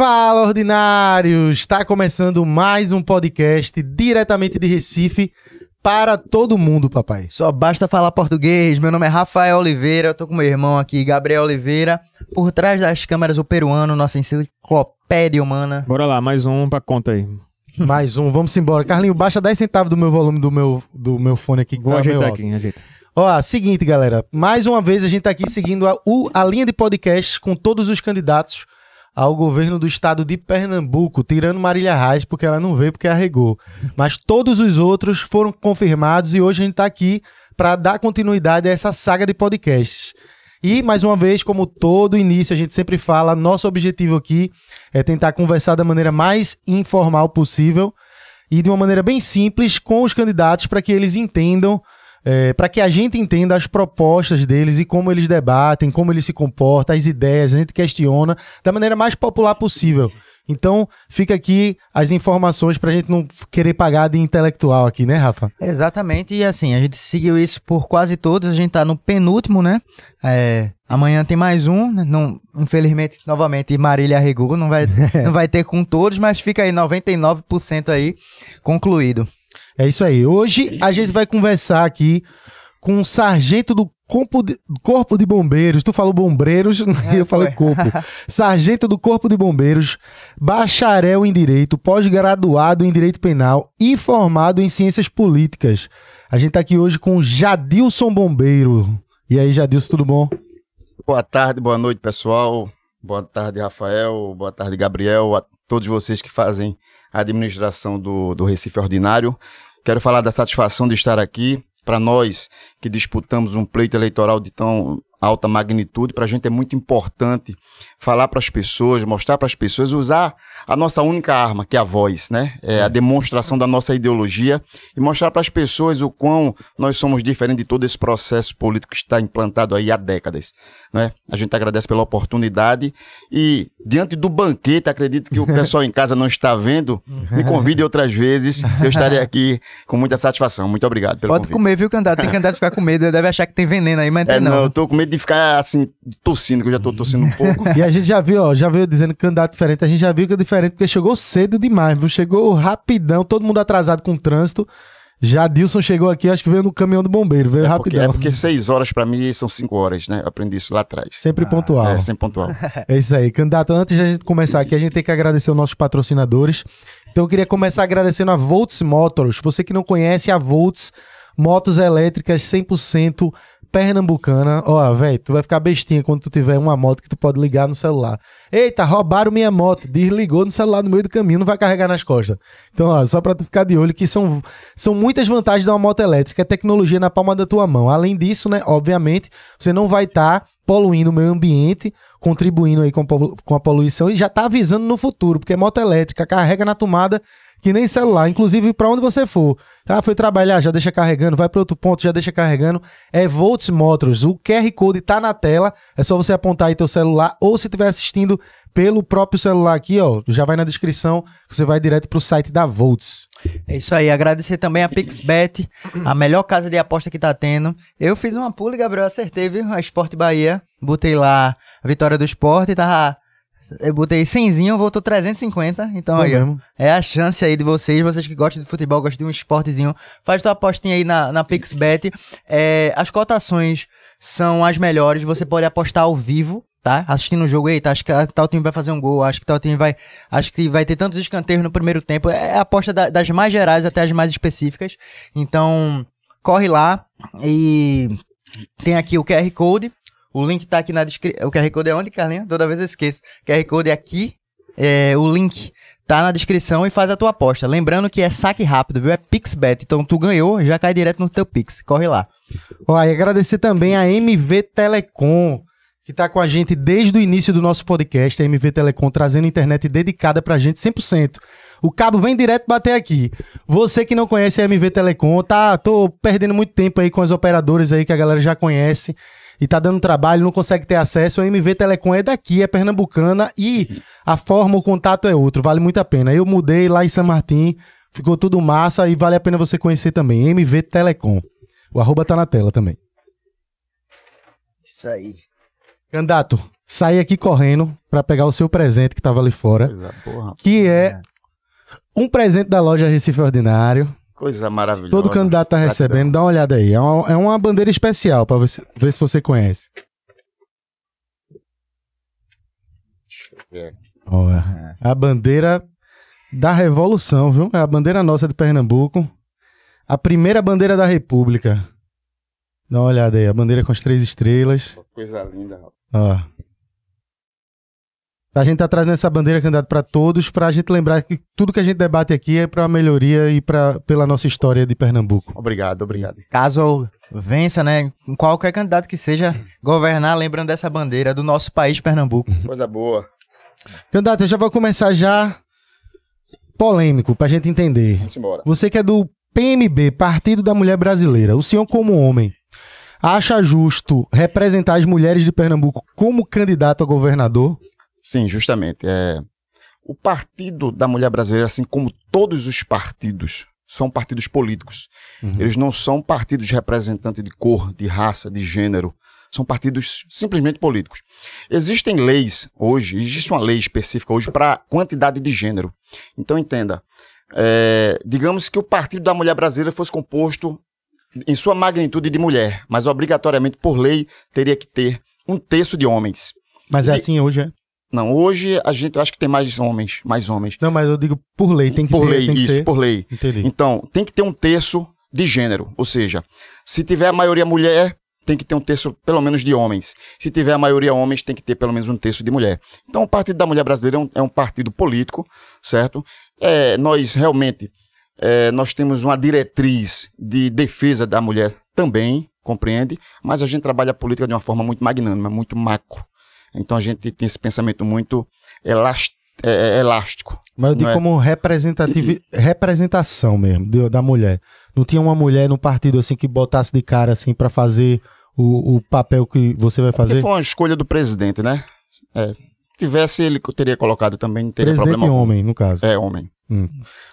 Fala, ordinários! Está começando mais um podcast diretamente de Recife para todo mundo, papai. Só basta falar português. Meu nome é Rafael Oliveira, eu tô com meu irmão aqui, Gabriel Oliveira. Por trás das câmeras, o peruano, nossa enciclopédia humana. Bora lá, mais um pra conta aí. Mais um, vamos embora. Carlinho, baixa 10 centavos do meu volume do meu, do meu fone aqui. que Vou tá ajeitar aqui, ajeita. Ó, seguinte, galera. Mais uma vez a gente tá aqui seguindo a, o- a linha de podcasts com todos os candidatos ao governo do estado de Pernambuco, tirando Marília Reis, porque ela não veio porque arregou. Mas todos os outros foram confirmados e hoje a gente tá aqui para dar continuidade a essa saga de podcasts. E, mais uma vez, como todo início a gente sempre fala, nosso objetivo aqui é tentar conversar da maneira mais informal possível e de uma maneira bem simples com os candidatos para que eles entendam, para que a gente entenda as propostas deles e como eles debatem, como eles se comportam, as ideias, a gente questiona da maneira mais popular possível. Então, fica aqui as informações para a gente não querer pagar de intelectual aqui, né, Rafa? Exatamente, e assim, a gente seguiu isso por quase todos, a gente tá no penúltimo, né? É, amanhã tem mais um, né? não, infelizmente, novamente, Marília arregou, não vai, não vai ter com todos, mas fica aí 99% aí concluído. É isso aí. Hoje a gente vai conversar aqui com um sargento do Corpo de, Corpo de Bombeiros. Tu falou bombeiros, eu falei foi. corpo. Sargento do Corpo de Bombeiros, bacharel em Direito, pós-graduado em Direito Penal e formado em Ciências Políticas. A gente tá aqui hoje com o Jadilson Bombeiro. E aí, Jadilson, tudo bom? Boa tarde, boa noite, pessoal. Boa tarde, Rafael. Boa tarde, Gabriel. A todos vocês que fazem a administração do, do Recife Ordinário. Quero falar da satisfação de estar aqui. Para nós que disputamos um pleito eleitoral de tão alta magnitude, para a gente é muito importante falar para as pessoas, mostrar para as pessoas, usar a nossa única arma, que é a voz, né? É a demonstração da nossa ideologia e mostrar para as pessoas o quão nós somos diferentes de todo esse processo político que está implantado aí há décadas, né? A gente agradece pela oportunidade e diante do banquete, acredito que o pessoal em casa não está vendo, me convide outras vezes, eu estarei aqui com muita satisfação. Muito obrigado pelo Pode convite. comer, viu, candidato? Tem candidato que ficar com medo, deve achar que tem veneno aí, mas É, não. não. eu tô com medo de ficar assim, tossindo, que eu já tô tossindo um pouco. E a gente já viu, ó, já veio dizendo que candidato diferente. A gente já viu que é diferente porque chegou cedo demais, viu? Chegou rapidão, todo mundo atrasado com o trânsito. Jadilson chegou aqui, acho que veio no caminhão do bombeiro, veio É porque, rapidão. é porque seis horas pra mim são cinco horas, né? Eu aprendi isso lá atrás. Sempre pontual. É, sempre pontual. É isso aí. Candidato, antes de a gente começar aqui, a gente tem que agradecer os nossos patrocinadores. Então eu queria começar agradecendo a Volts Motors. Você que não conhece a Volts, motos elétricas 100% pernambucana. Ó, velho, tu vai ficar bestinha quando tu tiver uma moto que tu pode ligar no celular. Eita, roubaram minha moto. Desligou no celular no meio do caminho, não vai carregar nas costas. Então, ó, só pra tu ficar de olho que são, são muitas vantagens de uma moto elétrica, é tecnologia na palma da tua mão. Além disso, né, obviamente, você não vai estar poluindo o meio ambiente, contribuindo aí com, com a poluição e já tá avisando no futuro, porque moto elétrica carrega na tomada que nem celular, inclusive para onde você for. Ah, foi trabalhar, já deixa carregando, vai para outro ponto, já deixa carregando. É Volts Motors. O QR Code tá na tela, é só você apontar aí teu celular ou se estiver assistindo pelo próprio celular aqui, ó, já vai na descrição, você vai direto pro site da Volts. É isso aí, agradecer também a PixBet, a melhor casa de aposta que tá tendo. Eu fiz uma pula, Gabriel, acertei, viu? A Sport Bahia. Botei lá a vitória do esporte, tava. Eu botei 100, voltou 350. Então Bom aí, mesmo. é a chance aí de vocês, vocês que gostam de futebol, gostam de um esportezinho. Faz tua apostinha aí na, na PixBet. É, as cotações são as melhores, você pode apostar ao vivo. Tá? Assistindo o jogo, eita, acho que tal time vai fazer um gol, acho que tal time vai. Acho que vai ter tantos escanteios no primeiro tempo. É a aposta da- das mais gerais até as mais específicas. Então, corre lá e tem aqui o QR Code. O link tá aqui na descrição. O QR Code é onde, Carlinhos? Toda vez eu esqueço. QR Code é aqui. É, o link tá na descrição e faz a tua aposta. Lembrando que é saque rápido, viu? É PixBet. Então tu ganhou, já cai direto no teu Pix. Corre lá. Ó, e agradecer também a MV Telecom, que tá com a gente desde o início do nosso podcast, a MV Telecom trazendo internet dedicada pra gente 100%. O cabo vem direto bater aqui. Você que não conhece a MV Telecom, tá, tô perdendo muito tempo aí com as operadoras aí que a galera já conhece e tá dando trabalho, não consegue ter acesso. A MV Telecom é daqui, é pernambucana e a forma, o contato é outro, vale muito a pena. Eu mudei lá em São Martim, ficou tudo massa e vale a pena você conhecer também. MV Telecom. O arroba tá na tela também. Isso aí. Candidato, sair aqui correndo para pegar o seu presente que tava ali fora, boa, que é um presente da loja Recife Ordinário. Coisa maravilhosa. Todo candidato tá recebendo, dá uma olhada aí. É uma, é uma bandeira especial para ver se você conhece. É. Ó, é a bandeira da Revolução, viu? É a bandeira nossa de Pernambuco. A primeira bandeira da República. Dá uma olhada aí, a bandeira com as três estrelas. Coisa linda. Ó. A gente tá trazendo essa bandeira candidato para todos, pra gente lembrar que tudo que a gente debate aqui é pra melhoria e pra, pela nossa história de Pernambuco. Obrigado, obrigado. Caso vença, né? Qualquer candidato que seja governar, lembrando dessa bandeira do nosso país, Pernambuco. Coisa boa. Candidato, eu já vou começar já polêmico pra gente entender. Vamos embora. Você que é do PMB, Partido da Mulher Brasileira, o senhor como homem, acha justo representar as mulheres de Pernambuco como candidato a governador? Sim, justamente. É, o Partido da Mulher Brasileira, assim como todos os partidos, são partidos políticos. Uhum. Eles não são partidos representantes de cor, de raça, de gênero. São partidos simplesmente políticos. Existem leis hoje, existe uma lei específica hoje para quantidade de gênero. Então entenda, é, digamos que o Partido da Mulher Brasileira fosse composto em sua magnitude de mulher, mas obrigatoriamente por lei teria que ter um terço de homens. Mas é assim hoje, é? Não, hoje a gente eu acho que tem mais homens, mais homens. Não, mas eu digo por lei, tem que por ter, lei, isso, ser. por lei. Entendi. Então, tem que ter um terço de gênero, ou seja, se tiver a maioria mulher, tem que ter um terço pelo menos de homens. Se tiver a maioria homens, tem que ter pelo menos um terço de mulher. Então, o Partido da Mulher Brasileira é um, é um partido político, certo? É, nós realmente é, nós temos uma diretriz de defesa da mulher também, compreende? Mas a gente trabalha a política de uma forma muito magnânima, muito macro. Então a gente tem esse pensamento muito é, é, elástico. Mas eu digo é? como representativi... representação mesmo da mulher. Não tinha uma mulher no partido assim que botasse de cara assim pra fazer o, o papel que você vai Porque fazer? foi uma escolha do presidente, né? É, tivesse, ele teria colocado também, não teria Presidente problema homem, no caso. É, homem.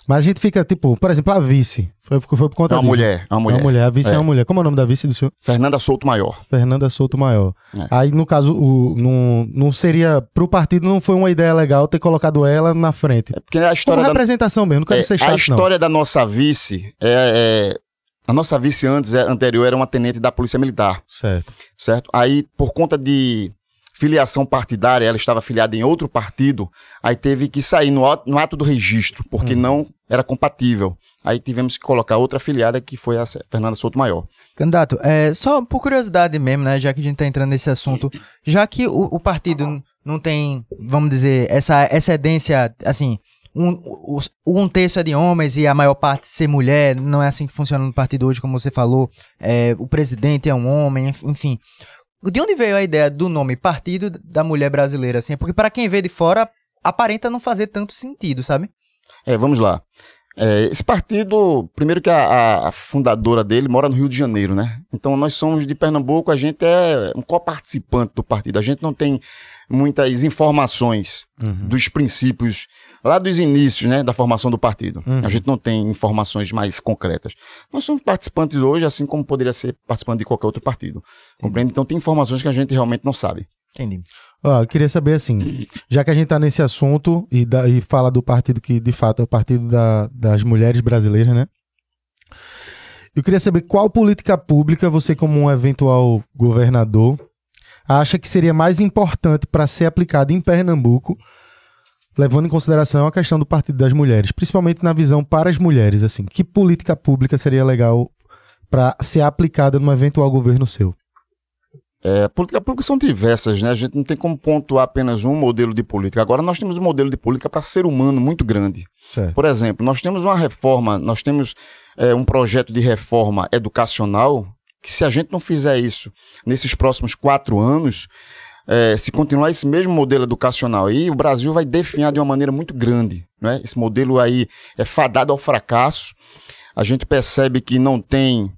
Mas a gente fica, tipo, por exemplo, a vice. Foi, foi por É conta uma disso. mulher, é uma É mulher. uma mulher. A vice é. É. uma mulher. Como é o nome da vice do senhor? Fernanda Souto Maior. Fernanda Souto Maior. É. Aí, no caso, o, não, não seria. Pro partido não foi uma ideia legal ter colocado ela na frente. É porque a Como história da, representação mesmo, não quero é, ser a chato, não. história da nossa vice é, é- a nossa vice antes, é- anterior, era uma tenente da Polícia Militar, Certo. certo? Aí, por conta de filiação partidária, ela estava afiliada em outro partido, aí teve que sair no, ato- no ato do registro, porque Hum. não era compatível. Aí tivemos que colocar outra afiliada, que foi a Fernanda Souto Maior. Candidato, é, só por curiosidade mesmo, né, já que a gente tá entrando nesse assunto, já que o, o partido não tem, vamos dizer, essa excedência, assim, um, um terço é de homens e a maior parte ser mulher, não é assim que funciona no partido hoje, como você falou, é, o presidente é um homem, enf- enfim. De onde veio a ideia do nome Partido da Mulher Brasileira, assim? Porque para quem vê de fora, aparenta não fazer tanto sentido, sabe? É, vamos lá. É, esse partido, primeiro que a, a- a fundadora dele mora no Rio de Janeiro, né? Então nós somos de Pernambuco, a gente é um coparticipante do partido. A gente não tem muitas informações Uhum. dos princípios lá dos inícios, né, da formação do partido. Uhum. A gente não tem informações mais concretas. Nós somos participantes hoje, assim como poderia ser participante de qualquer outro partido. Compreende? Então tem informações que a gente realmente não sabe. Entendi. Ó, eu queria saber assim, já que a gente tá nesse assunto e, da- e fala do partido que de fato é o partido da- das mulheres brasileiras, né? Eu queria saber qual política pública você, como um eventual governador, acha que seria mais importante para ser aplicada em Pernambuco, levando em consideração a questão do Partido das Mulheres, principalmente na visão para as mulheres, assim. Que política pública seria legal para ser aplicada num eventual governo seu? É, política pública são diversas, né? A gente não tem como pontuar apenas um modelo de política. Agora nós temos um modelo de política para ser humano muito grande. Certo. Por exemplo, nós temos uma reforma, nós temos é, um projeto de reforma educacional que se a gente não fizer isso nesses próximos quatro anos, é, se continuar esse mesmo modelo educacional aí, o Brasil vai definhar de uma maneira muito grande. Né? Esse modelo aí é fadado ao fracasso. A gente percebe que não tem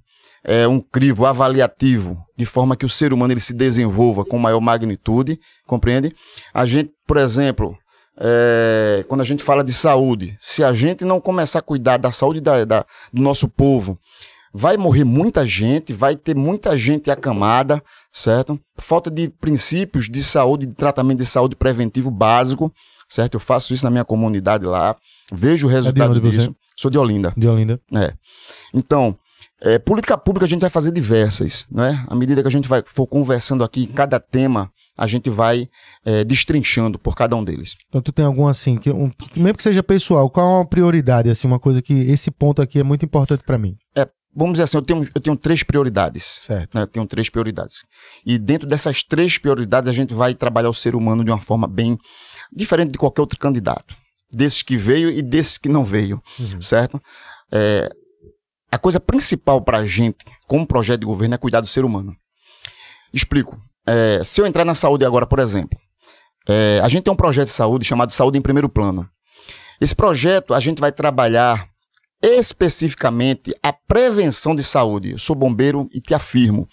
é, um crivo avaliativo de forma que o ser humano ele se desenvolva com maior magnitude, compreende? A gente, por exemplo, é, quando a gente fala de saúde, se a gente não começar a cuidar da saúde da- da- do nosso povo, vai morrer muita gente, vai ter muita gente acamada, certo? Falta de princípios de saúde, de tratamento de saúde preventivo básico, certo? Eu faço isso na minha comunidade lá, vejo o resultado onde você? disso. Sou de Olinda. De Olinda. É. Então, é, política pública a gente vai fazer diversas, né? À medida que a gente vai for conversando aqui, cada tema a gente vai é, destrinchando por cada um deles. Então tu tem algum assim, que um, mesmo que seja pessoal, qual é uma prioridade, assim, uma coisa que esse ponto aqui é muito importante pra mim? Vamos dizer assim, eu tenho, eu tenho três prioridades. Certo. né? Eu tenho três prioridades. E dentro dessas três prioridades, a gente vai trabalhar o ser humano de uma forma bem diferente de qualquer outro candidato. Desses que veio e desses que não veio, Uhum. certo? É, a coisa principal para a gente, como projeto de governo, é cuidar do ser humano. Explico. É, se eu entrar na saúde agora, por exemplo, é, a gente tem um projeto de saúde chamado Saúde em Primeiro Plano. Esse projeto a gente vai trabalhar especificamente a prevenção de saúde. Eu sou bombeiro e te afirmo,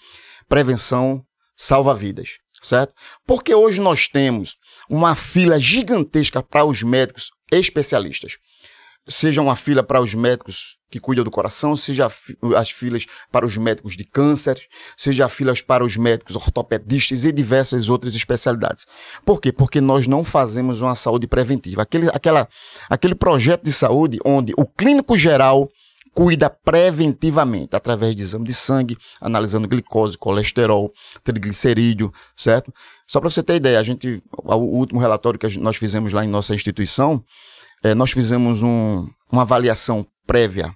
prevenção salva vidas, certo? Porque hoje nós temos uma fila gigantesca para os médicos especialistas. Seja uma fila para os médicos que cuidam do coração, seja as filas para os médicos de câncer, seja filas para os médicos ortopedistas e diversas outras especialidades. Por quê? Porque nós não fazemos uma saúde preventiva. Aquele, aquela, aquele projeto de saúde onde o clínico geral cuida preventivamente, através de exame de sangue, analisando glicose, colesterol, triglicerídeo, certo? Só para você ter ideia, a gente, o último relatório que nós fizemos lá em nossa instituição, eh, nós fizemos um- uma avaliação prévia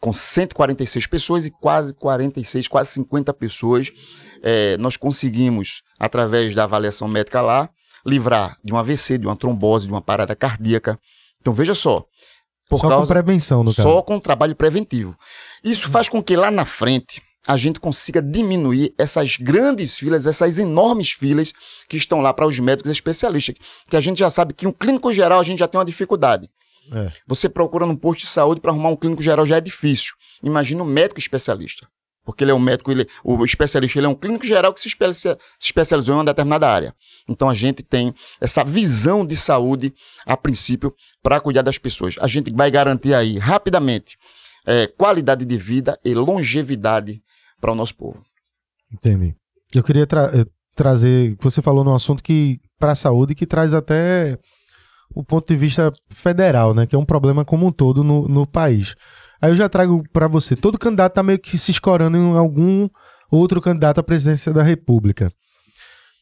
com 146 pessoas e quase 46, quase 50 pessoas. eh, nós conseguimos, através da avaliação médica lá, livrar de um AVC, de uma trombose, de uma parada cardíaca. Então veja só, por Só com causa prevenção, no só caso. com trabalho preventivo. Isso faz com que lá na frente a gente consiga diminuir essas grandes filas, essas enormes filas que estão lá para os médicos especialistas. Que a gente já sabe que um clínico geral a gente já tem uma dificuldade. É. Você procura num posto de saúde para arrumar um clínico geral já é difícil. Imagina um médico especialista. Porque ele é um médico, ele, o especialista ele é um clínico geral que se, espe- se especializou em uma determinada área. Então a gente tem essa visão de saúde, a princípio, para cuidar das pessoas. A gente vai garantir aí, rapidamente, eh, qualidade de vida e longevidade para o nosso povo. Entendi. Eu queria tra- eh, trazer, você falou num assunto que para a saúde que traz até o ponto de vista federal, né, que é um problema como um todo no, no país. Aí eu já trago para você, todo candidato tá meio que se escorando em algum outro candidato à presidência da República.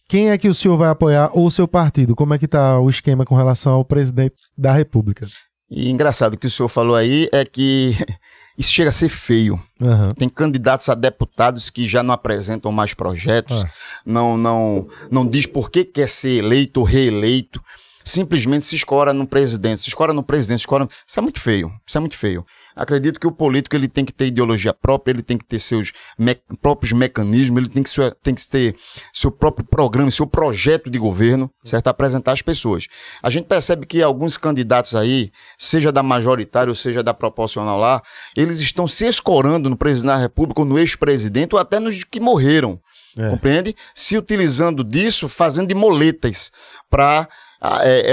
Quem é que o senhor vai apoiar ou o seu partido? Como é que tá o esquema com relação ao presidente da República? E engraçado o que o senhor falou aí é que isso chega a ser feio. Aham. Tem candidatos a deputados que já não apresentam mais projetos, Ah. não, não, não diz por que quer ser eleito ou reeleito, simplesmente se escora no presidente, se escora no presidente, se escora... Isso é muito feio, isso é muito feio. Acredito que o político ele tem que ter ideologia própria, ele tem que ter seus me- próprios mecanismos, ele tem que, ser- tem que ter seu próprio programa, seu projeto de governo, certo? Apresentar às pessoas. A gente percebe que alguns candidatos aí, seja da majoritária ou seja da proporcional lá, eles estão se escorando no presidente da República ou no ex-presidente ou até nos que morreram. É. Compreende? Se utilizando disso, fazendo de moletas para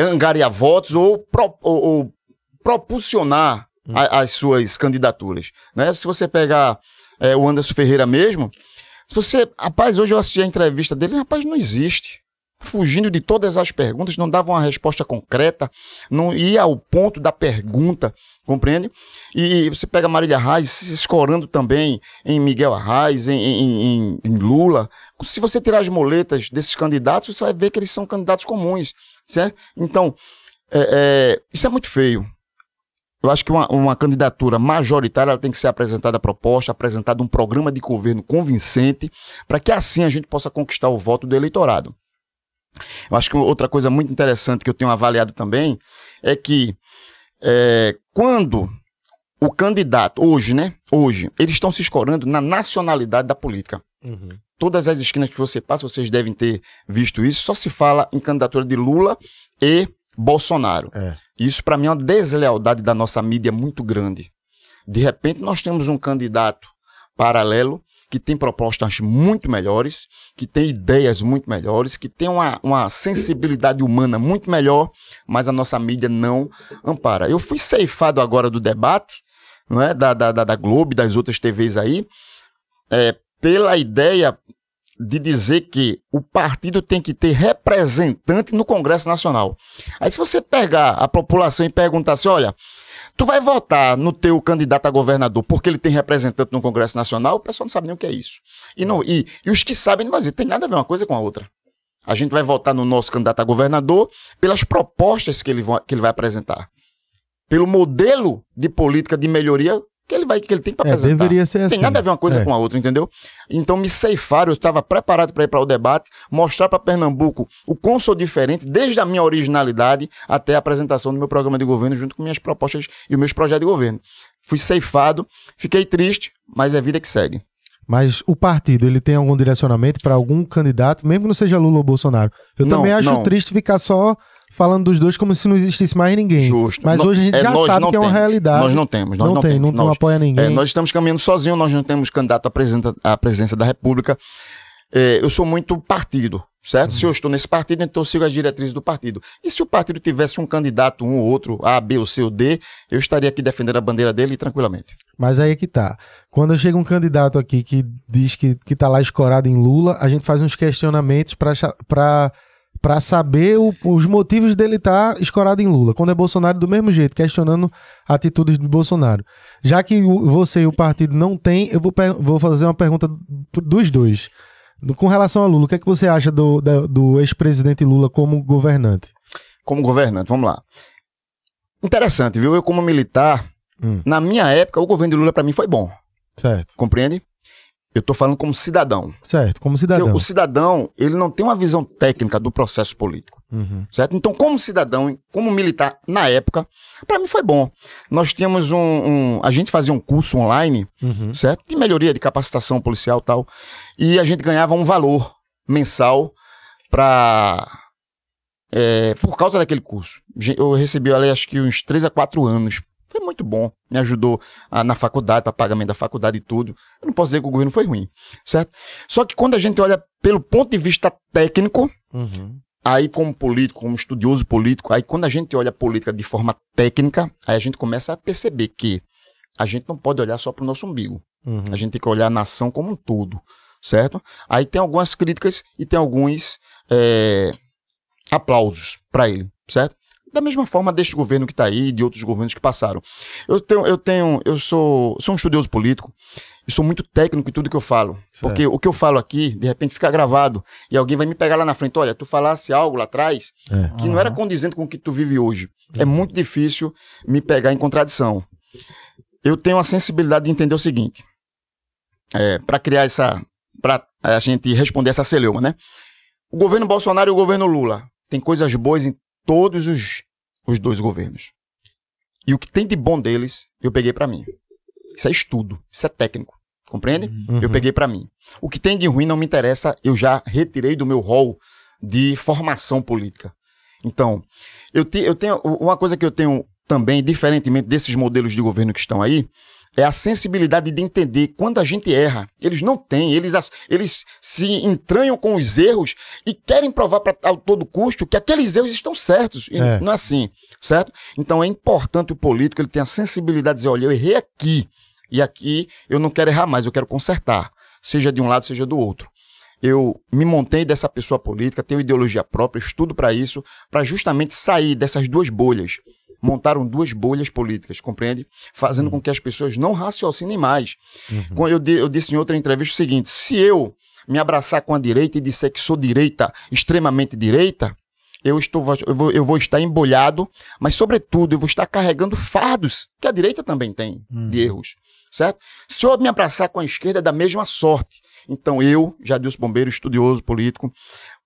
angariar votos ou, pro- ou- ou propulsionar a- as suas candidaturas. Né? Se você pegar é, o Anderson Ferreira mesmo, se você. Rapaz, hoje eu assisti a entrevista dele, rapaz, não existe. Fugindo de todas as perguntas, não dava uma resposta concreta, não ia ao ponto da pergunta, compreende? E você pega Marília Reis escorando também em Miguel Arraes, em, em- em- em Lula. Se você tirar as moletas desses candidatos, você vai ver que eles são candidatos comuns, certo? Então, é, é, isso é muito feio. Eu acho que uma, uma candidatura majoritária tem que ser apresentada a proposta, apresentado um programa de governo convincente, para que assim a gente possa conquistar o voto do eleitorado. Eu acho que outra coisa muito interessante que eu tenho avaliado também é que é, quando o candidato, hoje, né? Hoje, eles estão se escorando na nacionalidade da política. Todas as esquinas que você passa, vocês devem ter visto isso, só se fala em candidatura de Lula e Bolsonaro. É. Isso, para mim, é uma deslealdade da nossa mídia muito grande. De repente, nós temos um candidato paralelo que tem propostas muito melhores, que tem ideias muito melhores, que tem uma, uma sensibilidade humana muito melhor, mas a nossa mídia não ampara. Eu fui ceifado agora do debate, não é? Da, da, da, Globo das outras TVs aí, é, pela ideia de dizer que o partido tem que ter representante no Congresso Nacional. Aí se você pegar a população e perguntar assim, olha, tu vai votar no teu candidato a governador porque ele tem representante no Congresso Nacional, o pessoal não sabe nem o que é isso. E, não, e, e os que sabem não vão dizer, tem nada a ver uma coisa com a outra. A gente vai votar no nosso candidato a governador pelas propostas que ele, que ele vai apresentar. Pelo modelo de política de melhoria que ele vai que ele tem para É, apresentar. deveria ser Não assim. tem nada a ver uma coisa É. com a outra, entendeu? Então me ceifaram, eu estava preparado para ir para o debate, mostrar para Pernambuco o quão sou diferente, desde a minha originalidade até a apresentação do meu programa de governo, junto com minhas propostas e os meus projetos de governo. Fui ceifado, fiquei triste, mas é vida que segue. Mas o partido, ele tem algum direcionamento para algum candidato, mesmo que não seja Lula ou Bolsonaro? Eu Não, também acho não. triste ficar só falando dos dois como se não existisse mais ninguém. Justo. Mas Nó- hoje a gente é, já sabe não que é uma temos. realidade. Nós não temos, nós não, não, tem, temos. não, não Nós- apoia ninguém. É, nós estamos caminhando sozinhos, nós não temos candidato à presidenta- à presidência da República. É, eu sou muito partido, certo? Uhum. Se eu estou nesse partido, então eu sigo as diretrizes do partido. E se o partido tivesse um candidato, um ou outro, A, B, ou C ou D, eu estaria aqui defendendo a bandeira dele tranquilamente. Mas aí é que tá. Quando chega um candidato aqui que diz que, que tá lá escorado em Lula, a gente faz uns questionamentos pra pra saber o- os motivos dele estar escorado em Lula. Quando é Bolsonaro, do mesmo jeito, questionando atitudes de Bolsonaro. Já que o- você e o partido não tem, eu vou, vou fazer uma pergunta dos dois. Do- Com relação a Lula, o que é que você acha do, da- do ex-presidente Lula como governante? Como governante, vamos lá. Interessante, viu? Eu, como militar, Hum. na minha época, o governo de Lula para mim foi bom. Certo, Compreende? Eu tô falando como cidadão. certo, como cidadão. Eu- o cidadão, ele não tem uma visão técnica do processo político. Uhum. certo? Então, como cidadão, como militar na época, para mim foi bom. Nós tínhamos um, um- a gente fazia um curso online, Uhum. certo? De melhoria de capacitação policial e tal, e a gente ganhava um valor mensal para por causa daquele curso. Eu recebi ali acho que uns 3 a 4 anos. Foi muito bom, me ajudou ah, na faculdade, para pagamento da faculdade e tudo. Eu não posso dizer que o governo foi ruim, certo? Só que quando a gente olha pelo ponto de vista técnico, Uhum. Aí, como político, como estudioso político, aí quando a gente olha a política de forma técnica, aí a gente começa a perceber que a gente não pode olhar só para o nosso umbigo. Uhum. A gente tem que olhar a nação como um todo, certo? Aí tem algumas críticas e tem alguns é, aplausos para ele, certo? Da mesma forma deste governo que está aí e de outros governos que passaram. Eu tenho, eu tenho, eu sou, sou um estudioso político e sou muito técnico em tudo que eu falo. Certo. Porque o que eu falo aqui, de repente fica gravado e alguém vai me pegar lá na frente. Olha, tu falasse algo lá atrás É. que não era condizente com o que tu vive hoje. É muito difícil me pegar em contradição. Eu tenho a sensibilidade de entender o seguinte: para criar essa. para a gente responder essa celeuma, né? O governo Bolsonaro e o governo Lula tem coisas boas em todos os, os dois governos. E o que tem de bom deles, eu peguei para mim. Isso é estudo, isso é técnico. Compreende? Uhum. Eu peguei para mim. O que tem de ruim não me interessa, eu já retirei do meu rol de formação política. Então, eu, te- eu tenho uma coisa que eu tenho também, diferentemente desses modelos de governo que estão aí, é a sensibilidade de entender quando a gente erra. Eles não têm, eles, eles se entranham com os erros e querem provar pra, a todo custo que aqueles erros estão certos. É. Não é assim, certo? Então é importante o político ele ter a sensibilidade de dizer, olha, eu errei aqui, e aqui eu não quero errar mais, eu quero consertar, seja de um lado, seja do outro. Eu me montei dessa pessoa política, tenho ideologia própria, estudo para isso, para justamente sair dessas duas bolhas. Montaram duas bolhas políticas, compreende? Fazendo com que as pessoas não raciocinem mais. Quando eu, eu disse em outra entrevista o seguinte: se eu me abraçar com a direita e disser que sou direita, extremamente direita, eu, estou, eu, vou, eu vou estar embolhado, mas, sobretudo, eu vou estar carregando fardos que a direita também tem de erros, certo? Se eu me abraçar com a esquerda, é da mesma sorte. Então, eu, Jadilson Bombeiro, estudioso, político,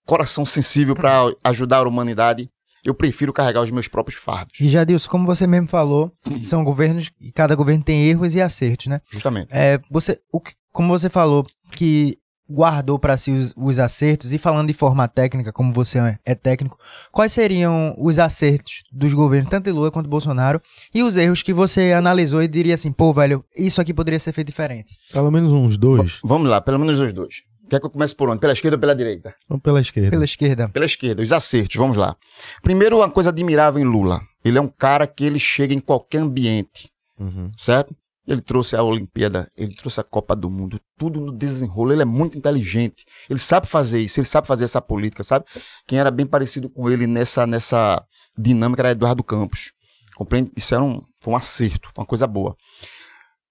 coração sensível para ajudar a humanidade, eu prefiro carregar os meus próprios fardos, E Jadilson, como você mesmo falou, são governos e cada governo tem erros e acertos, né? justamente. É, você, o que- como você falou que guardou para si os, os acertos e falando de forma técnica, como você é, é técnico, quais seriam os acertos dos governos tanto de Lula quanto Bolsonaro e os erros que você analisou e diria assim, pô, velho, isso aqui poderia ser feito diferente? Pelo menos uns dois. Vamos lá, pelo menos os dois. Quer que eu comece por onde? Pela esquerda ou pela direita? Vamos pela esquerda. Pela esquerda. Pela esquerda, os acertos, vamos lá. Primeiro, uma coisa admirável em Lula. Ele é um cara que ele chega em qualquer ambiente, Uhum. certo? Ele trouxe a Olimpíada, ele trouxe a Copa do Mundo, tudo no desenrolo. Ele é muito inteligente. Ele sabe fazer isso, ele sabe fazer essa política, sabe? Quem era bem parecido com ele nessa, nessa dinâmica era Eduardo Campos. Compreende? Isso era um, foi um acerto, foi uma coisa boa.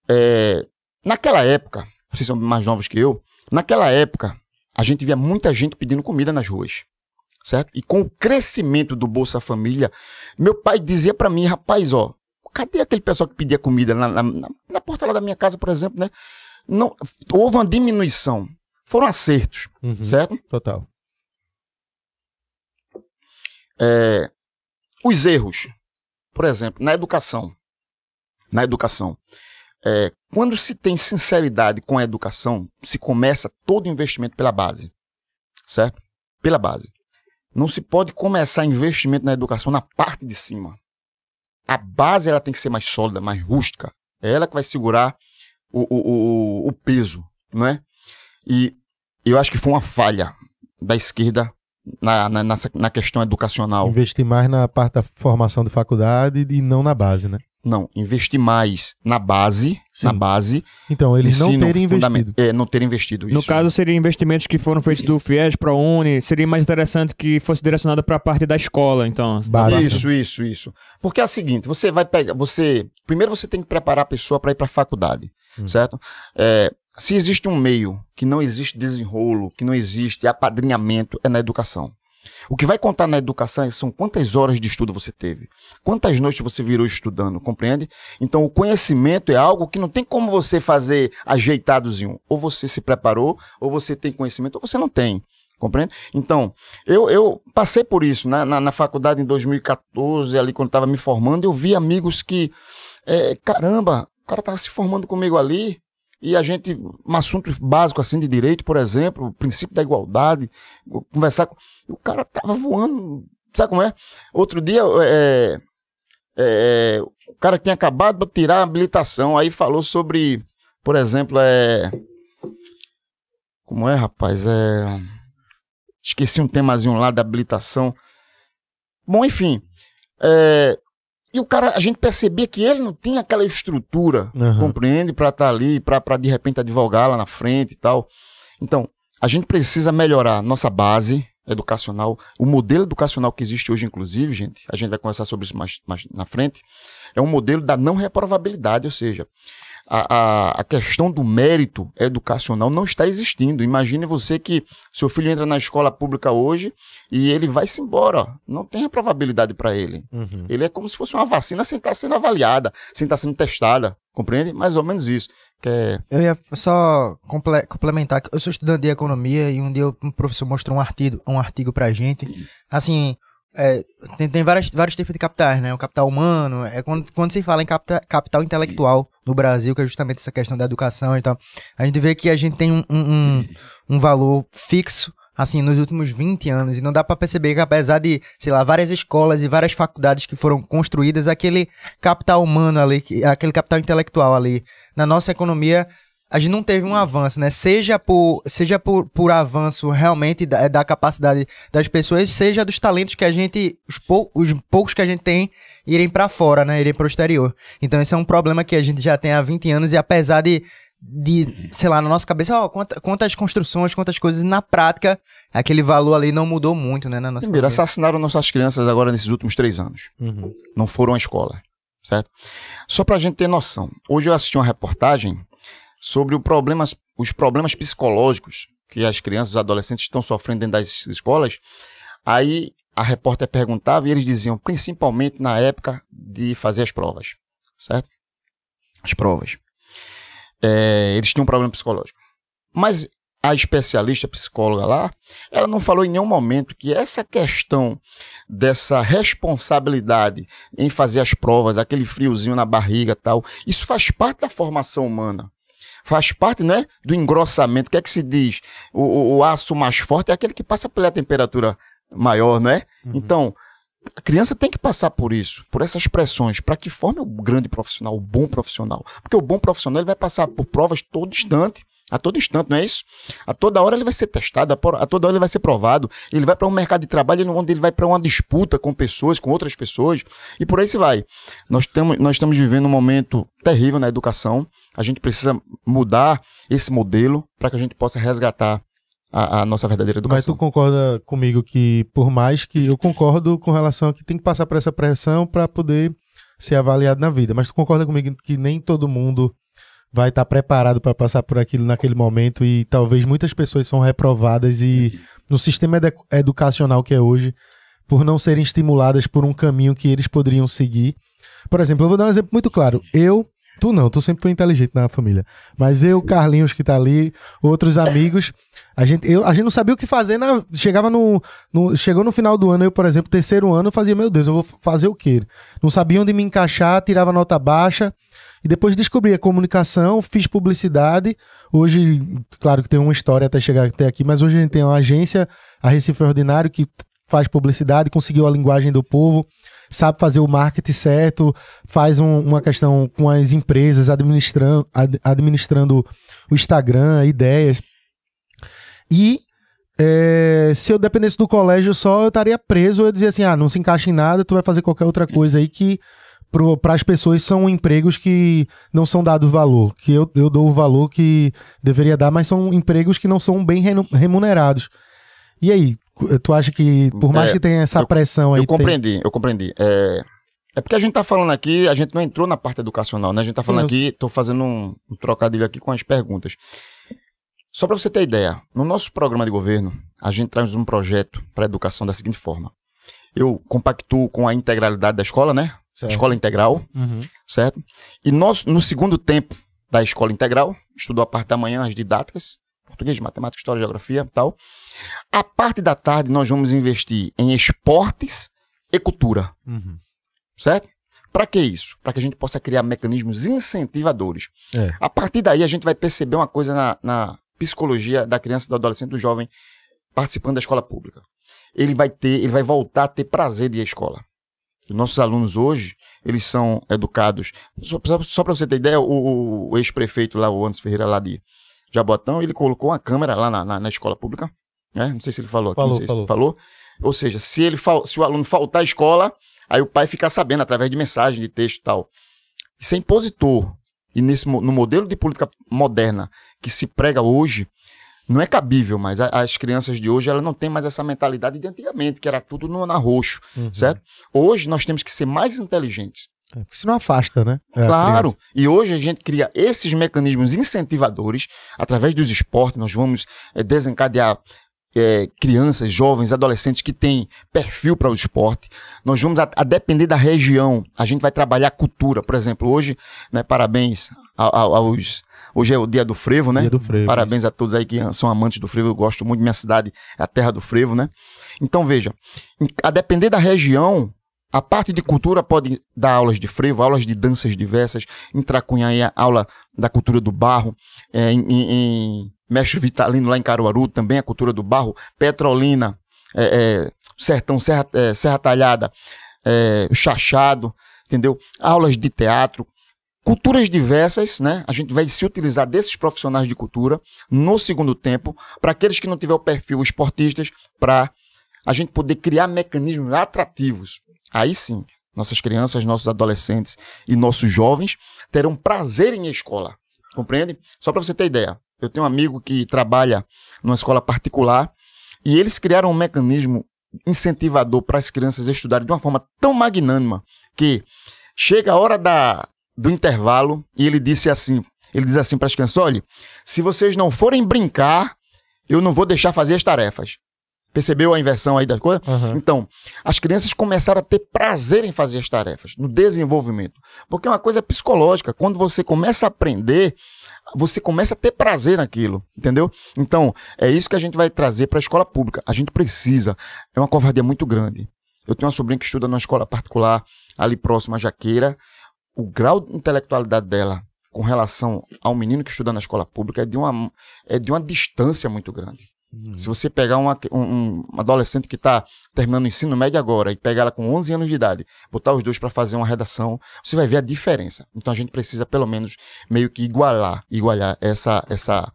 É, naquela época, vocês são mais novos que eu, naquela época, a gente via muita gente pedindo comida nas ruas. Certo? E com o crescimento do Bolsa Família, meu pai dizia para mim, rapaz, ó, cadê aquele pessoal que pedia comida na, na, na, porta lá da minha casa, por exemplo, né? Não, houve uma diminuição. Foram acertos, Uhum. certo? Total. É, os erros, por exemplo, na educação. Na educação. É, quando se tem sinceridade com a educação, se começa todo investimento pela base. Certo? Pela base. Não se pode começar investimento na educação na parte de cima. A base ela tem que ser mais sólida, mais rústica. É ela que vai segurar o, o, o, o peso, não é? E eu acho que foi uma falha da esquerda na, na, na questão educacional. Investir mais na parte da formação de faculdade e não na base, né? Não, investir mais na base, Sim. na base. Então, eles não terem investido. É, não terem investido. No isso. caso, seriam investimentos que foram feitos do FIES, ProUni, seria mais interessante que fosse direcionado para a parte da escola, então. Isso, isso, isso. Porque é o seguinte, você vai pegar, você, primeiro você tem que preparar a pessoa para ir para a faculdade, Hum. certo? É, se existe um meio que não existe desenrolo, que não existe apadrinhamento, é na educação. O que vai contar na educação são quantas horas de estudo você teve, quantas noites você virou estudando, compreende? Então o conhecimento é algo que não tem como você fazer ajeitadozinho. Ou você se preparou, ou você tem conhecimento, ou você não tem. Compreende? Então, eu, eu passei por isso na, na, na faculdade em 2014, ali quando estava me formando, eu vi amigos que, é, caramba, o cara estava se formando comigo ali, e a gente, um assunto básico assim de direito, por exemplo, o princípio da igualdade, conversar com. O cara tava voando, sabe como é? Outro dia, é, é, o cara tinha acabado de tirar a habilitação, aí falou sobre, por exemplo, é. Como é, rapaz? É. Esqueci um temazinho lá da habilitação. Bom, enfim. é, e o cara, a gente percebia que ele não tinha aquela estrutura, Aham. compreende? Pra estar ali, pra, pra de repente advogar lá na frente e tal. Então, a gente precisa melhorar nossa base educacional. O modelo educacional que existe hoje, inclusive, gente, a gente vai conversar sobre isso mais, mais na frente, é um modelo da não reprovabilidade, ou seja, a, a, a questão do mérito educacional não está existindo. Imagine você que seu filho entra na escola pública hoje e ele vai se embora. Não tem reprovabilidade para ele. Uhum. Ele é como se fosse uma vacina sem estar sendo avaliada, sem estar sendo testada. Compreende? Mais ou menos isso. Que é... Eu ia só comple- complementar eu sou estudante de economia e um dia um professor mostrou um artigo, um artigo pra gente. Assim, é, tem, tem várias, vários tipos de capitais, né? O capital humano, é quando, quando se fala em capta- capital intelectual no Brasil, que é justamente essa questão da educação e tal, a gente vê que a gente tem um, um, um, valor fixo assim, nos últimos 20 anos, e não dá pra perceber que apesar de, sei lá, várias escolas e várias faculdades que foram construídas, aquele capital humano ali, que- aquele capital intelectual ali, na nossa economia, a gente não teve um avanço, né? Seja por, seja por, por avanço realmente da, da capacidade das pessoas, seja dos talentos que a gente, os, pou, os poucos que a gente tem, irem pra fora, né? Irem pro exterior. Então esse é um problema que a gente já tem há 20 anos e apesar de, de sei lá, na nossa cabeça, ó, quanta- quantas construções, quantas coisas, na prática, aquele valor ali não mudou muito, né? Na nossa Primeiro, assassinaram nossas crianças agora nesses últimos três anos. Uhum. Não foram à escola, certo? Só pra gente ter noção. Hoje eu assisti uma reportagem sobre problemas, os problemas psicológicos que as crianças os adolescentes estão sofrendo dentro das escolas. Aí a repórter perguntava e eles diziam, principalmente na época de fazer as provas, certo? As provas. É, eles tinham um problema psicológico. Mas a especialista psicóloga lá, ela não falou em nenhum momento que essa questão dessa responsabilidade em fazer as provas, aquele friozinho na barriga tal, isso faz parte da formação humana. Faz parte, né, do engrossamento. O que é que se diz? O, o- aço mais forte é aquele que passa pela temperatura maior, né? Então, a criança tem que passar por isso, por essas pressões, para que forme o grande profissional, o bom profissional. Porque o bom profissional ele vai passar por provas todo instante. A todo instante, não é isso? A toda hora ele vai ser testado, a toda hora ele vai ser provado. Ele vai para um mercado de trabalho onde ele vai para uma disputa com pessoas, com outras pessoas, e por aí se vai. Nós, tamo, nós estamos vivendo um momento terrível na educação. A gente precisa mudar esse modelo para que a gente possa resgatar a, a nossa verdadeira Mas tu educação. concorda comigo que, por mais que eu concordo com relação a que tem que passar por essa pressão para poder ser avaliado na vida, mas tu concorda comigo que nem todo mundo vai estar preparado para passar por aquilo naquele momento e talvez muitas pessoas são reprovadas e no sistema edu- educacional que é hoje, por não serem estimuladas por um caminho que eles poderiam seguir. Por exemplo, eu vou dar um exemplo muito claro. Eu, tu não, tu sempre foi inteligente na família, mas eu, Carlinhos que tá ali, outros amigos, a gente, eu, a gente não sabia o que fazer, na, chegava no, no- Chegou no final do ano, eu, por exemplo, terceiro ano, eu fazia, meu Deus, eu vou fazer o quê? Não sabia onde me encaixar, tirava nota baixa. E depois descobri a comunicação, fiz publicidade. Hoje, claro que tem uma história até chegar até aqui, mas hoje a gente tem uma agência, a Recife Ordinário, que faz publicidade, conseguiu a linguagem do povo, sabe fazer o marketing certo, faz um- uma questão com as empresas, administrando, ad- administrando o Instagram, ideias. E é, se eu dependesse do colégio só, eu estaria preso. Eu dizia assim: ah, não se encaixa em nada, tu vai fazer qualquer outra coisa aí que para as pessoas são empregos que não são dados valor, que eu, eu dou o valor que deveria dar, mas são empregos que não são bem remunerados. E aí, tu acha que, por mais É, que tenha essa eu- pressão aí. Eu tem- compreendi, eu compreendi. É, é porque a gente tá falando aqui, a gente não entrou na parte educacional, né? A gente tá falando Sim, aqui, tô fazendo um, um trocadilho aqui com as perguntas. Só para você ter ideia, no nosso programa de governo, a gente traz um projeto para a educação da seguinte forma. Eu compactuo com a integralidade da escola, né? Certo. Escola integral, Uhum. certo? E nós, no segundo tempo da escola integral, estudou a parte da manhã, as didáticas, português, matemática, história, geografia e tal. A parte da tarde, nós vamos investir em esportes e cultura, Uhum. certo? Para que isso? Para que a gente possa criar mecanismos incentivadores. É. A partir daí, a gente vai perceber uma coisa na, na psicologia da criança, do adolescente, do jovem participando da escola pública. Ele vai ter, ele vai voltar a ter prazer de ir à escola. Os nossos alunos hoje, eles são educados. Só, só, para você ter ideia, o, o- o ex-prefeito lá, o Anderson Ferreira, lá de Jabotão, ele colocou uma câmera lá na, na- na escola pública. Né? Não sei se ele falou aqui, Falou, não sei falou. se ele falou. Ou seja, se, ele fal- se o aluno faltar à escola, aí o pai fica sabendo através de mensagem, de texto e tal. Isso é impositor. E nesse, no modelo de política moderna que se prega hoje, não é cabível, mas a- as crianças de hoje elas não têm mais essa mentalidade de antigamente, que era tudo no, na roxo, Uhum. certo? Hoje nós temos que ser mais inteligentes. É, porque senão afasta, né? É, Claro. E hoje a gente cria esses mecanismos incentivadores através dos esportes. Nós vamos eh, desencadear eh, crianças, jovens, adolescentes que têm perfil para o esporte. Nós vamos, a, a depender da região, a gente vai trabalhar cultura. Por exemplo, hoje, né, parabéns a- a- aos. Hoje é o dia do frevo, né? Dia do frevo, Parabéns a todos aí que são amantes do frevo. Eu gosto muito, minha cidade é a terra do frevo, né? Então, veja, a depender da região, a parte de cultura pode dar aulas de frevo, aulas de danças diversas, em Tracunhaí, a aula da cultura do barro, é, em, em, em Mestre Vitalino, lá em Caruaru, também a cultura do barro, Petrolina, é, é, Sertão, Serra, é, Serra Talhada, é, o Chachado, entendeu? Aulas de teatro, culturas diversas, né? A gente vai se utilizar desses profissionais de cultura no segundo tempo, para aqueles que não tiver o perfil esportistas, para a gente poder criar mecanismos atrativos. Aí sim, nossas crianças, nossos adolescentes e nossos jovens terão prazer em escola. Compreende? Só para você ter ideia, eu tenho um amigo que trabalha numa escola particular e eles criaram um mecanismo incentivador para as crianças estudarem de uma forma tão magnânima que chega a hora da, do intervalo e ele disse assim, ele diz assim para as crianças, olha, se vocês não forem brincar, eu não vou deixar fazer as tarefas. Percebeu a inversão aí das coisas? Aham. Então, as crianças começaram a ter prazer em fazer as tarefas, no desenvolvimento. Porque é uma coisa psicológica. Quando você começa a aprender, você começa a ter prazer naquilo, entendeu? Então, é isso que a gente vai trazer para a escola pública. A gente precisa. É uma covardia muito grande. Eu tenho uma sobrinha que estuda numa escola particular, ali próximo à Jaqueira. O grau de intelectualidade dela com relação ao menino que estuda na escola pública é de uma, é de uma distância muito grande. Se você pegar uma, um, um adolescente que está terminando o ensino médio agora e pegar ela com 11 anos de idade, botar os dois para fazer uma redação, você vai ver a diferença. Então a gente precisa pelo menos meio que igualar, igualar essa essa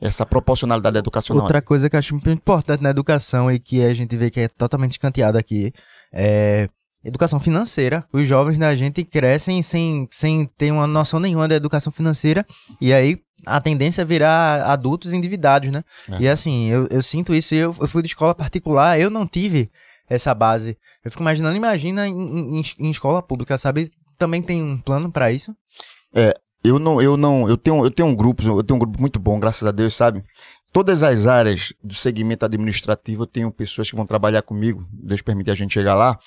essa proporcionalidade educacional. Outra coisa que eu acho muito importante na educação e que a gente vê que é totalmente escanteada aqui é educação financeira. Os jovens da gente crescem sem, sem ter uma noção nenhuma da educação financeira e aí a tendência é virar adultos endividados, né? É. E assim, eu, eu sinto isso. Eu, eu fui de escola particular, eu não tive essa base. Eu fico imaginando, imagina em, em, em escola pública, sabe? Também tem um plano pra isso? Eu não, eu não, eu tenho, eu tenho um grupo, eu tenho um grupo muito bom, graças a Deus, sabe? Todas as áreas do segmento administrativo, eu tenho pessoas que vão trabalhar comigo, Deus permite a gente chegar lá.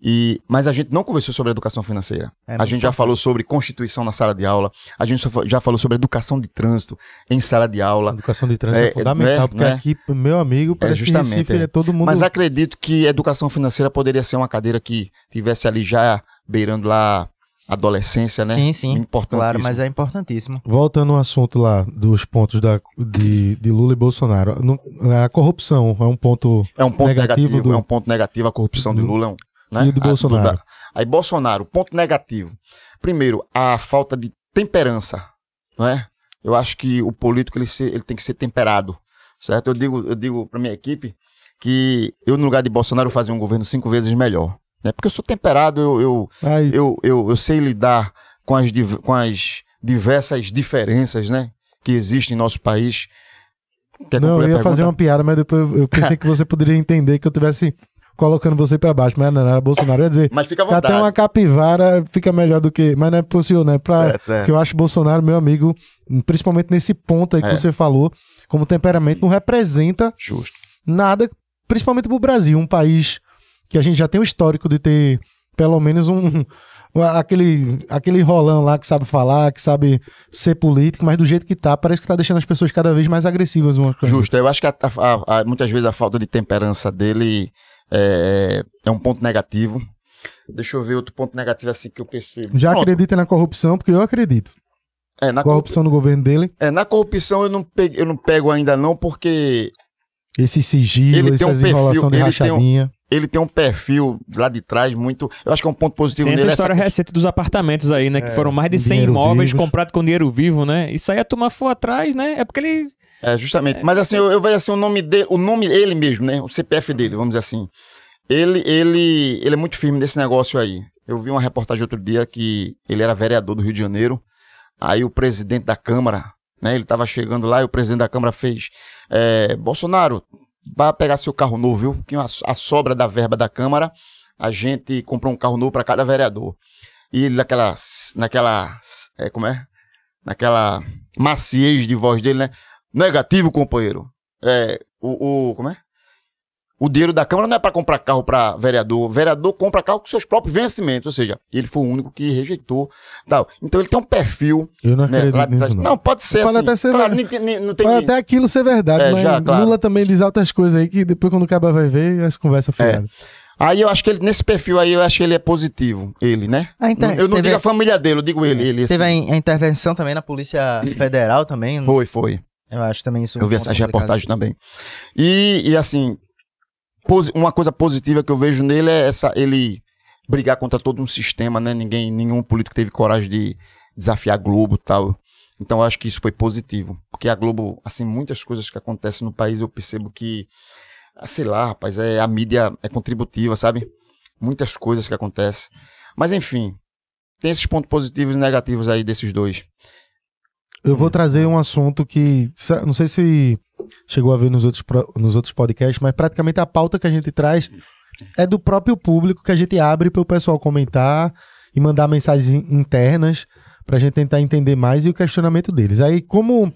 E, mas a gente não conversou sobre educação financeira. É a gente já falou sobre constituição na sala de aula. A gente já falou sobre educação de trânsito em sala de A aula. educação de trânsito é, É, fundamental, né, porque né? aqui, meu amigo, parece justamente, que Recife é. é. todo mundo... Mas acredito que educação financeira poderia ser uma cadeira que tivesse ali já beirando lá a adolescência, né? Sim, sim. Importante Claro, mas é importantíssimo. Voltando ao assunto lá dos pontos da, de, de Lula e Bolsonaro, não- a corrupção é um ponto É um ponto negativo negativo, do- é um ponto negativo a corrupção de do- Lula. é um, Né? e do Bolsonaro. da- aí Bolsonaro, ponto negativo. Primeiro, a falta de temperança, não é? Eu acho que o político ele, ser- ele tem que ser temperado, certo? Eu digo, eu digo para minha equipe que eu no lugar de Bolsonaro fazia um governo cinco vezes melhor, né? Porque eu sou temperado, eu, eu, eu, eu, eu sei lidar com as, com as diversas diferenças, né? Que existem em nosso país. Quer não, eu ia fazer uma piada, mas depois eu pensei que você poderia entender que eu tivesse colocando você pra baixo, mas não, era Bolsonaro. Ia dizer, Mas fica à vontade. até uma capivara fica melhor do que... Mas não é possível, né? Pra, Certo, certo. Porque eu acho Bolsonaro, meu amigo, principalmente nesse ponto aí que É. você falou, como temperamento, não representa Justo. nada, principalmente pro Brasil, um país que a gente já tem o histórico de ter pelo menos um aquele aquele rolão lá que sabe falar, que sabe ser político, mas do jeito que tá, parece que tá deixando as pessoas cada vez mais agressivas umas com as Justo, eu acho que a- a- a- muitas vezes a falta de temperança dele é, é um ponto negativo. Deixa eu ver outro ponto negativo assim que eu percebo. Já Pronto. acredita na corrupção, porque eu acredito. É, na, corrupção. Corrupção no governo dele, é, na corrupção eu não, peguei- eu não pego ainda não, porque esse sigilo, Ele tem um essas perfil, de ele tem um- rachadinha. ele tem um perfil lá de trás muito. Eu acho que é um ponto positivo Tem essa nele. história recente dos apartamentos aí, né? Que foram mais de 100 dinheiro imóveis vivos. comprados com dinheiro vivo, né? Isso aí a turma for atrás, né? É porque ele. É, justamente. Mas assim, eu, eu vejo assim o nome dele, o nome ele mesmo, né? O CPF dele, vamos dizer assim. Ele, ele, ele é muito firme nesse negócio aí. Eu vi uma reportagem outro dia que ele era vereador do Rio de Janeiro. Aí o presidente da Câmara, né? Ele tava chegando lá e o presidente da Câmara fez: é, Bolsonaro, vá pegar seu carro novo, viu? A, a sobra da verba da Câmara, a gente comprou um carro novo para cada vereador. E ele naquela, naquela, é, como é? Naquela maciez de voz dele, né? Negativo, companheiro. É, o, o como é? O dinheiro da Câmara não é para comprar carro para vereador. O vereador compra carro com seus próprios vencimentos. Ou seja, ele foi o único que rejeitou. Tal. Então ele tem um perfil. Eu não Né, acredito lá de nisso, não. não. pode ser Pode assim. até ser claro, não tem. Pode até aquilo ser verdade, É, mas já, claro. Lula também diz altas coisas aí que depois quando o cara vai ver, as conversas ficaram. Aí eu acho que ele, nesse perfil aí, eu acho que ele é positivo. Ele, né? Ah, então, eu não teve- digo a família dele, eu digo ele. ele Teve assim. a, a intervenção também na Polícia Federal também. Foi, foi. Eu acho também isso. Eu vi complicado. reportagens também. E, e assim, uma coisa positiva que eu vejo nele é essa, ele brigar contra todo um sistema, né? Ninguém, nenhum político teve coragem de desafiar a Globo e tal. Então eu acho que isso foi positivo. Porque a Globo, assim, muitas coisas que acontecem no país eu percebo que, ah, sei lá, rapaz, é, a mídia é contributiva, sabe? Muitas coisas que acontecem. Mas enfim, tem esses pontos positivos e negativos aí desses dois. Eu vou trazer um assunto que não sei se chegou a ver nos outros, nos outros podcasts, mas praticamente a pauta que a gente traz é do próprio público que a gente abre para o pessoal comentar e mandar mensagens in- internas para a gente tentar entender mais e o questionamento deles. Aí, como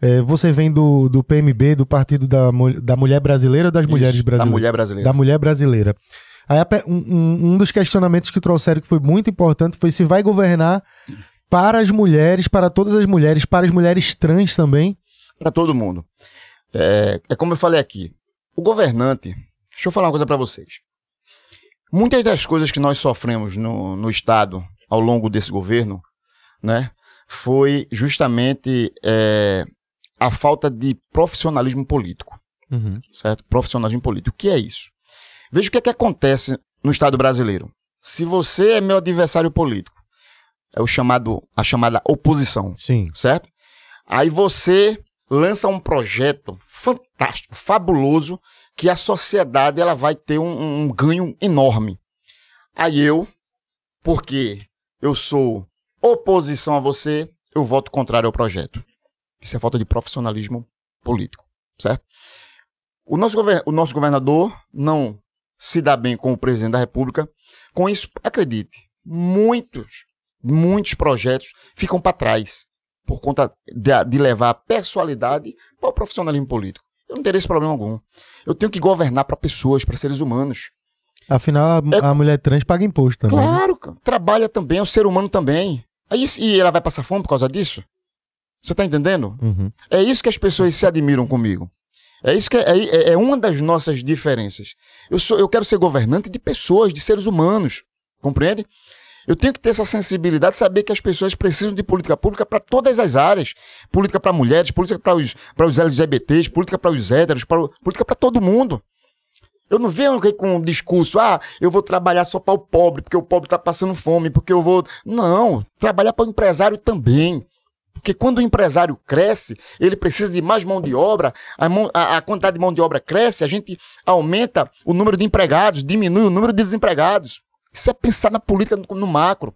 é, você vem do, do PMB, do Partido da, da Mulher Brasileira ou das Mulheres Isso, Brasileiras? Da mulher brasileira. da mulher brasileira. Aí um- um dos questionamentos que trouxeram que foi muito importante foi se vai governar para as mulheres, para todas as mulheres, para as mulheres trans também. para todo mundo. É, é como eu falei aqui. O governante. Deixa eu falar uma coisa para vocês. Muitas das coisas que nós sofremos no, no Estado ao longo desse governo, né, foi justamente é, a falta de profissionalismo político, certo? Profissionalismo político. O que é isso? Veja o que é que acontece no Estado brasileiro. Se você é meu adversário político, é o chamado, a chamada oposição Sim. certo? Aí você lança um projeto fantástico, fabuloso, que a sociedade ela vai ter um, um ganho enorme. Aí eu, porque eu sou oposição a você, eu voto contrário ao projeto. Isso é falta de profissionalismo político, certo? O nosso, o nosso governador não se dá bem com o presidente da República. Com isso, acredite, muitos, muitos projetos ficam para trás por conta de, de levar a pessoalidade para o profissionalismo político. Eu não teria esse problema algum. Eu tenho que governar para pessoas, para seres humanos. Afinal, a, é, a, mulher trans paga imposto também. Né? Claro, né? trabalha também, é o ser humano também. Aí, e ela vai passar fome por causa disso? Você está entendendo? Uhum. É isso que as pessoas se admiram comigo. É isso que é, é, é, uma das nossas diferenças. Eu, sou, eu quero ser governante de pessoas, de seres humanos. Compreende? Eu tenho que ter essa sensibilidade de saber que as pessoas precisam de política pública para todas as áreas. Política para mulheres, política para os, os LGBTs, política para os héteros, política para todo mundo. Eu não venho com um discurso, ah, eu vou trabalhar só para o pobre, porque o pobre está passando fome, porque eu vou. Não, trabalhar para o empresário também. Porque quando o empresário cresce, ele precisa de mais mão de obra, a, mão, a, a, quantidade de mão de obra cresce, a gente aumenta o número de empregados, diminui o número de desempregados. Isso é pensar na política no, no macro.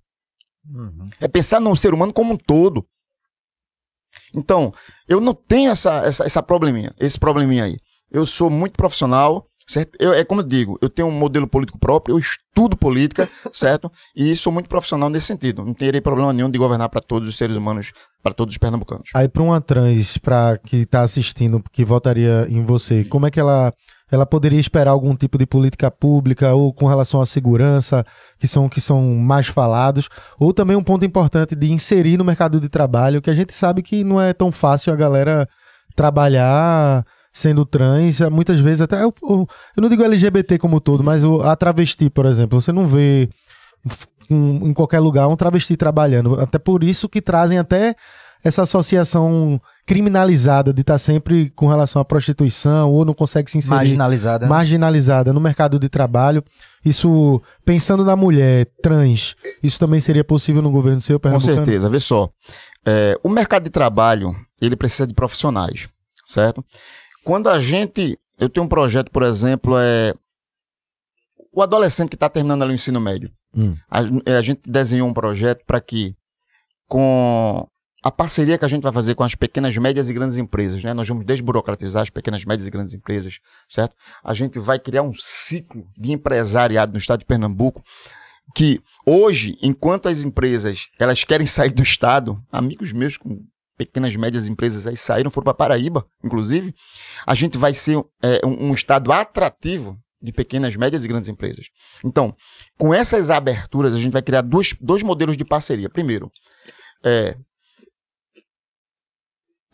Uhum. É pensar no ser humano como um todo. Então, eu não tenho essa, essa, essa probleminha, esse probleminha aí. Eu sou muito profissional, certo? Eu, é como eu digo, eu tenho um modelo político próprio, eu estudo política, certo? E sou muito profissional nesse sentido. Não terei problema nenhum de governar para todos os seres humanos, para todos os pernambucanos. Aí, para uma trans, para que está assistindo, que votaria em você, como é que ela ela poderia esperar algum tipo de política pública ou com relação à segurança, que são, que são mais falados, ou também um ponto importante de inserir no mercado de trabalho, que a gente sabe que não é tão fácil a galera trabalhar sendo trans, muitas vezes até eu, eu não digo LGBT como todo, mas a travesti, por exemplo, você não vê em qualquer lugar um travesti trabalhando, até por isso que trazem até essa associação criminalizada de estar tá sempre com relação à prostituição ou não consegue se inserir marginalizada. marginalizada no mercado de trabalho. Isso pensando na mulher trans isso também seria possível no governo seu com certeza. Vê só é, o mercado de trabalho ele precisa de profissionais certo quando a gente eu tenho um projeto por exemplo é o adolescente que está terminando ali o ensino médio hum. a, a gente desenhou um projeto para que com a parceria que a gente vai fazer com as pequenas, médias e grandes empresas, né? Nós vamos desburocratizar as pequenas, médias e grandes empresas, certo? A gente vai criar um ciclo de empresariado no estado de Pernambuco que hoje, enquanto as empresas elas querem sair do estado, amigos meus com pequenas, médias empresas aí saíram, foram para Paraíba, inclusive, a gente vai ser é, um, um estado atrativo de pequenas, médias e grandes empresas. Então, com essas aberturas, a gente vai criar dois, dois modelos de parceria. Primeiro, é,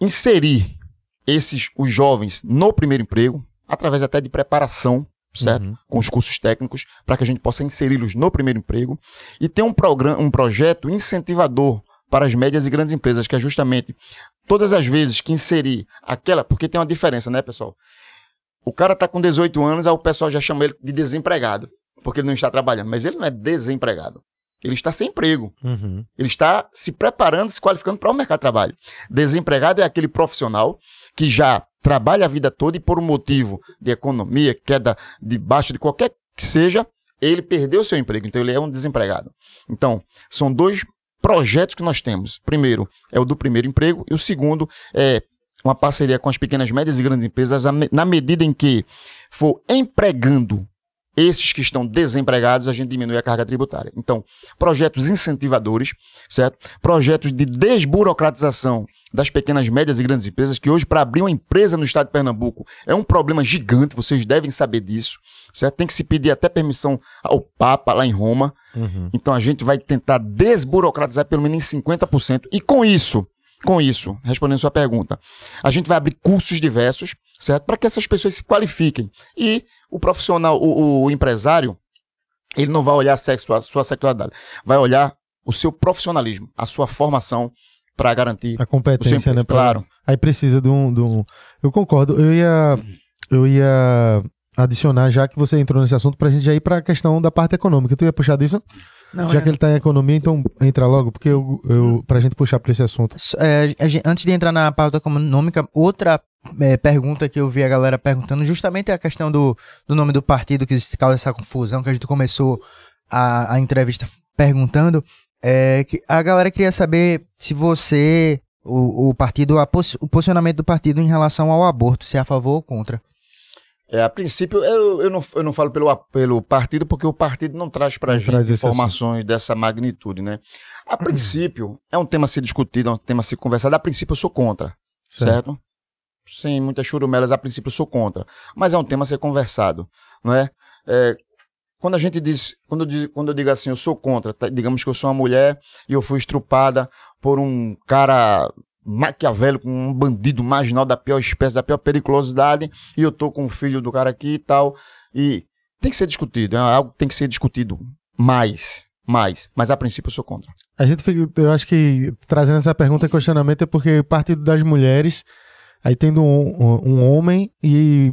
inserir esses os jovens no primeiro emprego, através até de preparação, certo? Uhum. Com os cursos técnicos, para que a gente possa inseri-los no primeiro emprego e ter um programa, um projeto incentivador para as médias e grandes empresas, que é justamente todas as vezes que inserir aquela, porque tem uma diferença, né, pessoal? O cara tá com 18 anos, aí o pessoal já chama ele de desempregado, porque ele não está trabalhando, mas ele não é desempregado. Ele está sem emprego. Uhum. Ele está se preparando, se qualificando para o mercado de trabalho. Desempregado é aquele profissional que já trabalha a vida toda e por um motivo de economia, queda de baixo de qualquer que seja, ele perdeu seu emprego. Então ele é um desempregado. Então, são dois projetos que nós temos. Primeiro é o do primeiro emprego e o segundo é uma parceria com as pequenas, médias e grandes empresas na medida em que for empregando esses que estão desempregados, a gente diminui a carga tributária. Então, projetos incentivadores, certo? Projetos de desburocratização das pequenas, médias e grandes empresas, que hoje, para abrir uma empresa no estado de Pernambuco, é um problema gigante, vocês devem saber disso, certo? Tem que se pedir até permissão ao Papa lá em Roma. Uhum. Então, a gente vai tentar desburocratizar pelo menos em 50%. E com isso, com isso, respondendo sua pergunta, a gente vai abrir cursos diversos, certo? Para que essas pessoas se qualifiquem. E o profissional, o, o empresário, ele não vai olhar a, sexo, a sua sexualidade, vai olhar o seu profissionalismo, a sua formação para garantir a competência, né? Claro. Aí precisa de um, de um. Eu concordo. Eu ia, eu ia adicionar já que você entrou nesse assunto para a gente já ir para a questão da parte econômica. Tu ia puxar disso? Não, Já é- que ele tá em economia, então entra logo, porque eu, eu, pra gente puxar pra esse assunto. É, a antes de entrar na pauta econômica, outra é, pergunta que eu vi a galera perguntando, justamente é a questão do, do nome do partido que se causa essa confusão, que a gente começou a, a entrevista perguntando, é que a galera queria saber se você, o, o partido, a pos- o posicionamento do partido em relação ao aborto, se é a favor ou contra. É, a princípio, eu, eu, não, eu não falo pelo, pelo partido, porque o partido não traz para a gente informações dessa magnitude, né? A princípio, é um tema a ser discutido, é um tema a ser conversado. A princípio, eu sou contra, certo? Sem muitas churumelas, a princípio, sou contra. Mas é um tema a ser conversado, não é? É, quando a gente diz, quando eu, diz, quando eu digo assim, eu sou contra, tá? digamos que eu sou uma mulher e eu fui estrupada por um cara maquiavélico, um bandido marginal da pior espécie, da pior periculosidade, e eu tô com o filho do cara aqui e tal, e tem que ser discutido, é algo que tem que ser discutido mais, mais, mas a princípio eu sou contra. A gente fica, eu acho que trazendo essa pergunta e questionamento é porque Partido das Mulheres, aí tendo um, um- homem e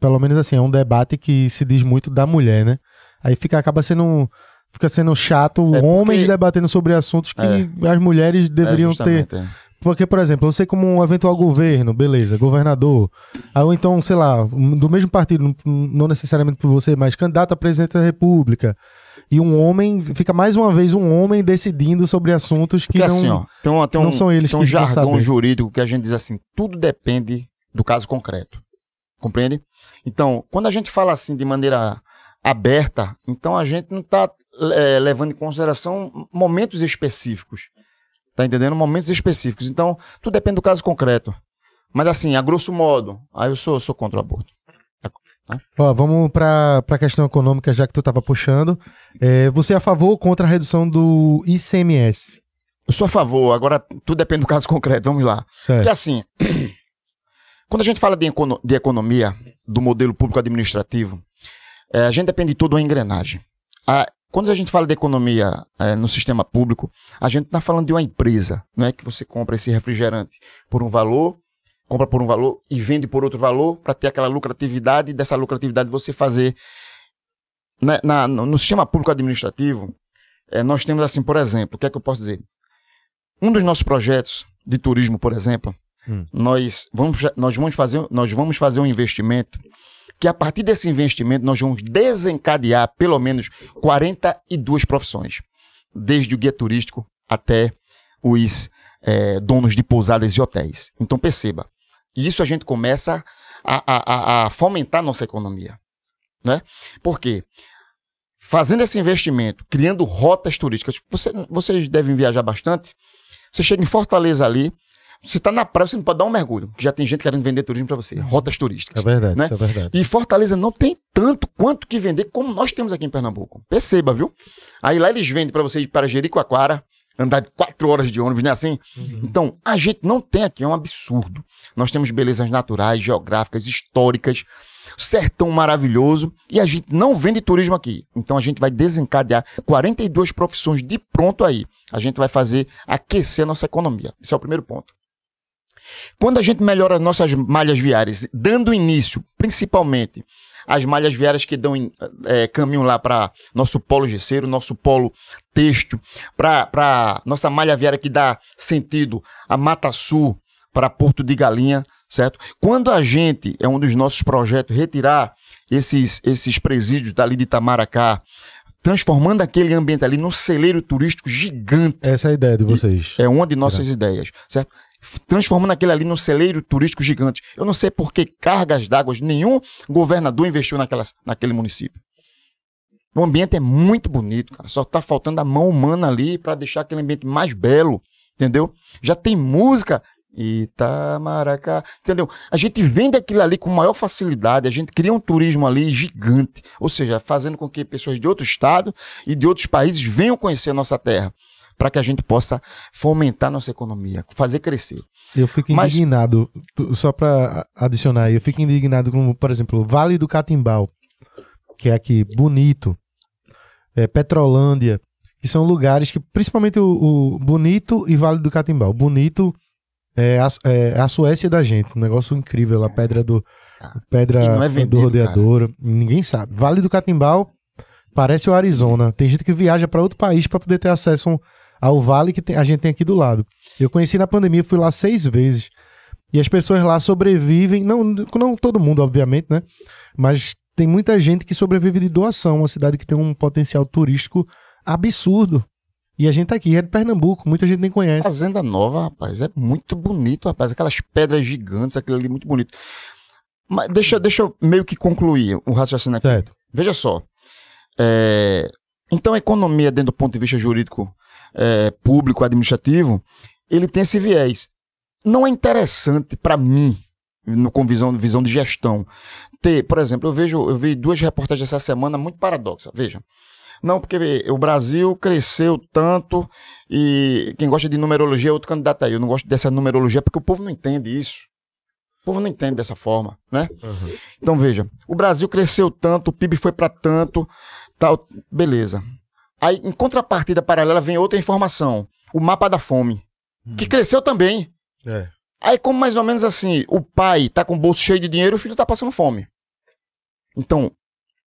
pelo menos assim, é um debate que se diz muito da mulher, né? Aí fica, acaba sendo, fica sendo chato É porque- homens debatendo sobre assuntos que as mulheres deveriam É, ter. é. Porque, por exemplo, você como um eventual governo, beleza, governador, ou então, sei lá, do mesmo partido, não necessariamente por você, mas candidato a presidente da república, e um homem, fica mais uma vez um homem decidindo sobre assuntos que Porque não... assim, ó, tem, uma, tem não um, são eles tem um que jargão saber. jurídico que a gente diz assim, tudo depende do caso concreto. Compreende? Então, quando a gente fala assim de maneira aberta, então a gente não está levando em consideração momentos específicos. Tá entendendo? Momentos específicos. Então, tudo depende do caso concreto. Mas assim, a grosso modo, aí eu sou, sou contra o aborto. Ó, vamos pra, pra questão econômica, já que tu tava puxando. É, você é a favor ou contra a redução do ICMS? Eu sou a favor, agora tudo depende do caso concreto. Vamos lá. Porque Certo. assim, quando a gente fala de, econo- de economia, do modelo público administrativo, eh, a gente depende de toda uma engrenagem. A- quando a gente fala de economia eh, no sistema público, a gente está falando de uma empresa, não é que você compra esse refrigerante por um valor, compra por um valor e vende por outro valor para ter aquela lucratividade e dessa lucratividade você fazer. Na- na- no sistema público administrativo, eh, nós temos assim, por exemplo, o que é que eu posso dizer? Um dos nossos projetos de turismo, por exemplo, Hum. nós, vamos, nós, vamos fazer, nós vamos fazer um investimento que a partir desse investimento nós vamos desencadear pelo menos 42 profissões, desde o guia turístico até os eh, donos de pousadas e hotéis. Então perceba, isso a gente começa a, a- a- a fomentar a nossa economia. Né? Por quê? Fazendo esse investimento, criando rotas turísticas, você- vocês devem viajar bastante. Você chega em Fortaleza ali, você está na praia, você não pode dar um mergulho, que já tem gente querendo vender turismo para você, rotas É turísticas. verdade, né? isso é verdade. E Fortaleza não tem tanto quanto que vender como nós temos aqui em Pernambuco. Perceba, viu? Aí lá eles vendem para você ir para Jericoacoara, andar de quatro horas de ônibus, não é assim? Então, a gente não tem aqui, é um absurdo. Nós temos belezas naturais, geográficas, históricas, sertão maravilhoso, e a gente não vende turismo aqui. Então a gente vai desencadear 42 profissões de pronto aí. A gente vai fazer aquecer a nossa economia. Esse é o primeiro ponto. Quando a gente melhora as nossas malhas viárias, dando início, principalmente, às malhas viárias que dão eh, caminho lá para nosso polo gesseiro, nosso polo têxtil, para nossa malha viária que dá sentido a Mata Sul para Porto de Galinha, certo? Quando a gente, é um dos nossos projetos, retirar esses, esses presídios dali de Itamaracá, transformando aquele ambiente ali num celeiro turístico gigante, Essa é a ideia de vocês. é uma de nossas ideias, certo? Transformando aquele ali num celeiro turístico gigante. Eu não sei por que cargas d'água, nenhum governador investiu naquela, naquele município. O ambiente é muito bonito, cara. Só tá faltando a mão humana ali para deixar aquele ambiente mais belo, entendeu? Já tem música. Itamaracá, entendeu? A gente vende aquilo ali com maior facilidade, a gente cria um turismo ali gigante, ou seja, fazendo com que pessoas de outro estado e de outros países venham conhecer a nossa terra para que a gente possa fomentar nossa economia, fazer crescer. Eu fico Mas- indignado, só pra adicionar eu fico indignado com, por exemplo, Vale do Catimbau, que é aqui, bonito, é, Petrolândia, que são lugares que, principalmente o, o Bonito e Vale do Catimbau. Bonito é a, é a Suécia da gente, um negócio incrível, a pedra do pedra é do vendido, rodeador, ninguém sabe. Vale do Catimbau Parece o Arizona. Tem gente que viaja para outro país para poder ter acesso ao vale que tem- a gente tem aqui do lado. Eu conheci na pandemia, fui lá seis vezes. E as pessoas lá sobrevivem, não, não todo mundo, obviamente, né? Mas tem muita gente que sobrevive de doação. Uma cidade que tem um potencial turístico absurdo. E a gente tá aqui, é de Pernambuco, muita gente nem conhece. Fazenda Nova, rapaz, é muito bonito, rapaz. Aquelas pedras gigantes, aquilo ali, muito bonito. Mas deixa, deixa eu meio que concluir o raciocínio aqui. Certo. Veja só. é, então, a economia, dentro do ponto de vista jurídico, é, público, administrativo, ele tem esse viés. Não é interessante para mim, no- com visão, visão de gestão, ter, por exemplo, eu vejo, eu vi duas reportagens essa semana muito paradoxas. Veja. Não, porque o Brasil cresceu tanto e quem gosta de numerologia é outro candidato aí. Eu não gosto dessa numerologia porque o povo não entende isso. O povo não entende dessa forma, né? Então veja, o Brasil cresceu tanto, o PIB foi para tanto, tal, beleza. Aí em contrapartida paralela vem outra informação, o mapa da fome, que cresceu também. É. Aí como mais ou menos assim, o pai tá com o bolso cheio de dinheiro, o filho tá passando fome. Então,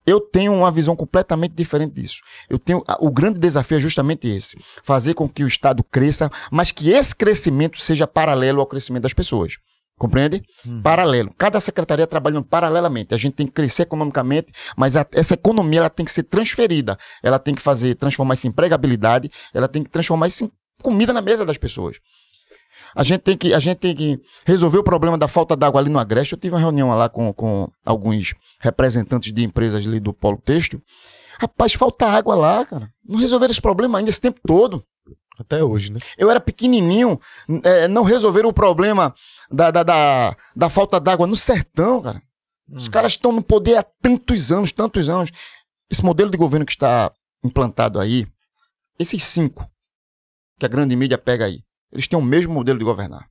eu tenho uma visão completamente diferente disso. Eu tenho o grande desafio é justamente esse, fazer com que o Estado cresça, mas que esse crescimento seja paralelo ao crescimento das pessoas. Compreende? Paralelo. Cada secretaria trabalhando paralelamente. A gente tem que crescer economicamente, mas a- essa economia ela tem que ser transferida. Ela tem que fazer, transformar isso em empregabilidade, ela tem que transformar isso em comida na mesa das pessoas. A gente tem que, a gente tem que resolver o problema da falta d'água ali no Agreste. Eu tive uma reunião lá com, com alguns representantes de empresas ali do Polo Têxtil. Rapaz, falta água lá, cara. Não resolveram esse problema ainda esse tempo todo. Até hoje, né? Eu era pequenininho, é, não resolveram o problema da, da, da, da falta d'água no sertão, cara. Os caras estão no poder há tantos anos, tantos anos. Esse modelo de governo que está implantado aí, esses cinco que a grande mídia pega aí, eles têm o mesmo modelo de governar.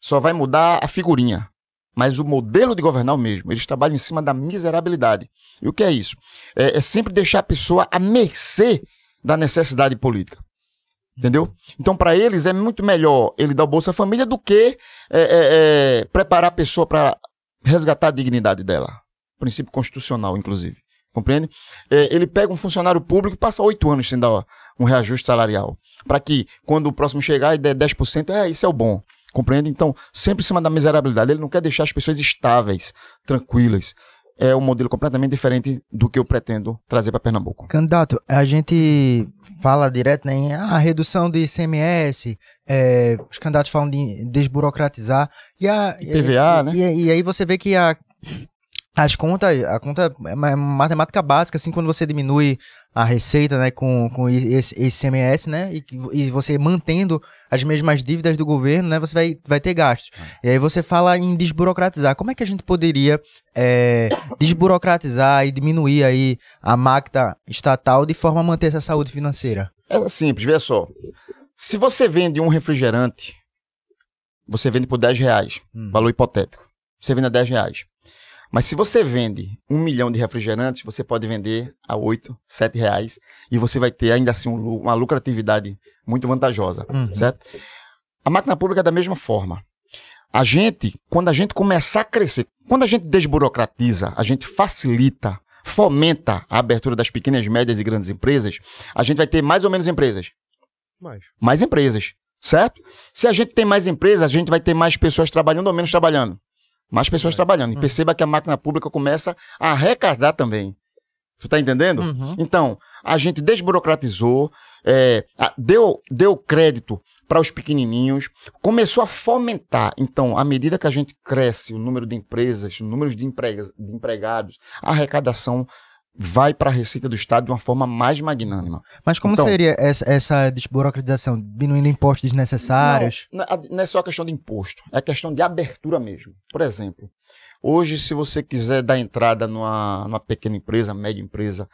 Só vai mudar a figurinha. Mas o modelo de governar é o mesmo. Eles trabalham em cima da miserabilidade. E o que é isso? É, é sempre deixar a pessoa à mercê da necessidade política. Entendeu? Então, para eles, é muito melhor ele dar o Bolsa Família do que é, é, é, preparar a pessoa para resgatar a dignidade dela. Princípio constitucional, inclusive. Compreende? É, ele pega um funcionário público e passa oito anos sem dar um reajuste salarial. Para que, quando o próximo chegar e der 10%, é, isso é o bom. Compreende? Então, sempre em cima da miserabilidade. Ele não quer deixar as pessoas estáveis, tranquilas. É um modelo completamente diferente do que eu pretendo trazer para Pernambuco. Candidato, a gente fala direto né, em ah, redução do ICMS, é, os candidatos falam de desburocratizar. E, a, PVA, e, né? E, e aí você vê que a, as contas, a conta é uma matemática básica, assim, quando você diminui a receita né, com, com esse ICMS, né? E, e você mantendo as mesmas dívidas do governo, né? Você vai, vai ter gastos. E aí você fala em desburocratizar. Como é que a gente poderia é, desburocratizar e diminuir aí a máquina estatal de forma a manter essa saúde financeira? É simples, veja só. Se você vende um refrigerante, você vende por 10 reais, valor hipotético. Você vende a 10 reais. Mas se você vende um milhão de refrigerantes, você pode vender a 8, 7 reais e você vai ter ainda assim um uma lucratividade muito vantajosa, Uhum. certo? A máquina pública é da mesma forma. A gente, quando a gente começar a crescer, quando a gente desburocratiza, a gente facilita, fomenta a abertura das pequenas, médias e grandes empresas, a gente vai ter mais ou menos empresas Mas. mais empresas, certo? Se a gente tem mais empresas, a gente vai ter mais pessoas trabalhando ou menos trabalhando. Mais pessoas trabalhando. E perceba que a máquina pública começa a arrecadar também. Você está entendendo? Uhum. Então, a gente desburocratizou, é, deu, deu crédito para os pequenininhos, começou a fomentar. Então, à medida que a gente cresce o número de empresas, o número de, emprega- de empregados, a arrecadação vai para a receita do Estado de uma forma mais magnânima. Mas como Então- seria essa, essa desburocratização? Diminuindo impostos desnecessários? Não, não é- é só a questão de imposto, é a questão de abertura mesmo. Por exemplo, hoje, se você quiser dar entrada numa, numa pequena empresa, média empresa,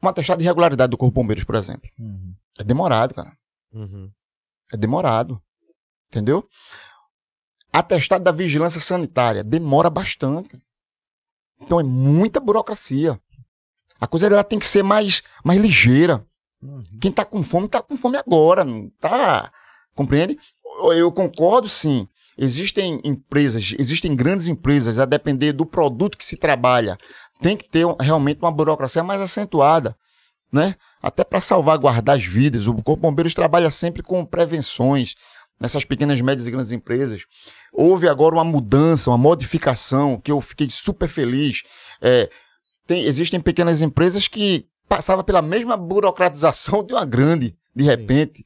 um atestado de regularidade do Corpo Bombeiros, por exemplo, Uhum. é demorado, cara. É demorado. Entendeu? Atestado da vigilância sanitária demora bastante. cara. Então é muita burocracia. A coisa ela tem que ser mais, mais ligeira. Quem tá com fome, tá com fome agora. Não tá. Compreende? Eu concordo, sim. Existem empresas, existem grandes empresas, a depender do produto que se trabalha. Tem que ter realmente uma burocracia mais acentuada. né? Até para salvaguardar as vidas. O Corpo Bombeiros trabalha sempre com prevenções nessas pequenas, médias e grandes empresas. Houve agora uma mudança, uma modificação que eu fiquei super feliz. É, tem, existem pequenas empresas que passavam pela mesma burocratização de uma grande, de repente.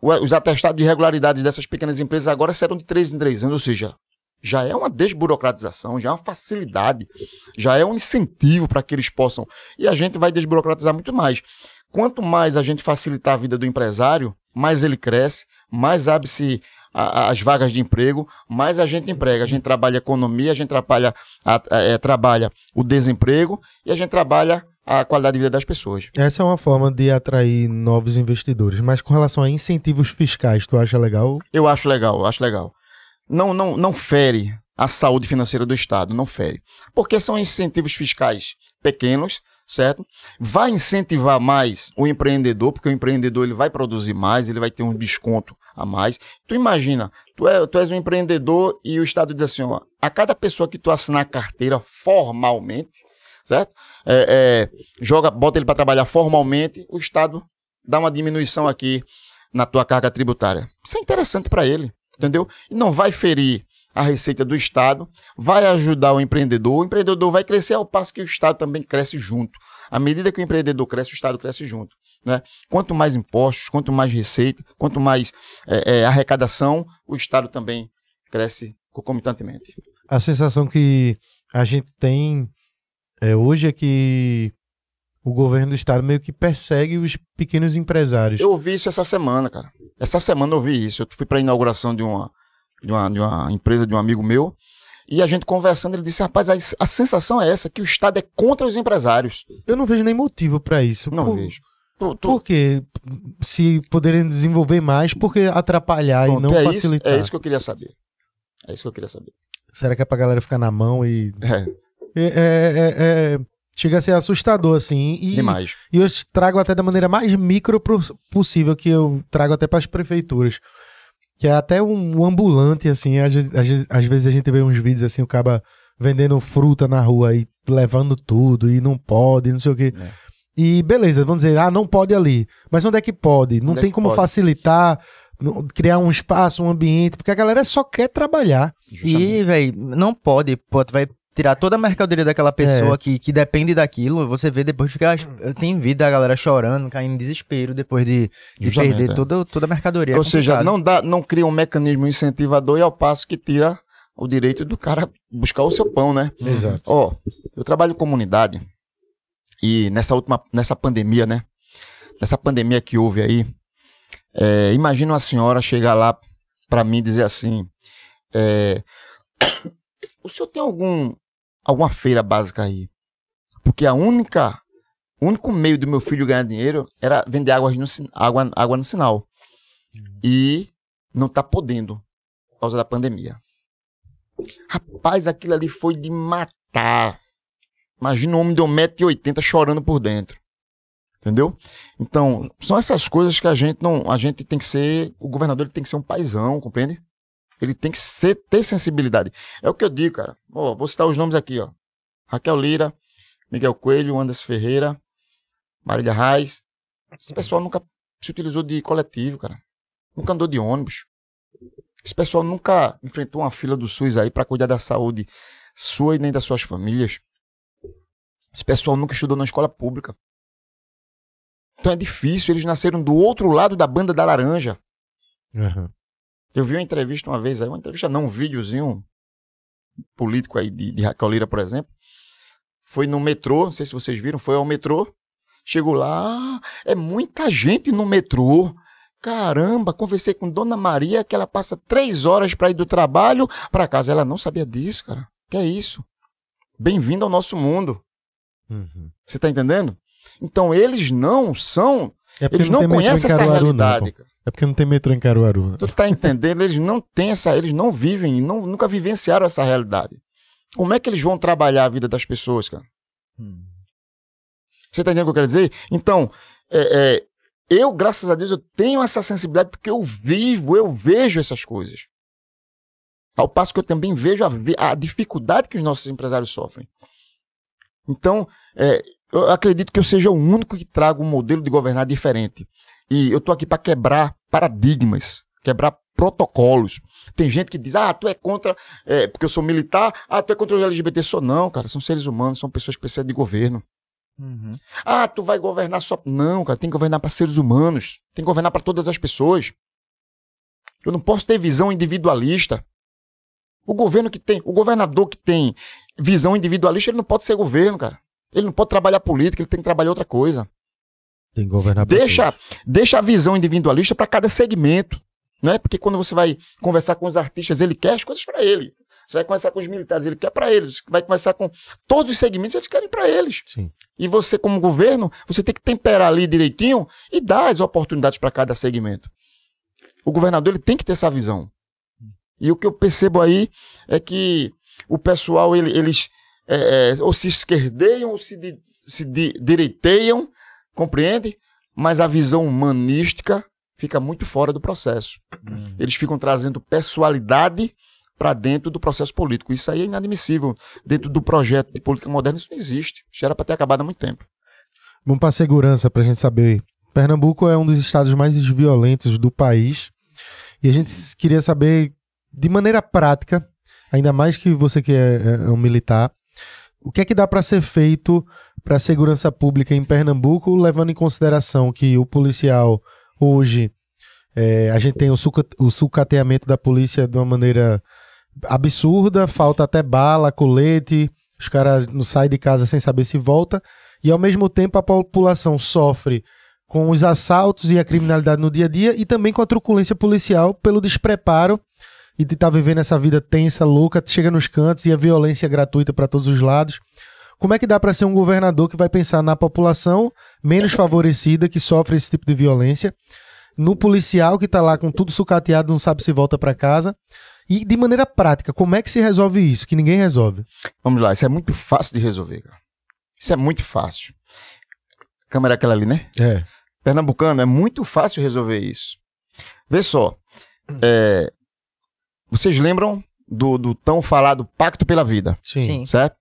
Os atestados de irregularidades dessas pequenas empresas agora serão de três em três anos, ou seja, já é uma desburocratização, já é uma facilidade, já é um incentivo para que eles possam. E a gente vai desburocratizar muito mais. Quanto mais a gente facilitar a vida do empresário, mais ele cresce, mais abre-se a- as vagas de emprego, mais a gente emprega. A gente trabalha a economia, a gente trabalha, a- a- é, trabalha o desemprego e a gente trabalha a qualidade de vida das pessoas. Essa é uma forma de atrair novos investidores. Mas com relação a incentivos fiscais, tu acha legal? Eu acho legal, eu acho legal. Não, não, não fere a saúde financeira do Estado, não fere. Porque são incentivos fiscais pequenos, certo? Vai incentivar mais o empreendedor, porque o empreendedor ele vai produzir mais, ele vai ter um desconto a mais. Tu imagina, tu, é, tu és um empreendedor e o Estado diz assim, ó, a cada pessoa que tu assinar a carteira formalmente, certo? É, é, joga, bota ele para trabalhar formalmente, o Estado dá uma diminuição aqui na tua carga tributária. Isso é interessante para ele, entendeu? E não vai ferir a receita do Estado, vai ajudar o empreendedor, o empreendedor vai crescer ao passo que o Estado também cresce junto. À medida que o empreendedor cresce, o Estado cresce junto. Né? Quanto mais impostos, quanto mais receita, quanto mais é, é, arrecadação, o Estado também cresce concomitantemente. A sensação que a gente tem é, hoje é que o governo do estado meio que persegue os pequenos empresários. Eu ouvi isso essa semana, cara. Essa semana eu ouvi isso. Eu fui para a inauguração de uma, de, uma, de uma empresa de um amigo meu e a gente conversando, ele disse: rapaz, a, a sensação é essa, que o Estado é contra os empresários. Eu não vejo nem motivo para isso. Não Por- vejo. Tu- tu- Por quê? Se poderem desenvolver mais, por que atrapalhar e não é, isso, facilitar? é isso que eu queria saber. É isso que eu queria saber. Será que é pra galera ficar na mão e. É, É, é- é- é- Chega a ser assustador, assim. E, demais. e eu trago até da maneira mais micro possível, que eu trago até para as prefeituras. Que é até um, um ambulante, assim. Às, vezes- às às vezes a gente vê uns vídeos assim, o cara vendendo fruta na rua e levando tudo, e não pode, não sei o quê. É. E beleza, vamos dizer, ah, não pode ali. Mas onde é que pode? Não Onde é tem que como pode? facilitar, criar um espaço, um ambiente, porque a galera só quer trabalhar. Justamente. E, velho, não pode, pô, tu vai tirar toda a mercadoria daquela pessoa É. que, que depende daquilo, você vê depois fica. Tem vida a galera chorando, caindo em desespero depois de, de perder é. toda, toda a mercadoria. É Ou seja, complicado. não, dá, não cria um mecanismo incentivador e ao passo que tira o direito do cara buscar o seu pão, né? Exato. Ó, eu trabalho em comunidade e nessa última, nessa pandemia, né? Nessa pandemia que houve aí, é, imagina uma senhora chegar lá pra mim e dizer assim, é, o senhor tem algum, alguma feira básica aí? Porque a única, o único meio do meu filho ganhar dinheiro era vender água no, água, água no sinal. E não tá podendo por causa da pandemia. Rapaz, aquilo ali foi de matar. Imagina um homem de 1,80m chorando por dentro. Entendeu? Então, são essas coisas que a gente não. A gente tem que ser. O governador tem que ser um paizão, compreende? Ele tem que ser, ter sensibilidade. É o que eu digo, cara. Vou citar os nomes aqui, ó. Raquel Lira, Miguel Coelho, Anderson Ferreira, Marília Reis. Esse pessoal nunca se utilizou de coletivo, cara. Nunca andou de ônibus. Esse pessoal nunca enfrentou uma fila do SUS aí para cuidar da saúde sua e nem das suas famílias. Esse pessoal nunca estudou na escola pública. Então é difícil, eles nasceram do outro lado da banda da laranja. Uhum. Eu vi uma entrevista uma vez aí, uma entrevista não, um videozinho político aí de, de Raquel Lira, por exemplo. Foi no metrô, não sei se vocês viram, foi ao metrô. Chegou lá, "Ah, é muita gente no metrô. Caramba, conversei com Dona Maria que ela passa três horas para ir do trabalho para casa. Ela não sabia disso, cara. Que é isso? Bem-vindo ao nosso mundo. Uhum. Você tá entendendo? Então eles não são, É eles não, em conhecem essa Caruaru, não, realidade. cara. é porque não tem metrô em Caruaru. Tu tá entendendo? Eles não têm essa, eles não vivem, não, nunca vivenciaram essa realidade. Como é que eles vão trabalhar a vida das pessoas, cara? Você tá entendendo o que eu quero dizer? Então, é, é, eu, graças a Deus, eu tenho essa sensibilidade porque eu vivo, eu vejo essas coisas. Ao passo que eu também vejo a, a dificuldade que os nossos empresários sofrem. Então, é, eu acredito que eu seja o único que traga um modelo de governar diferente. E eu tô aqui para quebrar paradigmas, quebrar protocolos. Tem gente que diz, ah, tu é contra, é, porque eu sou militar, ah, tu é contra os LGBT. Sou não, cara, são seres humanos, são pessoas que precisam de governo. Uhum. Ah, tu vai governar só. Não, cara, tem que governar para seres humanos. Tem que governar para todas as pessoas. Eu não posso ter visão individualista. O governo que tem, o governador que tem visão individualista, ele não pode ser governo, cara. Ele não pode trabalhar política, ele tem que trabalhar outra coisa. Tem que governar Deixa, deixa a visão individualista para cada segmento. Não é porque quando você vai conversar com os artistas, ele quer as coisas para ele. Você vai conversar com os militares, ele quer para eles. Vai conversar com todos os segmentos, eles querem para eles. Sim. E você, como governo, você tem que temperar ali direitinho e dar as oportunidades para cada segmento. O governador ele tem que ter essa visão. E o que eu percebo aí é que o pessoal, ele- eles é, é, ou se esquerdeiam ou se, di- se di- direiteiam, compreende? Mas a visão humanística fica muito fora do processo. Eles ficam trazendo pessoalidade para dentro do processo político. Isso aí é inadmissível. Dentro do projeto de política moderna, isso não existe. Isso era para ter acabado há muito tempo. Vamos para segurança para a gente saber. Pernambuco é um dos estados mais violentos do país e a gente queria saber de maneira prática, ainda mais que você que é, é um militar, o que é que dá para ser feito para a segurança pública em Pernambuco, levando em consideração que o policial hoje é, a gente tem o, suca- o sucateamento da polícia de uma maneira absurda, falta até bala, colete, os caras não saem de casa sem saber se volta e ao mesmo tempo a população sofre com os assaltos e a criminalidade no dia a dia e também com a truculência policial pelo despreparo e de estar vivendo essa vida tensa, louca, chega nos cantos e a violência gratuita para todos os lados. Como é que dá para ser um governador que vai pensar na população menos favorecida que sofre esse tipo de violência, no policial que tá lá com tudo sucateado, não sabe se volta para casa? E de maneira prática, como é que se resolve isso? Que ninguém resolve. Vamos lá, isso é muito fácil de resolver, cara. Isso é muito fácil. Câmera é aquela ali, né? É. Pernambucano, é muito fácil resolver isso. Vê só. é, vocês lembram do, do tão falado Pacto pela Vida, Sim. Sim. certo?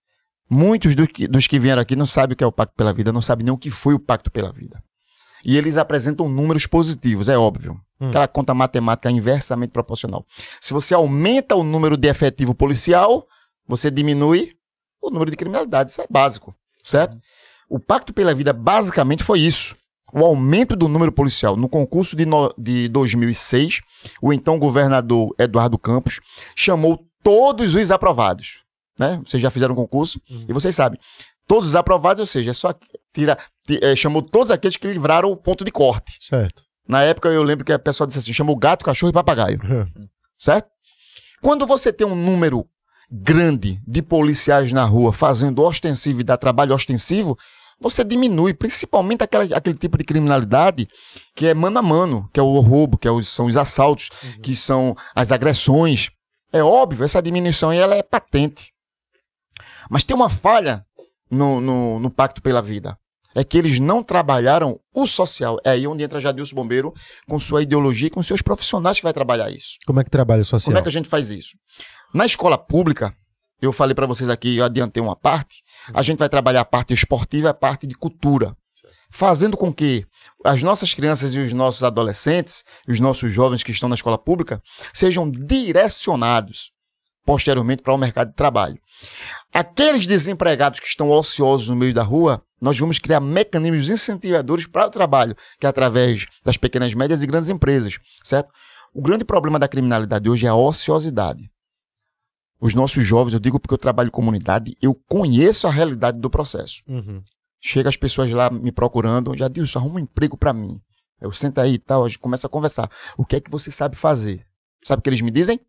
Muitos do que- dos que vieram aqui não sabem o que é o Pacto pela Vida, não sabem nem o que foi o Pacto pela Vida. E eles apresentam números positivos, é óbvio. Hum. Aquela conta matemática inversamente proporcional. Se você aumenta o número de efetivo policial, você diminui o número de criminalidade. Isso é básico, certo? O Pacto pela Vida basicamente foi isso. O aumento do número policial. No concurso de, no- de 2006, o então governador Eduardo Campos chamou todos os aprovados. Né? Vocês já fizeram concurso e vocês sabem. Todos os aprovados, ou seja, é só tira, ti- é, chamou todos aqueles que livraram o ponto de corte. Certo. Na época eu lembro que a pessoa disse assim: chamou gato, cachorro e papagaio certo? Quando você tem um número grande de policiais na rua fazendo ostensivo e dá trabalho ostensivo, você diminui, principalmente aquela, aquele tipo de criminalidade que é mano a mano, que é o roubo, que é os- são os assaltos, que são as agressões. É óbvio, essa diminuição aí, ela é patente. Mas tem uma falha no, no, no Pacto pela Vida. É que eles não trabalharam o social. É aí onde entra Jadilson Bombeiro com sua ideologia e com seus profissionais que vai trabalhar isso. Como é que trabalha o social? Como é que a gente faz isso? Na escola pública, eu falei para vocês aqui, eu adiantei uma parte, a gente vai trabalhar a parte esportiva e a parte de cultura. Fazendo com que as nossas crianças e os nossos adolescentes, os nossos jovens que estão na escola pública, sejam direcionados posteriormente para o mercado de trabalho. Aqueles desempregados que estão ociosos no meio da rua, nós vamos criar mecanismos incentivadores para o trabalho, que é através das pequenas, médias e grandes empresas, certo? O grande problema da criminalidade hoje é a ociosidade. Os nossos jovens, eu digo porque eu trabalho em comunidade, eu conheço a realidade do processo. Uhum. Chega as pessoas lá me procurando, já disse, arruma um emprego para mim. Eu sento aí e tal, a gente começa a conversar. O que é que você sabe fazer? Sabe o que eles me dizem?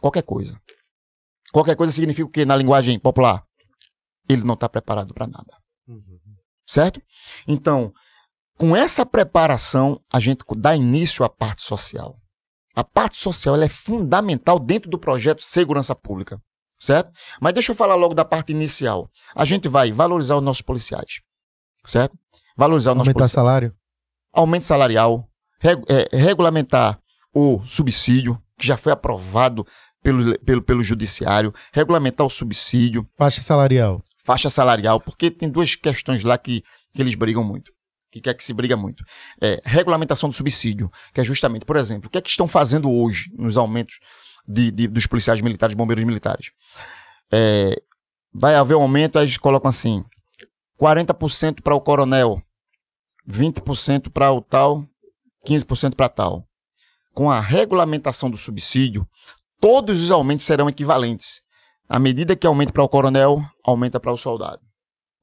Qualquer coisa. Qualquer coisa significa o quê na linguagem popular? Ele não está preparado para nada. Certo? Então, com essa preparação, a gente dá início à parte social. A parte social é fundamental dentro do projeto Segurança Pública. Certo? Mas deixa eu falar logo da parte inicial. A gente vai valorizar os nossos policiais. Certo? Valorizar os nossos Aumentar policiais salário? aumento salarial, regu- é, regulamentar o subsídio, que já foi aprovado pelo, pelo, pelo judiciário, regulamentar o subsídio, Faixa salarial. faixa salarial, porque tem duas questões lá que, que eles brigam muito. Que é que se briga muito? É, regulamentação do subsídio, que é justamente, por exemplo, o que é que estão fazendo hoje nos aumentos de, de- dos policiais militares, bombeiros militares? É, vai haver um aumento, aí eles colocam assim: 40% para o coronel, 20% para o tal, 15% para tal. Com a regulamentação do subsídio, todos os aumentos serão equivalentes. À medida que aumenta para o coronel, aumenta para o soldado.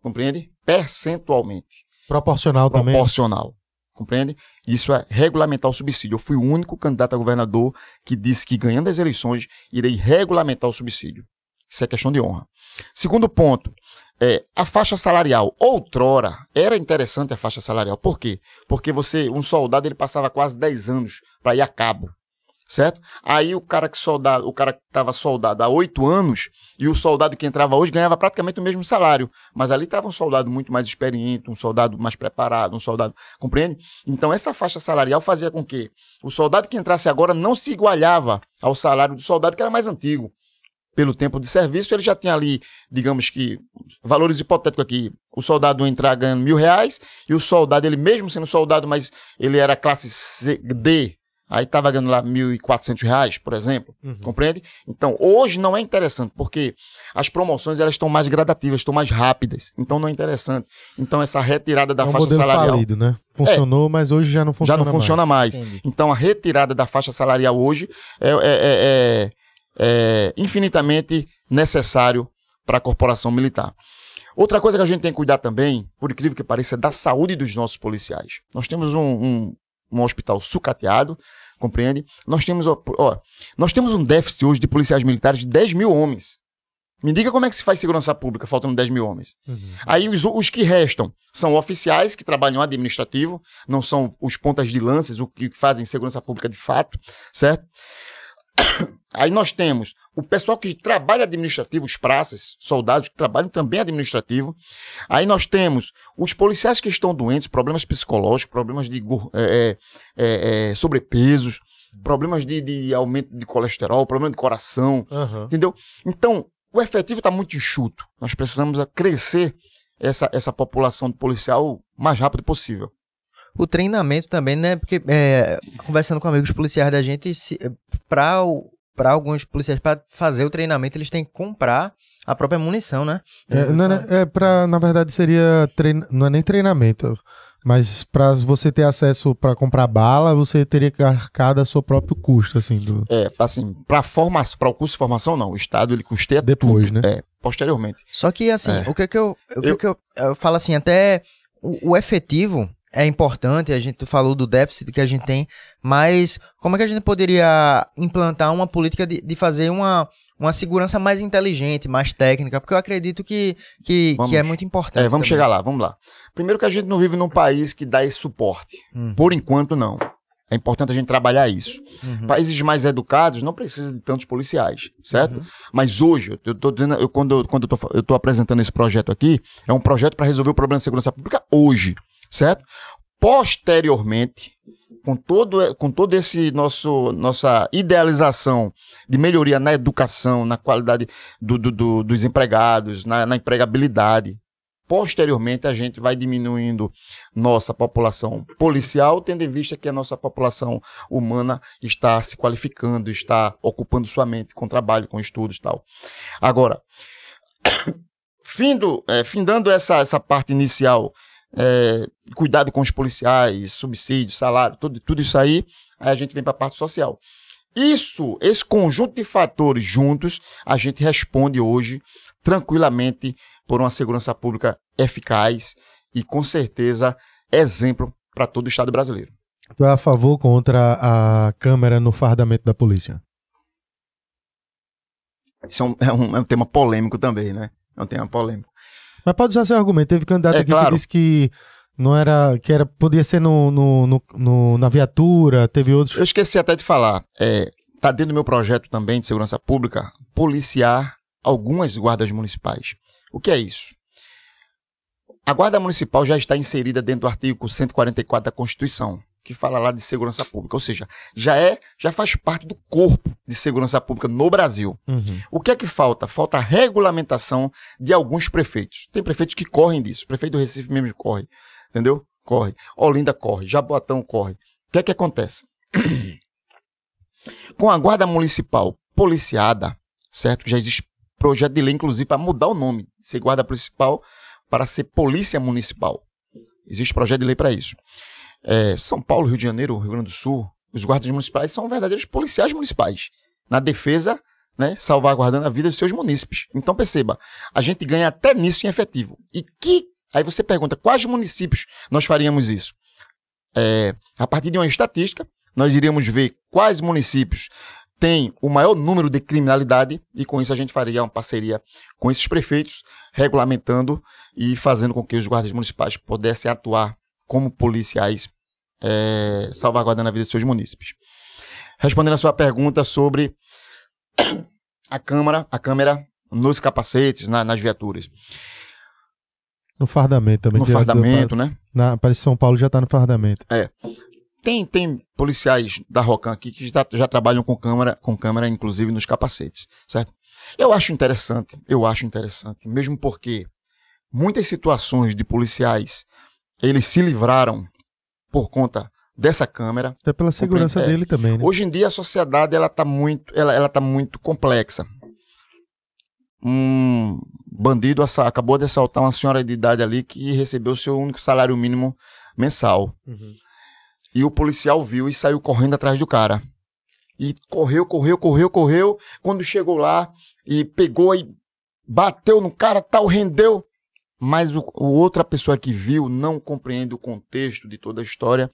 Compreende? Percentualmente. Proporcional também. Proporcional. Compreende? Isso é regulamentar o subsídio. Eu fui o único candidato a governador que disse que, ganhando as eleições, irei regulamentar o subsídio. Isso é questão de honra. Segundo ponto, é, a faixa salarial. Outrora, era interessante a faixa salarial. Por quê? Porque você, um soldado, ele passava quase 10 anos para ir a cabo. Certo? Aí o cara que soldado, o cara que estava soldado há oito anos e o soldado que entrava hoje ganhava praticamente o mesmo salário. Mas ali estava um soldado muito mais experiente, um soldado mais preparado, um soldado. Compreende? Então essa faixa salarial fazia com que o soldado que entrasse agora não se igualava ao salário do soldado que era mais antigo. Pelo tempo de serviço, ele já tinha ali, digamos que, valores hipotéticos aqui. O soldado entrar ganhando mil reais e o soldado, ele mesmo sendo soldado, mas ele era classe C, D, aí estava ganhando lá e quatrocentos reais, por exemplo. Uhum. Compreende? Então, hoje não é interessante, porque as promoções elas estão mais gradativas, estão mais rápidas. Então, não é interessante. Então, essa retirada da é um faixa salarial falido, né? Funcionou, mas hoje já não já funciona não funciona mais. Entendi. Então, a retirada da faixa salarial hoje é, é- é- é- é infinitamente necessário para a corporação militar. Outra coisa que a gente tem que cuidar também, por incrível que pareça, é da saúde dos nossos policiais. Nós temos um, um- um hospital sucateado, compreende? Nós temos, ó, ó, nós temos um déficit hoje de policiais militares de 10 mil homens. Me diga como é que se faz segurança pública faltando 10 mil homens. Uhum. Aí os, os que restam são oficiais que trabalham administrativo, não são os pontas de lanças, o que fazem segurança pública de fato, certo? Aí nós temos o pessoal que trabalha administrativo, os praças, soldados que trabalham também administrativo. Aí nós temos os policiais que estão doentes, problemas psicológicos, problemas de é, é, é, sobrepesos, problemas de, de aumento de colesterol, problema de coração, Aham. Entendeu? Então, o efetivo está muito enxuto. Nós precisamos crescer essa, essa população de policial o mais rápido possível. O treinamento também, né? Porque é, conversando com amigos policiais da gente, para alguns policiais, para fazer o treinamento, eles têm que comprar a própria munição, né? É, não, é, é pra, na verdade, seria. Trein... Não é nem treinamento. Mas para você ter acesso para comprar bala, você teria que arcar da seu próprio custo, assim, do... É, assim, para formação, para o curso de formação, não. O Estado ele custeia depois, tudo. né? É, posteriormente. Só que, assim, É. o que que eu, o que Eu- que eu, eu falo assim, até o, o efetivo é importante, a gente falou do déficit que a gente tem, mas como é que a gente poderia implantar uma política de, de fazer uma, uma segurança mais inteligente, mais técnica? Porque eu acredito que, que, Vamos. que é muito importante. É, vamos também. chegar lá, vamos lá. Primeiro que a gente não vive num país que dá esse suporte. Hum. Por enquanto, não. É importante a gente trabalhar isso. Uhum. Países mais educados não precisam de tantos policiais, certo? Uhum. Mas hoje, eu tô dizendo, eu, quando, eu, quando eu, tô, eu tô apresentando esse projeto aqui, é um projeto para resolver o problema de segurança pública hoje, certo? Posteriormente, com todo, com todo esse nosso nossa idealização de melhoria na educação, na qualidade do- do- do- dos empregados, na, na empregabilidade, posteriormente a gente vai diminuindo nossa população policial, tendo em vista que a nossa população humana está se qualificando, está ocupando sua mente com trabalho, com estudos e tal. Agora, findo, é, findando essa, essa parte inicial, é, cuidado com os policiais, subsídio, salário, tudo, tudo isso aí, aí a gente vem para a parte social. Isso, esse conjunto de fatores juntos, a gente responde hoje tranquilamente por uma segurança pública eficaz e com certeza exemplo para todo o Estado brasileiro. Tu é a favor ou contra a câmera no fardamento da polícia? Isso é um, é um- é um tema polêmico também, né? É um tema polêmico. Mas pode usar seu argumento. Teve candidato É, aqui claro. que disse que não era. que era. podia ser no, no, no- no- na viatura, teve outros. Eu esqueci até de falar, é, tá dentro do meu projeto também de segurança pública, policiar algumas guardas municipais. O que é isso? A guarda municipal já está inserida dentro do artigo 144 da Constituição. Que fala lá de segurança pública, ou seja, já é, já faz parte do corpo de segurança pública no Brasil. Uhum. O que é que falta? Falta a regulamentação de alguns prefeitos. Tem prefeitos que correm disso. O prefeito do Recife mesmo corre. Entendeu? Corre. Olinda corre. Jaboatão corre. O que é que acontece? Com a guarda municipal policiada, certo? Já existe projeto de lei, inclusive, para mudar o nome. de Ser guarda municipal para ser polícia municipal. Existe projeto de lei para isso. É, São Paulo, Rio de Janeiro, Rio Grande do Sul, os guardas municipais são verdadeiros policiais municipais. Na defesa, né, salvaguardando a vida dos seus munícipes. Então perceba, a gente ganha até nisso em efetivo. E que. Aí você pergunta, quais municípios nós faríamos isso? É, a partir de uma estatística, nós iríamos ver quais municípios têm o maior número de criminalidade e com isso a gente faria uma parceria com esses prefeitos, regulamentando e fazendo com que os guardas municipais pudessem atuar como policiais, é, salvaguardando a vida de seus munícipes. Respondendo a sua pergunta sobre a câmara, a câmera nos capacetes, na- nas viaturas, No fardamento também. no fardamento, né? Na, parece que São Paulo já tá no fardamento. Tem, tem policiais da Rocan aqui que já, já trabalham com câmera, com câmera, inclusive nos capacetes, certo? Eu acho interessante, eu acho interessante, mesmo porque muitas situações de policiais eles se livraram por conta dessa câmera. Até pela segurança é. dele também, né? Hoje em dia a sociedade ela tá muito, ela, ela tá muito complexa. Um bandido acabou de assaltar uma senhora de idade ali que recebeu seu único salário mínimo mensal. Uhum. E o policial viu e saiu correndo atrás do cara. E correu, correu, correu, correu. Quando chegou lá e pegou e bateu no cara, tal, rendeu. Mas o, o outra pessoa que viu não compreende o contexto de toda a história.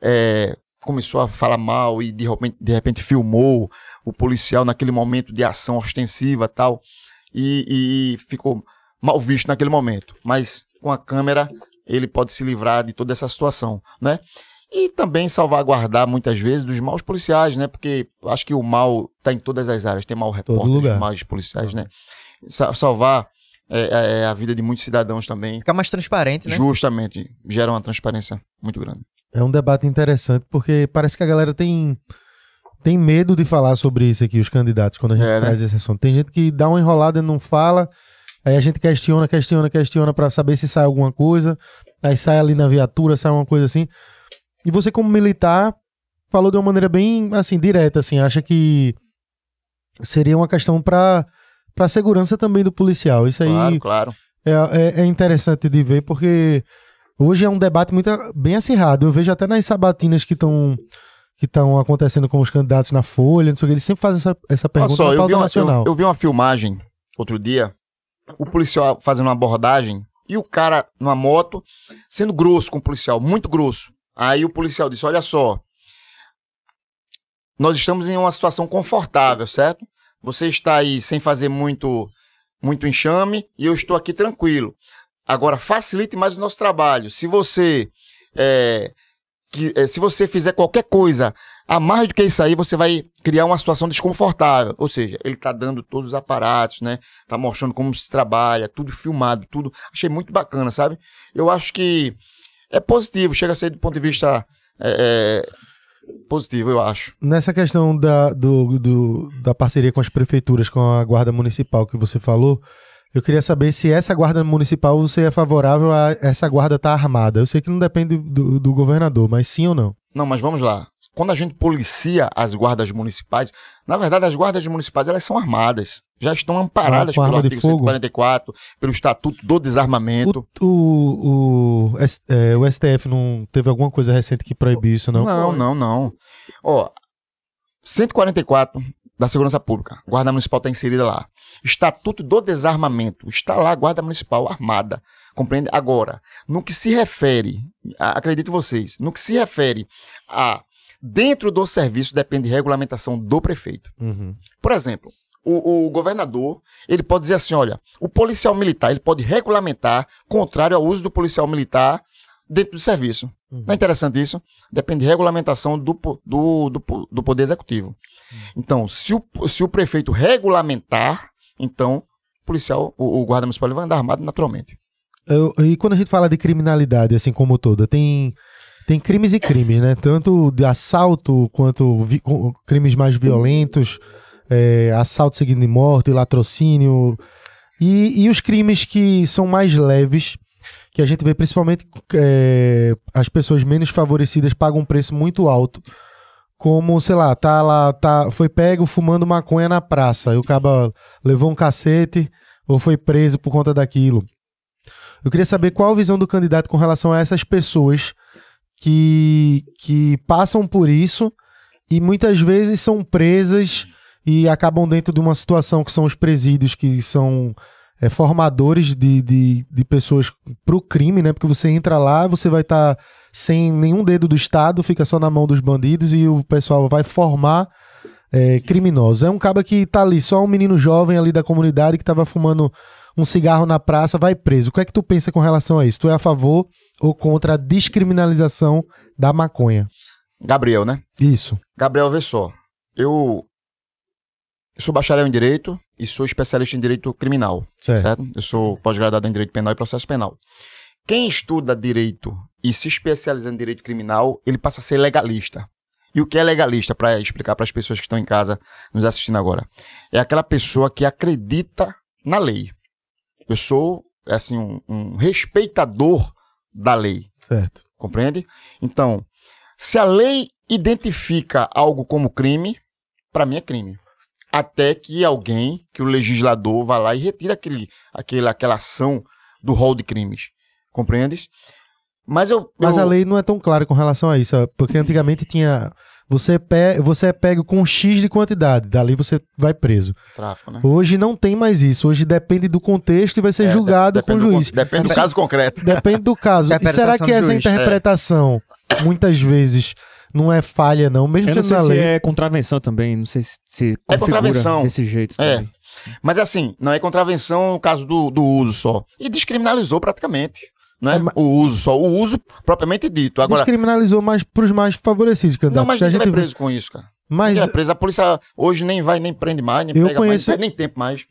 é, começou a falar mal e de repente, de repente filmou o policial naquele momento de ação ostensiva tal. E, e ficou mal visto naquele momento. Mas com a câmera ele pode se livrar de toda essa situação, né? E também salvaguardar muitas vezes dos maus policiais, né? Porque acho que o mal está em todas as áreas. Tem mau repórter, lugar. maus policiais, né? Sa- salvar é, é, a vida de muitos cidadãos também. Fica mais transparente, né? Justamente, gera uma transparência muito grande. É um debate interessante, porque parece que a galera tem, tem medo de falar sobre isso aqui, os candidatos, quando a gente É, né? traz esse assunto. Tem gente que dá uma enrolada e não fala, aí a gente questiona, questiona, questiona pra saber se sai alguma coisa, aí sai ali na viatura, sai uma coisa assim. E você, como militar, falou de uma maneira bem, assim, direta, assim, acha que seria uma questão pra, pra segurança também do policial. Isso aí Claro, claro. é, é, é interessante de ver, porque hoje é um debate muito bem acirrado. Eu vejo até nas sabatinas que estão que estão acontecendo com os candidatos na Folha, não sei o que, eles sempre fazem essa, essa pergunta só, eu vi, uma, nacional. eu, eu vi uma filmagem outro dia, o policial fazendo uma abordagem e o cara numa moto sendo grosso com o policial, muito grosso. Aí o policial disse: Olha só, nós estamos em uma situação confortável, certo? Você está aí sem fazer muito, muito enxame e eu estou aqui tranquilo. Agora, facilite mais o nosso trabalho. Se você. é, que, é, se você fizer qualquer coisa a mais do que isso aí, você vai criar uma situação desconfortável. Ou seja, ele tá dando todos os aparatos, né? Tá mostrando como se trabalha, tudo filmado, tudo. Achei muito bacana, sabe? Eu acho que é positivo, chega a ser do ponto de vista é, é, positivo, eu acho. Nessa questão da, do, do- da parceria com as prefeituras, com a Guarda Municipal que você falou, eu queria saber se essa Guarda Municipal você é favorável a essa guarda estar armada. Eu sei que não depende do, do governador, mas sim ou não? Não, mas vamos lá. Quando a gente policia as guardas municipais, na verdade as guardas municipais elas são armadas, já estão amparadas Com pelo artigo fogo? 144, pelo Estatuto do Desarmamento. O, o, o, é, o STF não teve alguma coisa recente que proibiu isso, não? Não, não, não. Ó, 144 da Segurança Pública, Guarda Municipal está inserida lá. Estatuto do Desarmamento, está lá a Guarda Municipal armada. Compreende? Agora, no que se refere, acredito vocês, no que se refere a dentro do serviço depende de regulamentação do prefeito. Uhum. Por exemplo, o, o governador, ele pode dizer assim, olha, o policial militar, ele pode regulamentar contrário ao uso do policial militar dentro do serviço. Uhum. Não é interessante isso? Depende de regulamentação do, do, do, do Poder Executivo. Então, se o, se o prefeito regulamentar, então o policial, o, o guarda municipal ele vai andar armado naturalmente. Eu- e quando a gente fala de criminalidade, assim como toda, tem, tem crimes e crimes, né? Tanto de assalto quanto vi- crimes mais violentos, é, assalto seguido de morte, latrocínio. E, e os crimes que são mais leves, que a gente vê principalmente é, as pessoas menos favorecidas pagam um preço muito alto. Como, sei lá, tá lá, tá, foi pego fumando maconha na praça. Aí o cara levou um cacete ou foi preso por conta daquilo. Eu queria saber qual a visão do candidato com relação a essas pessoas que, que passam por isso e muitas vezes são presas e acabam dentro de uma situação que são os presídios, que são é, formadores de, de, de pessoas para o crime, né? Porque você entra lá, você vai estar sem nenhum dedo do Estado, fica só na mão dos bandidos e o pessoal vai formar é, criminosos. É um cara que tá ali, só um menino jovem ali da comunidade que tava fumando um cigarro na praça, vai preso. O que é que tu pensa com relação a isso? Tu é a favor ou contra a descriminalização da maconha? Gabriel, né? Isso. Gabriel, vê só. Eu, eu sou bacharel em Direito e sou especialista em Direito Criminal, Certo. certo? Eu sou pós-graduado em Direito Penal e Processo Penal. Quem estuda Direito e se especializa em Direito Criminal, ele passa a ser legalista. E o que é legalista, para explicar para as pessoas que estão em casa nos assistindo agora? É aquela pessoa que acredita na lei. Eu sou, assim, um, um respeitador da lei. Certo. Compreende? Então, se a lei identifica algo como crime, para mim é crime. Até que alguém, que o legislador vá lá e retire aquele, aquele, aquela ação do rol de crimes. Compreendes? Mas eu. Mas eu- a lei não é tão clara com relação a isso, porque antigamente tinha. Você, pe você é pego com um X de quantidade, dali você vai preso. Tráfico, né? Hoje não tem mais isso. Hoje depende do contexto e vai ser É, julgado com o depende do juiz. Depende do caso concreto. Depende do caso. E será que essa juiz, interpretação, muitas vezes, não é falha, não? Mesmo Eu não sendo sei na se lei. é contravenção também, não sei se, se É configura contravenção. desse jeito É. também. Mas assim, não é contravenção no caso do, do uso só. E descriminalizou praticamente. Né? É, O uso só. O uso propriamente dito. Agora. Descriminalizou mais pros mais favorecidos, candidato. Não, mas a gente vai preso com isso, cara. Mas vai preso. A polícia hoje nem vai, nem prende mais, nem Eu pega conheço- mais, nem tempo mais.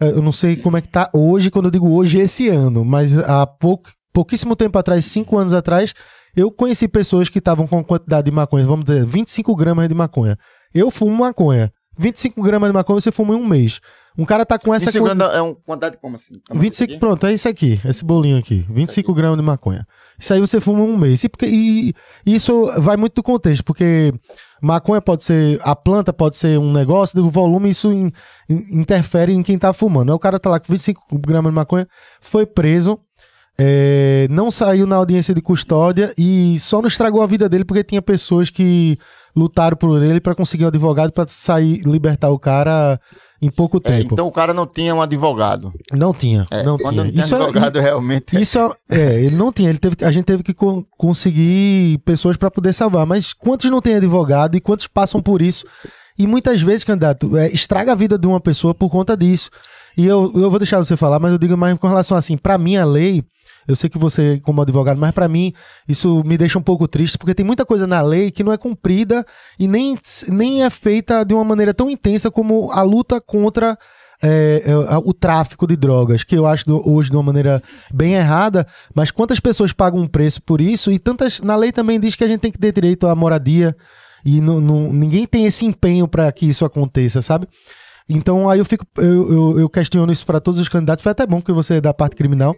é, eu não sei como é que tá hoje, quando eu digo hoje, esse ano, mas há pouco, pouquíssimo tempo atrás, cinco anos atrás, eu conheci pessoas que estavam com quantidade de maconha, vamos dizer, 25 gramas de maconha. Eu fumo maconha. 25 gramas de maconha você fuma em um mês. Um cara tá com essa... Isso quan- é uma quantidade como assim? Como 25, aqui? pronto, é isso aqui, esse bolinho aqui, 25 gramas de maconha. Isso aí você fuma um mês. E, porque, e isso vai muito do contexto, porque maconha pode ser, a planta pode ser um negócio, o volume, isso in- in- interfere em quem tá fumando. Aí o cara tá lá com 25 gramas de maconha, foi preso, é, não saiu na audiência de custódia e só não estragou a vida dele porque tinha pessoas que lutaram por ele para conseguir um advogado para sair, libertar o cara em pouco É, tempo. então o cara não tinha um advogado. Não tinha, É, não tinha. não Isso é- advogado, realmente. isso é, é, ele não tinha, ele teve, a gente teve que con- conseguir pessoas para poder salvar. Mas quantos não têm advogado e quantos passam por isso? E muitas vezes, candidato, é, estraga a vida de uma pessoa por conta disso. E eu, eu vou deixar você falar, mas eu digo mais com relação assim, para mim a lei, eu sei que você como advogado, mas para mim isso me deixa um pouco triste, porque tem muita coisa na lei que não é cumprida e nem, nem é feita de uma maneira tão intensa como a luta contra é, é, o tráfico de drogas, que eu acho hoje de uma maneira bem errada, mas quantas pessoas pagam um preço por isso? E tantas. Na lei também diz que a gente tem que ter direito à moradia e ninguém tem esse empenho para que isso aconteça, sabe? Então aí eu fico, eu, eu, eu questiono isso para todos os candidatos. Foi até bom que você é da parte criminal,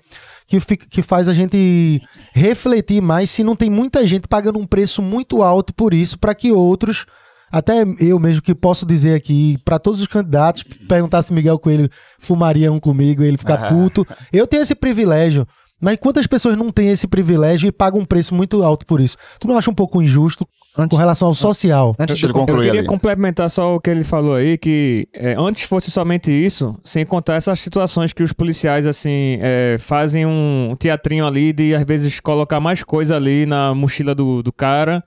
que, fica, que faz a gente refletir mais se não tem muita gente pagando um preço muito alto por isso, para que outros até eu mesmo que posso dizer aqui, para todos os candidatos, perguntar se Miguel Coelho fumaria um comigo e ele ficar puto. Eu tenho esse privilégio. Mas quantas pessoas não têm esse privilégio e pagam um preço muito alto por isso? Tu não acha um pouco injusto com Antes, relação ao social? antes de ele Eu concluir queria ali. complementar só o que ele falou aí, que é, antes fosse somente isso, sem contar essas situações que os policiais, assim, é, fazem um teatrinho ali de, às vezes, colocar mais coisa ali na mochila do, do cara,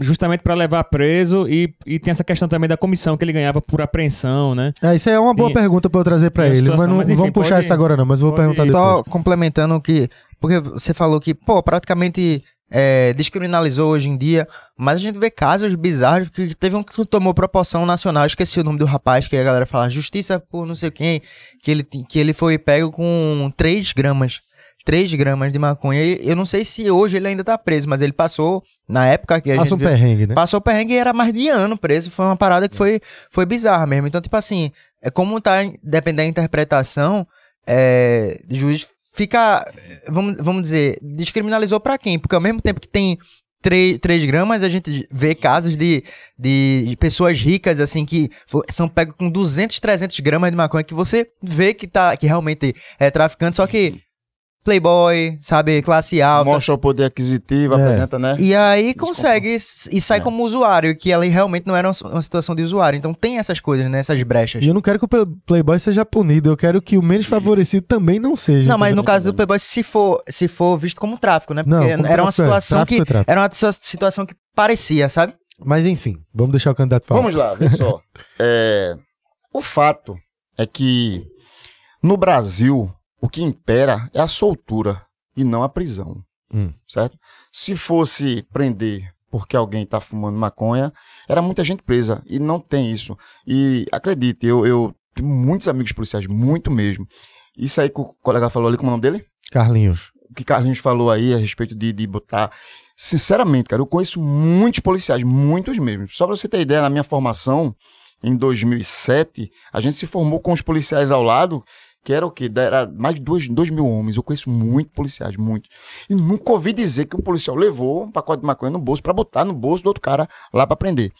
justamente pra levar preso, e, e tem essa questão também da comissão que ele ganhava por apreensão, né? É, isso é uma boa pergunta pra eu trazer pra Tem a ele, situação, mas não mas enfim, vamos puxar pode- isso agora não, mas eu vou perguntar depois. Só complementando que. Porque você falou que, pô, praticamente é, descriminalizou hoje em dia, mas a gente vê casos bizarros que teve um que tomou proporção nacional, esqueci o nome do rapaz, que a galera fala justiça por não sei quem, que ele, que ele foi pego com 3 gramas. 3 gramas de maconha. E eu não sei se hoje ele ainda tá preso, mas ele passou, na época que a Passa um gente. viu- perrengue, né? Passou o perrengue e era mais de ano preso. Foi uma parada que foi, foi bizarra mesmo. Então, tipo assim, é como tá, dependendo da interpretação, é, o juiz fica, vamos, vamos dizer, descriminalizou pra quem? Porque ao mesmo tempo que tem 3, 3 gramas, a gente vê casos de, de, pessoas ricas, assim, que são pegos com 200, 300 gramas de maconha, que você vê que, tá, que realmente é traficante, só que playboy, sabe, classe alta. Mostra o poder aquisitivo, É. apresenta, né? E aí consegue s- e sai É. como usuário, que ali realmente não era uma, uma situação de usuário. Então tem essas coisas, né? Essas brechas. E eu não quero que o Play- Playboy seja punido, eu quero que o menos favorecido também não seja. Não, mas no caso do Playboy, se for, se for visto como tráfico, né? Não, Porque como era uma tráfico é, situação que. é tráfico. Era uma situa- situação que parecia, sabe? Mas enfim, vamos deixar o candidato falar. Vamos lá, vê só. É, o fato é que no Brasil o que impera é a soltura e não a prisão, Hum. certo? Se fosse prender porque alguém está fumando maconha, era muita gente presa e não tem isso. E acredite, eu, eu tenho muitos amigos policiais, muito mesmo. Isso aí que o colega falou ali, como é o nome dele? Carlinhos. o que Carlinhos falou aí a respeito de, de botar. Sinceramente, cara, eu conheço muitos policiais, muitos mesmo. Só pra você ter ideia, na minha formação, em 2007, a gente se formou com os policiais ao lado, que era o quê? Era mais de 2 mil homens. Eu conheço muito policiais, muito. E nunca ouvi dizer que um policial levou um pacote de maconha no bolso pra botar no bolso do outro cara lá pra prender.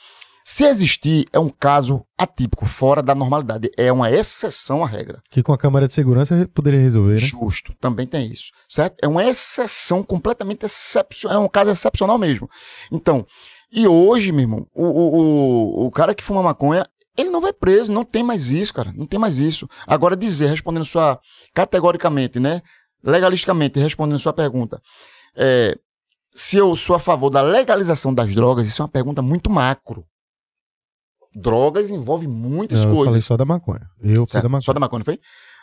Se existir, é um caso atípico, fora da normalidade. É uma exceção à regra. Que com a câmera de segurança poderia resolver, né? Justo, também tem isso, certo? É uma exceção completamente excepcional, é um caso excepcional mesmo. Então, e hoje, meu irmão, o, o, o, o cara que fuma maconha, ele não vai preso, não tem mais isso, cara, não tem mais isso. Agora, dizer, respondendo sua, categoricamente, né, legalisticamente, respondendo sua pergunta, é, se eu sou a favor da legalização das drogas, isso é uma pergunta muito macro. Drogas envolve muitas Não, eu coisas. falei só da maconha. Eu falei Certo? da maconha. Só da maconha, foi?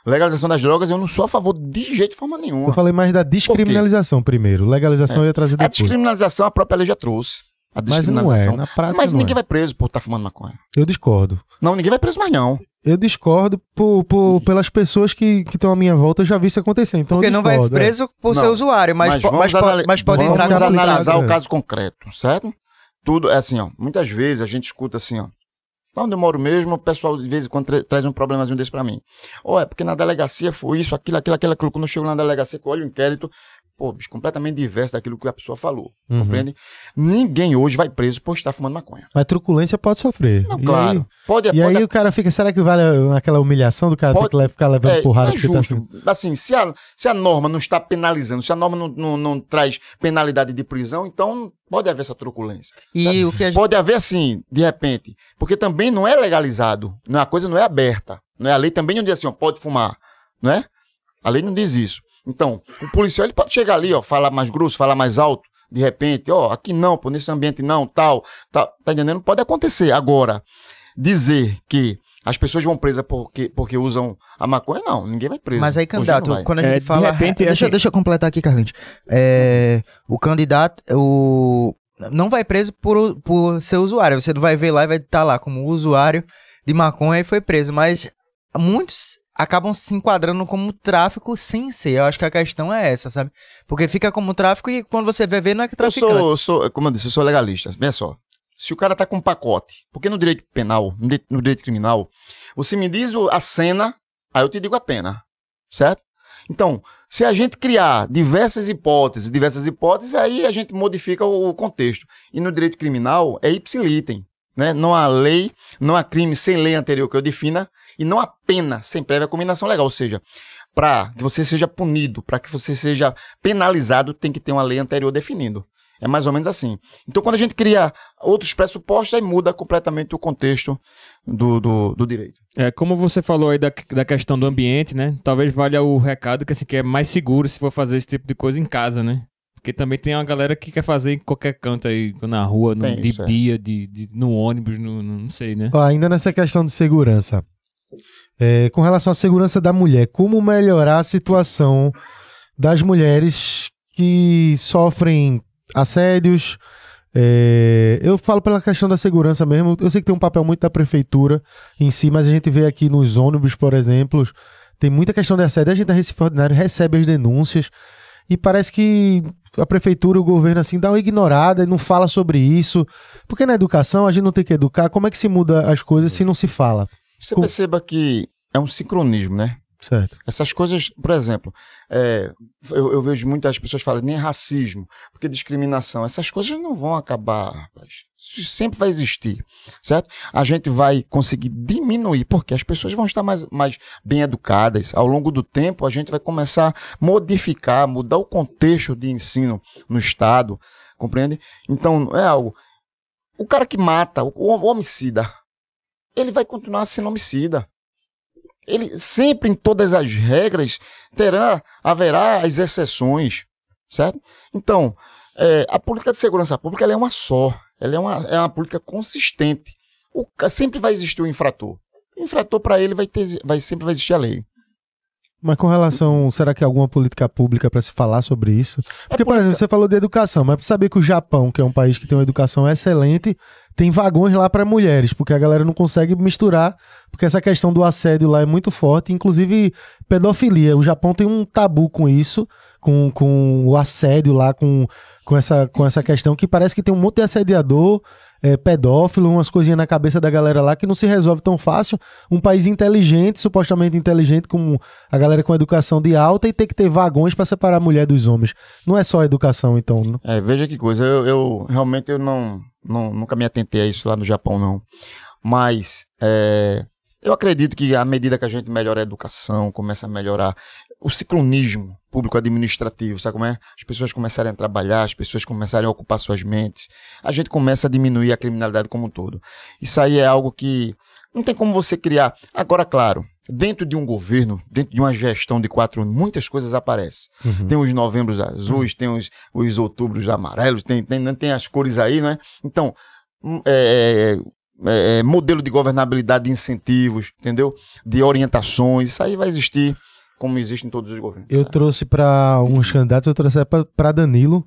Legalização das drogas, eu não sou a favor de jeito de forma nenhuma. Eu falei mais da descriminalização primeiro. Legalização eu ia trazer A depois. descriminalização a própria lei já trouxe. A Mas não é, na prática Mas não ninguém é. vai preso por estar fumando maconha. Eu discordo. Não, ninguém vai preso mais não. Eu discordo por, por- pelas pessoas que que estão à minha volta, eu já vi isso acontecer. Então Porque eu não vai é. preso por Não. ser usuário, mas, po- mas, po- mas pode vamos entrar vamos analisar o é. caso concreto, certo? Tudo é assim, ó. Muitas vezes a gente escuta assim, ó. Lá onde eu moro mesmo, o pessoal de vez em quando tra- traz um problemazinho desse pra mim. Ou é porque na delegacia foi isso, aquilo, aquilo, aquilo, aquilo. Quando eu chego na delegacia, que eu olho o inquérito, pô, bicho, completamente diverso daquilo que a pessoa falou. Uhum. Compreende? Ninguém hoje vai preso por estar fumando maconha. Mas truculência pode sofrer. Não, E claro. pode, Aí, e pode aí o cara fica, será que vale aquela humilhação do cara ter Pode- que le- ficar levando É, porrada é tá justo. assim? Assim, se a, se a norma não está penalizando, se a norma não, não, não traz penalidade de prisão, então pode haver essa truculência. E o que a gente. Pode haver assim, de repente, porque também não é legalizado, não, é- a coisa não é aberta, não é? a lei também não diz assim, ó, pode fumar, não é? A lei não diz isso. Então, o policial ele pode chegar ali, ó, falar mais grosso, falar mais alto, de repente, ó, aqui não, pô, nesse ambiente não, tal, tal, tá entendendo? Pode acontecer. Agora, dizer que as pessoas vão presas porque, porque usam a maconha, não, ninguém vai preso. Mas aí, candidato, quando a É, gente de fala. repente, deixa, assim- deixa eu completar aqui, Carlinhos. É, o candidato, o. Não vai preso por, por ser usuário. Você não vai ver lá e vai estar lá como usuário de maconha e foi preso. Mas muitos acabam se enquadrando como tráfico sem ser. Eu acho que a questão é essa, sabe? Porque fica como tráfico e quando você vê, vê não é que Eu traficante. sou, eu sou, como eu disse, eu sou legalista. Veja só. Se o cara tá com um pacote, porque no direito penal, no direito, no direito criminal, você me diz a cena, aí eu te digo a pena. Certo? Então, se a gente criar diversas hipóteses, diversas hipóteses, aí a gente modifica o, o contexto. E no direito criminal é ipsilitem. Né? Não há lei, não há crime sem lei anterior que eu defina, e não há pena sem prévia combinação legal. Ou seja, para que você seja punido, para que você seja penalizado, tem que ter uma lei anterior definindo. É mais ou menos assim. Então, quando a gente cria outros pressupostos, aí muda completamente o contexto do, do, do direito. É, como você falou aí da, da questão do ambiente, né? Talvez valha o recado que, assim, que é mais seguro se for fazer esse tipo de coisa em casa, né? Porque também tem uma galera que quer fazer em qualquer canto aí, na rua, no, Tem de isso, é. dia, de, de- no ônibus, no, no- não sei, né? Ainda nessa questão de segurança, é, com relação à segurança da mulher, como melhorar a situação das mulheres que sofrem assédios? é, eu falo pela questão da segurança mesmo. Eu sei que tem um papel muito da prefeitura em si, mas a gente vê aqui nos ônibus, por exemplo, tem muita questão de assédio. A gente da Recife Ordinário recebe as denúncias e parece que a prefeitura, o governo, assim, dá uma ignorada e não fala sobre isso. Porque na educação a gente não tem que educar. Como é que se muda as coisas se não se fala? Você Com- perceba que é um sincronismo, né? Certo. Essas coisas, por exemplo, é, eu, eu vejo muitas pessoas falando nem racismo, porque discriminação. Essas coisas não vão acabar, rapaz. Isso sempre vai existir, certo? A gente vai conseguir diminuir, porque as pessoas vão estar mais, mais bem educadas. Ao longo do tempo, a gente vai começar a modificar, mudar o contexto de ensino no Estado, compreende? Então, é algo. O cara que mata, o, o homicida, ele vai continuar sendo homicida ele sempre em todas as regras terá haverá as exceções, certo? Então, é, a política de segurança pública é uma só, ela é uma, é uma política consistente. O, sempre vai existir o infrator. O infrator para ele vai ter, vai sempre vai existir a lei. Mas com relação, será que há alguma política pública para se falar sobre isso? Porque, por exemplo, você falou de educação, mas pra saber que o Japão, que é um país que tem uma educação excelente, tem vagões lá para mulheres, porque a galera não consegue misturar, porque essa questão do assédio lá é muito forte, inclusive pedofilia. O Japão tem um tabu com isso, com, com o assédio lá, com, com, essa, com essa questão que parece que tem um monte de assediador, é, pedófilo, umas coisinhas na cabeça da galera lá que não se resolve tão fácil. Um país inteligente, supostamente inteligente, com a galera com educação de alta e ter que ter vagões para separar a mulher dos homens. Não é só educação, então. É, veja que coisa, eu, eu realmente eu não, não nunca me atentei a isso lá no Japão não, mas é, eu acredito que à medida que a gente melhora a educação, começa a melhorar o ciclonismo público-administrativo, sabe como é? As pessoas começarem a trabalhar, as pessoas começarem a ocupar suas mentes, a gente começa a diminuir a criminalidade como um todo. Isso aí é algo que não tem como você criar. Agora, claro, dentro de um governo, dentro de uma gestão de quatro anos, muitas coisas aparecem. Tem os novembros azuis, tem os, os outubros amarelos, tem, tem, tem as cores aí, né? Então, hum, é, é, é, modelo de governabilidade de incentivos, entendeu? De orientações, isso aí vai existir como existe em todos os governos. Eu sabe? trouxe para alguns candidatos, eu trouxe para Danilo,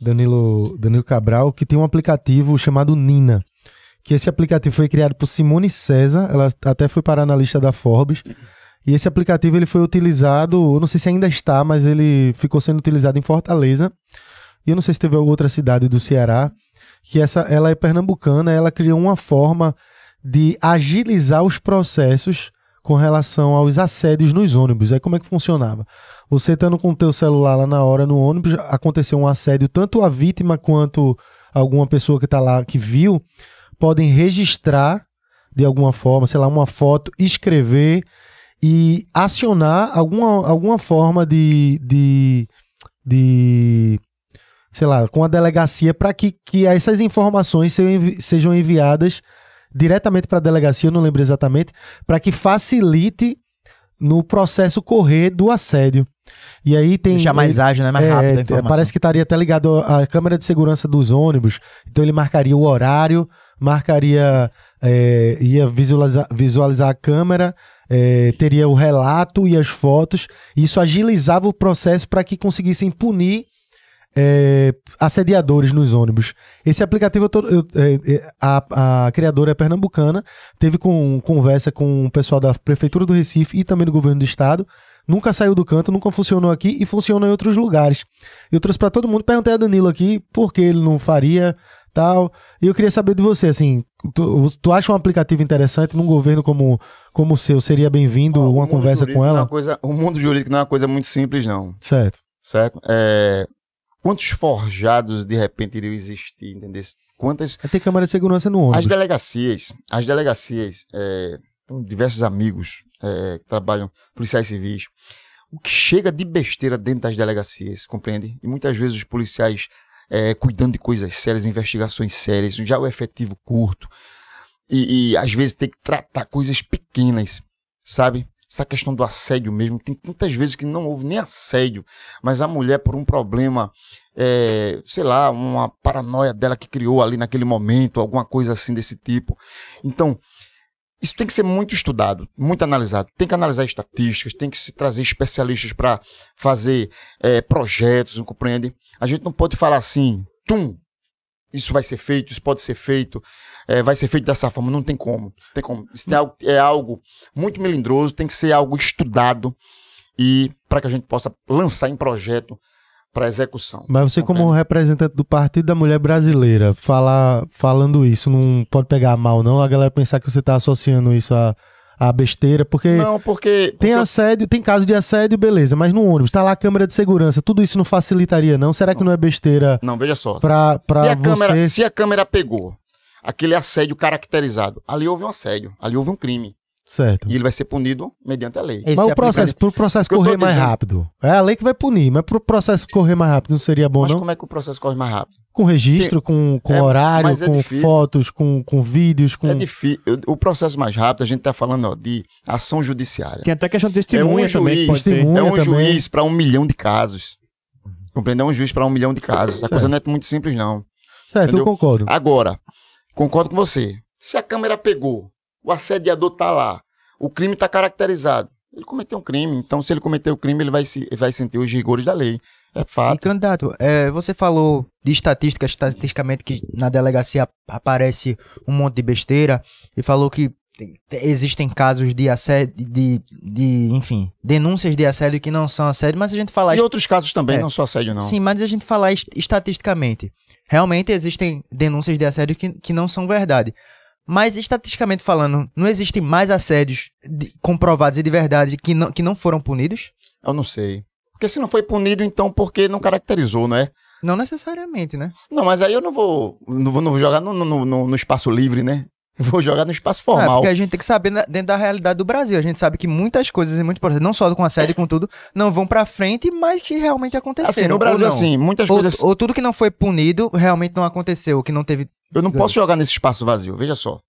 Danilo, Danilo Cabral, que tem um aplicativo chamado Nina. Que esse aplicativo foi criado por Simone César, ela até foi parar na lista da Forbes. E esse aplicativo ele foi utilizado, eu não sei se ainda está, mas ele ficou sendo utilizado em Fortaleza. E eu não sei se teve outra cidade do Ceará, que essa, ela é pernambucana, ela criou uma forma de agilizar os processos com relação aos assédios nos ônibus. Aí como é que funcionava? Você estando com o teu celular lá na hora no ônibus, aconteceu um assédio, tanto a vítima quanto alguma pessoa que está lá que viu, podem registrar de alguma forma, sei lá, uma foto, escrever e acionar alguma, alguma forma de, de, de sei lá, com a delegacia para que, que essas informações sejam envi- sejam enviadas diretamente para a delegacia, eu não lembro exatamente, para que facilite no processo correr do assédio. E aí tem Deixar mais ágil, né? Mais é, rápido a é. Parece que estaria até ligado à câmera de segurança dos ônibus. Então ele marcaria o horário, marcaria, é, ia visualizar, visualizar a câmera, é, teria o relato e as fotos. Isso agilizava o processo para que conseguissem punir é, assediadores nos ônibus. Esse aplicativo, eu tô- eu- é, é, a, a criadora é pernambucana, teve com, conversa com o pessoal da Prefeitura do Recife e também do governo do estado. Nunca saiu do canto, nunca funcionou aqui e funciona em outros lugares. Eu trouxe para todo mundo, perguntei a Danilo aqui por que ele não faria tal. E eu queria saber de você, assim, tu, tu acha um aplicativo interessante num governo como, como o seu? Seria bem-vindo uma conversa com é ela? uma coisa- o mundo jurídico não é uma coisa muito simples, não. Certo. Certo? É, quantos forjados de repente iriam existir, entendeu? Quantas. Vai ter câmera de segurança no As ônibus. delegacias, as delegacias, é, diversos amigos é, que trabalham, policiais civis. O que chega de besteira dentro das delegacias, compreende? E muitas vezes os policiais é, cuidando de coisas sérias, investigações sérias, já o efetivo curto. E, e às vezes tem que tratar coisas pequenas, sabe? Essa questão do assédio mesmo, tem tantas vezes que não houve nem assédio, mas a mulher, por um problema, é, sei lá, uma paranoia dela que criou ali naquele momento, alguma coisa assim desse tipo. Então, isso tem que ser muito estudado, muito analisado. Tem que analisar estatísticas, tem que se trazer especialistas para fazer é, projetos, não compreende? A gente não pode falar assim, tum, isso vai ser feito, isso pode ser feito, é, vai ser feito dessa forma. Não tem como. Tem como. Isso é algo, é algo muito melindroso, tem que ser algo estudado e para que a gente possa lançar em projeto para execução. Mas você, como Compreende? representante do Partido da Mulher Brasileira, falar, falando isso, não pode pegar mal, não? A galera pensar que você está associando isso a, a besteira, porque Não, porque, tem porque assédio, tem caso de assédio, beleza, mas no ônibus, tá lá a câmera de segurança, tudo isso não facilitaria, não? Será que não é besteira não, veja só. pra, se, pra a câmera, você... se a câmera pegou aquele assédio caracterizado, ali houve um assédio, ali houve um crime. Certo. E ele vai ser punido mediante a lei. Esse Mas é o processo, pro processo eu correr mais dizendo. rápido, é a lei que vai punir, mas pro processo correr mais rápido não seria bom, Mas não? como é que o processo corre mais rápido? Com registro, com, com É, horário, é com difícil. fotos, com, com vídeos, com... É difícil. O processo mais rápido, a gente está falando ó, de ação judiciária. Tem até questão de testemunha É um também, juiz, pode ser. testemunha. É um também. juiz para um milhão de casos. Compreendeu? É um juiz para um milhão de casos. A Certo. coisa não é muito simples, não. Certo, eu entendeu? concordo. Agora, concordo com você. Se a câmera pegou, o assediador tá lá, o crime está caracterizado. Ele cometeu um crime. Então, se ele cometeu o crime, ele vai, se, ele vai sentir os rigores da lei. É E, fato. candidato, é, você falou de estatística, estatisticamente que na delegacia ap- aparece um monte de besteira e falou que tem- te- existem casos de assédio, de, de, enfim, denúncias de assédio que não são assédio, mas a gente fala... E outros casos também, É. não só assédio, não. Sim, mas a gente falar est- estatisticamente. Realmente existem denúncias de assédio que, que não são verdade. Mas, estatisticamente falando, não existem mais assédios de- comprovados e de verdade que não, que não foram punidos? Eu não sei. Porque se não foi punido, então porque não caracterizou, né? Não necessariamente, né? Não, mas aí eu não vou, não vou, não vou jogar no, no, no- no espaço livre, né? Vou jogar no espaço É, formal. porque a gente tem que saber na- dentro da realidade do Brasil. A gente sabe que muitas coisas e muitos processos, não só com assédio e com tudo, não vão pra frente, mas que realmente aconteceram. assim, no Brasil, assim, muitas Ou, coisas. ou tudo que não foi punido realmente não aconteceu, que não teve. Eu não posso jogar nesse espaço vazio. Veja só.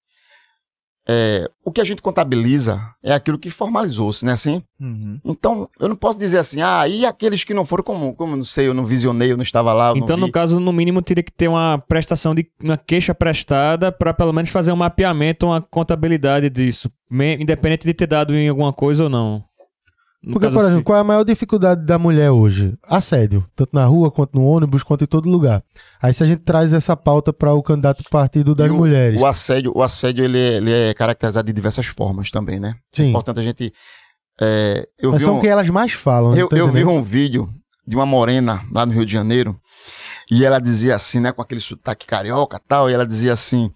É, o que a gente contabiliza é aquilo que formalizou-se, né? Assim? Uhum. Então, eu não posso dizer assim, ah, e aqueles que não foram, como, como não sei, eu não visionei, eu não estava lá. Então, no caso, no mínimo, teria que ter uma prestação de uma queixa prestada para pelo menos fazer um mapeamento, uma contabilidade disso, independente de ter dado em alguma coisa ou não. No Porque, caso, por se- exemplo, qual é a maior dificuldade da mulher hoje? Assédio. Tanto na rua, quanto no ônibus, quanto em todo lugar. Aí se a gente traz essa pauta para o candidato do partido das o- mulheres. O assédio, o assédio ele, é, ele é caracterizado de diversas formas também, né? É Sim. importante a gente. é, eu Mas vi são um- o que elas mais falam. Eu, tá eu vi um vídeo de uma morena lá no Rio de Janeiro e ela dizia assim, né, com aquele sotaque carioca e tal, e ela dizia assim: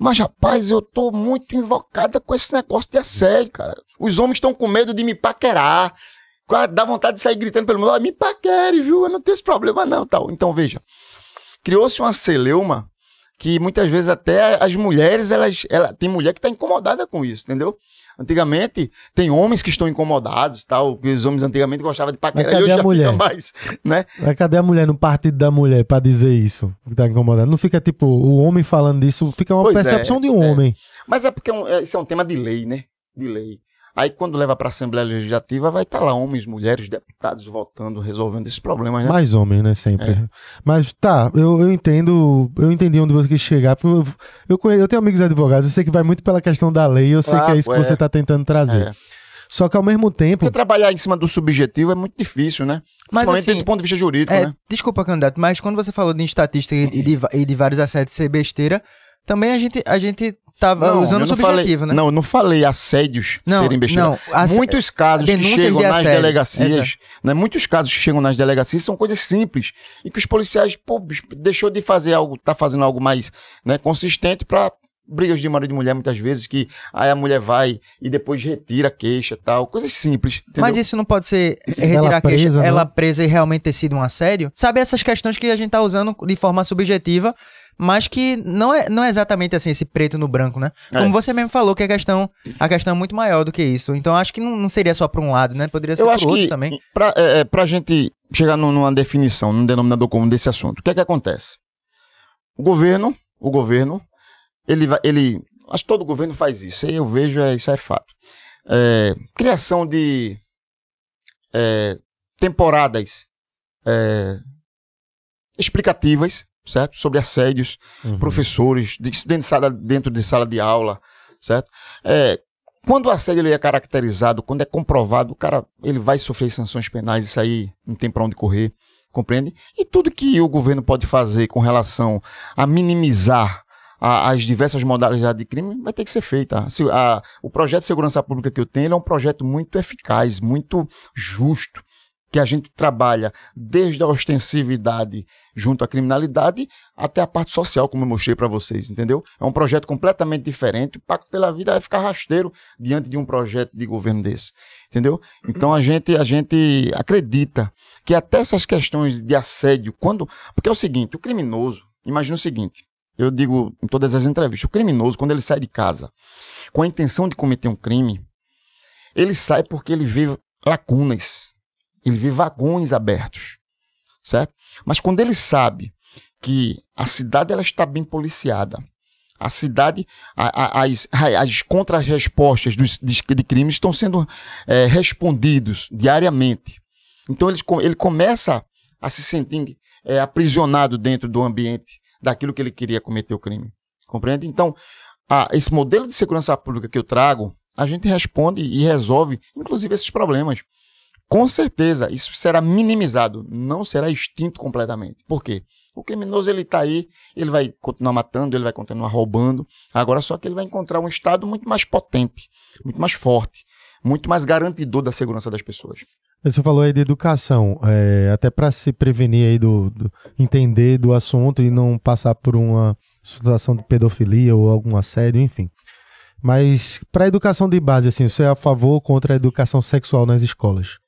Mas rapaz, eu tô muito invocada com esse negócio de assédio, cara. Os homens estão com medo de me paquerar. Dá vontade de sair gritando pelo mundo: "Ó, Me paquere, viu? Eu não tenho esse problema, não. tal. Então, veja, criou-se uma celeuma que muitas vezes até as mulheres, elas, ela, tem mulher que está incomodada com isso, entendeu? Antigamente, tem homens que estão incomodados, tal, porque os homens antigamente gostavam de paquerar, e hoje a já mulher? fica mais, né? Mas cadê a mulher no partido da mulher pra dizer isso? Que tá incomodando. Não fica tipo, o homem falando disso, fica uma Pois é, percepção de um é. homem. Mas é porque é um- é- isso é um tema de lei, né? De lei. Aí quando leva para a Assembleia Legislativa, vai estar lá homens, mulheres, deputados votando, resolvendo esses problemas, né? Mais homem, né? Sempre. É. Mas tá, eu, eu entendo, eu entendi onde você quis chegar. porque Eu, eu, eu tenho amigos advogados, eu sei que vai muito pela questão da lei, eu sei Claro, que é isso que é. você tá tentando trazer. É. Só que ao mesmo tempo, Porque trabalhar em cima do subjetivo é muito difícil, né? Mas Principalmente assim, do ponto de vista jurídico, É, né? desculpa, candidato, mas quando você falou de estatística e e de, e de vários assédios ser besteira, também a gente, a gente tava usando eu o não subjetivo, falei, né? Não, eu não falei assédios Não, serem besteira. não, ass- Muitos casos que chegam de nas assédio, delegacias, né? Muitos casos que chegam nas delegacias são coisas simples e que os policiais, pô, deixou de fazer algo, tá fazendo algo mais, né, consistente para brigas de marido e mulher muitas vezes que aí a mulher vai e depois retira a queixa, tal, coisas simples, entendeu? Mas isso não pode ser retirar Ela a queixa, presa, ela não? presa e realmente ter sido um assédio? Sabe essas questões que a gente tá usando de forma subjetiva, mas que não é, não é exatamente assim, esse preto no branco, né? É. Como você mesmo falou, que a questão, a questão é muito maior do que isso. Então acho que não, não seria só para um lado, né? Poderia ser para outro também. pra, é, é, pra gente chegar num- numa definição, num denominador comum desse assunto, o que é que acontece? O governo, o governo, ele vai, ele, acho que todo governo faz isso, aí eu vejo, é, isso é fato. É, criação de é, temporadas é, explicativas, certo? Sobre assédios, Uhum. professores, de- dentro de, sala, dentro de sala de aula, certo? É, quando o assédio ele é caracterizado, quando é comprovado, o cara ele vai sofrer sanções penais, isso aí não tem para onde correr. compreende? E tudo que o governo pode fazer com relação a minimizar a- as diversas modalidades de crime vai ter que ser feita. Se- a- o projeto de segurança pública que eu tenho é um projeto muito eficaz, muito justo, que a gente trabalha desde a ostensividade junto à criminalidade até a parte social, como eu mostrei para vocês, entendeu? É um projeto completamente diferente. O Pacto pela Vida vai ficar rasteiro diante de um projeto de governo desse, entendeu? Então a gente, a gente acredita que até essas questões de assédio, quando. Porque é o seguinte: o criminoso, imagina o seguinte. Eu digo em todas as entrevistas, o criminoso, quando ele sai de casa com a intenção de cometer um crime, ele sai porque ele vê lacunas, ele vê vagões abertos, certo? Mas quando ele sabe que a cidade ela está bem policiada, a cidade, a- a- as, as contra-respostas de, de crimes estão sendo eh, respondidos diariamente. Então ele, ele começa a se sentir eh, aprisionado dentro do ambiente daquilo que ele queria cometer o crime. Compreende? Então, a- esse modelo de segurança pública que eu trago, a gente responde e resolve, inclusive, esses problemas. Com certeza, isso será minimizado, não será extinto completamente. Por quê? O criminoso ele está aí, ele vai continuar matando, ele vai continuar roubando. Agora só que ele vai encontrar um estado muito mais potente, muito mais forte, muito mais garantidor da segurança das pessoas. Você falou aí de educação, é, até para se prevenir aí do, do- entender do assunto e não passar por uma situação de pedofilia ou algum assédio, enfim. Mas para educação de base, assim, você é a favor ou contra a educação sexual nas escolas?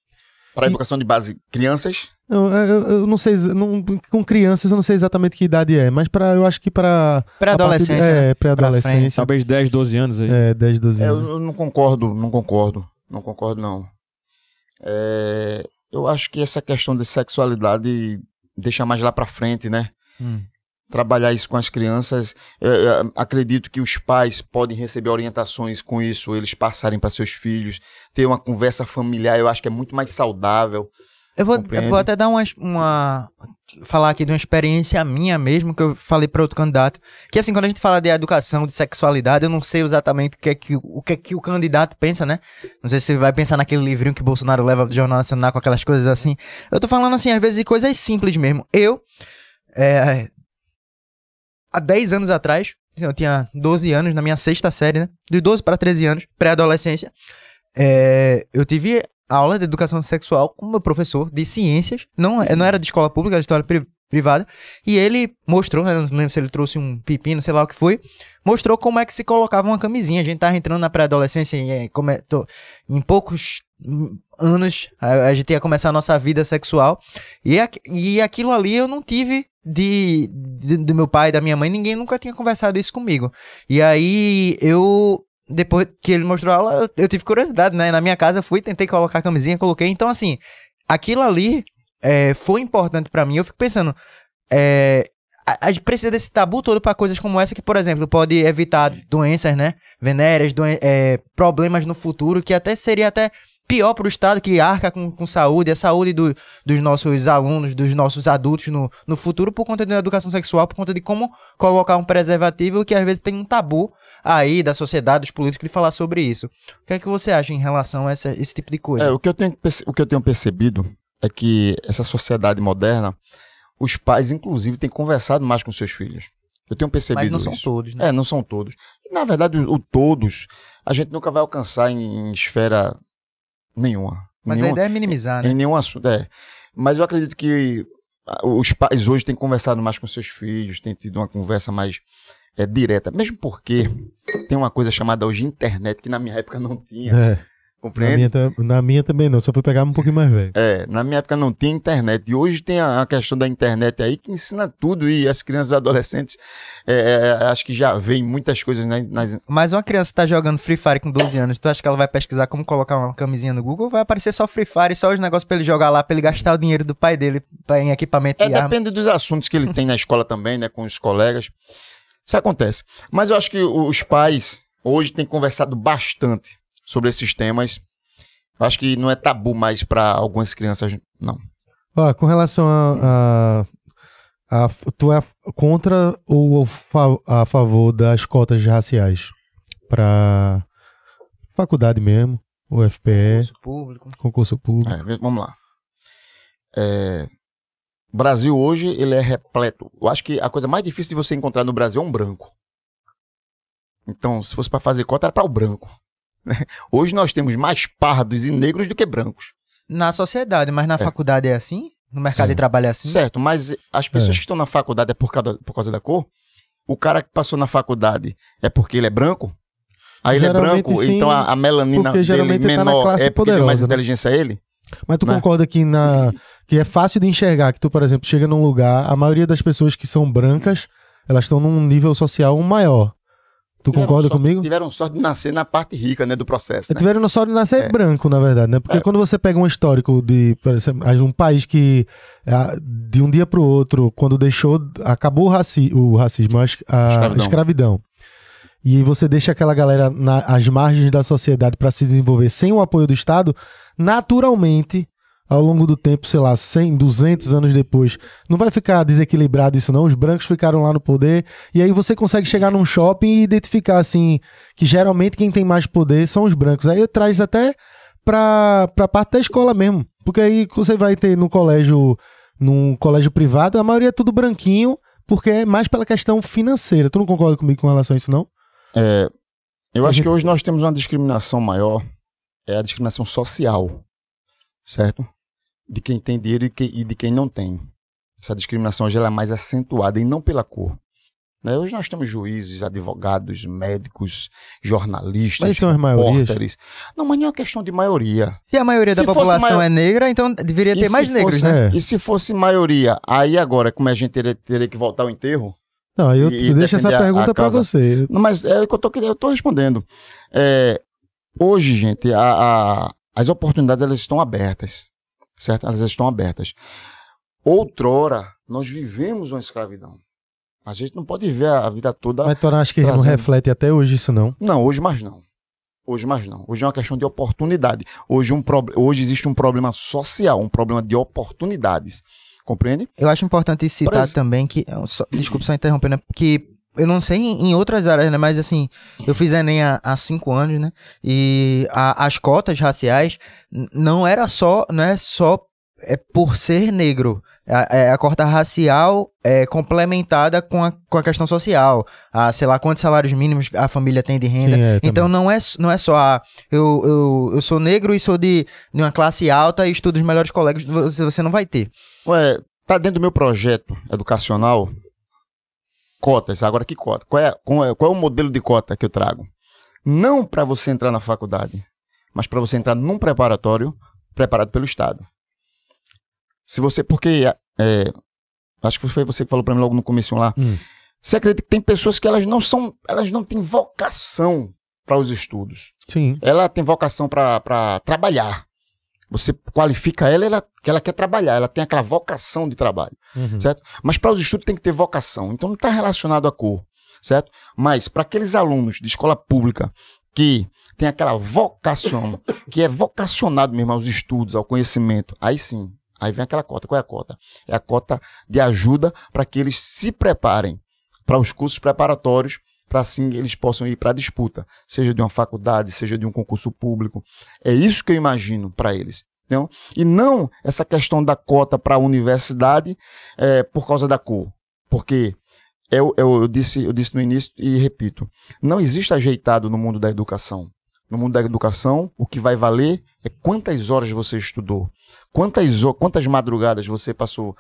Para a educação de base, crianças, Eu, eu- eu não sei, não- com crianças eu não sei exatamente que idade é, mas para eu acho que para Pré-adolescência, né? É, pré-adolescência. Talvez 10, 12 anos aí. É, 10, 12 É, eu, anos. eu não concordo, não concordo, não concordo não. É, eu acho que essa questão de sexualidade deixa mais lá pra frente, né? Hum. Trabalhar isso com as crianças, é, é, acredito que os pais podem receber orientações com isso, eles passarem para seus filhos, ter uma conversa familiar, eu acho que é muito mais saudável. Eu vou, eu vou até dar uma, uma. falar aqui de uma experiência minha mesmo, que eu falei para outro candidato. Que assim, quando a gente fala de educação, de sexualidade, eu não sei exatamente o que é que o, que é que o candidato pensa, né? Não sei se vai pensar naquele livrinho que Bolsonaro leva do Jornal Nacional com aquelas coisas assim. Eu tô falando assim, às vezes, de coisas simples mesmo. Eu, é, há 10 anos atrás, eu tinha 12 anos, na minha sexta série, né? De 12 para 13 anos, pré-adolescência. É, eu tive aula de educação sexual com meu professor de ciências. Não, não era de escola pública, era de escola pri- privada. E ele mostrou, né, não lembro se ele trouxe um pepino, sei lá o que foi. Mostrou como é que se colocava uma camisinha. A gente tava entrando na pré-adolescência e é, tô- em poucos anos a, a gente ia começar a nossa vida sexual. E, aqu- e aquilo ali eu não tive de, de- do meu pai, da minha mãe, ninguém nunca tinha conversado isso comigo. E aí eu depois que ele mostrou a aula, eu, tive curiosidade, né? Na minha casa eu fui, tentei colocar a camisinha, coloquei. Então, assim, aquilo ali é, foi importante pra mim. Eu fico pensando, é, a, a gente precisa desse tabu todo pra coisas como essa, que, por exemplo, pode evitar doenças, né? Venéreas, doen- é, problemas no futuro, que até seria até pior pro Estado que arca com, com saúde, a saúde do- dos nossos alunos, dos nossos adultos no, no futuro, por conta da educação sexual, por conta de como colocar um preservativo que às vezes tem um tabu aí da sociedade, dos políticos, de falar sobre isso. O que é que você acha em relação a essa- esse tipo de coisa? É, o, que eu tenho, o que eu tenho percebido é que essa sociedade moderna, os pais, inclusive, têm conversado mais com seus filhos. Eu tenho percebido Mas não são isso. todos, né? É, não são todos. E, na verdade, o, o todos, a gente nunca vai alcançar em, em esfera nenhuma. Mas a Nenhuma- ideia é minimizar, né? Em nenhum assunto, é. Mas eu acredito que ah, os pais hoje têm conversado mais com seus filhos, têm tido uma conversa mais é, direta. Mesmo porque tem uma coisa chamada hoje internet, que na minha época não tinha. É, na, Compreende? minha, ta- na minha também não, só fui pegar um pouquinho mais velho. É, na minha época não tinha internet. E hoje tem a, a questão da internet aí que ensina tudo. E as crianças e adolescentes, é, é, acho que já veem muitas coisas nas, nas- Mas uma criança que tá jogando Free Fire com 12 anos, tu acha que ela vai pesquisar como colocar uma camisinha no Google? Vai aparecer só Free Fire, só os negócios pra ele jogar lá, pra ele gastar o dinheiro do pai dele pra, em equipamento É, depende dos assuntos que ele tem na escola também, né, com os colegas. Isso acontece. Mas eu acho que os pais hoje têm conversado bastante sobre esses temas. Acho que não é tabu mais para algumas crianças, não. Ó, com relação a, a, a- Tu é contra ou a favor das cotas raciais? Pra faculdade mesmo, UFPE, Concurso público. concurso público. É, vamos lá. É, O Brasil hoje, ele é repleto. Eu acho que a coisa mais difícil de você encontrar no Brasil é um branco. Então, se fosse para fazer cota, era para o branco. Hoje nós temos mais pardos e negros do que brancos. Na sociedade, mas na faculdade é assim? No mercado de trabalho é assim? Certo, mas as pessoas É. que estão na faculdade é por causa, por causa da cor? O cara que passou na faculdade é porque ele é branco? Aí ele é branco, sim, então a, a melanina dele tá menor classe é porque tem mais poderosa, né? inteligência a ele? Mas tu Né? concorda que, na, que é fácil de enxergar que tu, por exemplo, chega num lugar, a maioria das pessoas que são brancas, elas estão num nível social maior. Tu Tiveram concorda sorte- comigo? Tiveram sorte de nascer na parte rica, né, do processo. Né? Tiveram só de nascer branco, na verdade, né? Porque quando você pega um histórico de, por exemplo, um país que de um dia pro outro, quando deixou, acabou o, raci o racismo, a, es- a Escravidão. escravidão. E você deixa aquela galera na- às margens da sociedade para se desenvolver sem o apoio do Estado, naturalmente, ao longo do tempo, sei lá, 100, 200 anos depois, não vai ficar desequilibrado isso não. Os brancos ficaram lá no poder e aí você consegue chegar num shopping e identificar assim que geralmente quem tem mais poder são os brancos. Aí traz até pra, pra parte da escola mesmo. Porque aí você vai ter no colégio, num colégio privado, a maioria é tudo branquinho, porque é mais pela questão financeira. Tu não concorda comigo com relação a isso, não? Eu A acho gente- que hoje nós temos uma discriminação maior, é a discriminação social, certo? De quem tem dinheiro e, que- e de quem não tem. Essa discriminação hoje ela é mais acentuada e não pela cor. Né? Hoje nós temos juízes, advogados, médicos, jornalistas, Mas são as repórteres. Não, mas não é uma questão de maioria. Se a maioria Se da população maior- é negra, então deveria E ter se mais negros, fosse- né? É. E se fosse maioria, aí agora, como a gente teria, teria que voltar ao enterro? Não, aí eu E- e deixo essa pergunta a pra causa. você. Não, mas é o que eu tô, eu tô respondendo. É, hoje, gente, a- a- as oportunidades elas estão abertas, certo? Elas estão abertas. Outrora, nós vivemos uma escravidão. A gente não pode ver a, vida toda. Mas tu não acha que não Trazendo. reflete até hoje isso, não? Não, hoje mais não. Hoje mais não. Hoje é uma questão de oportunidade. Hoje, um prob- hoje existe um problema social, um problema de oportunidades. Compreende? Eu acho importante citar Por ex- também que. desculpa só interrompendo, né? Que eu não sei em, outras áreas, né? Mas assim, eu fiz Enem há, há cinco anos, né? E a- as cotas raciais não era só. Não é só é, por ser negro. A, é a cota racial é complementada com a, com a questão social. A, sei lá, quantos salários mínimos a família tem de renda. Sim, é, Então não é, não é só, ah, eu, eu, eu sou negro e sou de, de uma classe alta e estudo os melhores colegas, você, você não vai ter. Ué, tá dentro do meu projeto educacional cotas. Agora que cota? Qual é, qual é, qual é o modelo de cota que eu trago? Não para você entrar na faculdade, mas para você entrar num preparatório preparado pelo Estado. Se você, porque é, acho que foi você que falou para mim logo no começo lá. Hum. Você acredita que tem pessoas que elas não são, elas não têm vocação para os estudos Sim. ela tem vocação para trabalhar. Você qualifica ela, ela, que ela quer trabalhar, ela tem aquela vocação de trabalho, Uhum. certo? Mas para os estudos tem que ter vocação. Então não está relacionado à cor, certo? Mas para aqueles alunos de escola pública que tem aquela vocação, que é vocacionado mesmo aos estudos, ao conhecimento, aí sim, aí vem aquela cota. Qual é a cota? É a cota de ajuda para que eles se preparem para os cursos preparatórios, para assim eles possam ir para a disputa, seja de uma faculdade, seja de um concurso público. É isso que eu imagino para eles. Entendeu? E não essa questão da cota para a universidade é, por causa da cor. Porque eu, eu, eu, disse, eu disse no início e repito: não existe ajeitado no mundo da educação. No mundo da educação, o que vai valer é quantas horas você estudou, quantas, quantas madrugadas você passou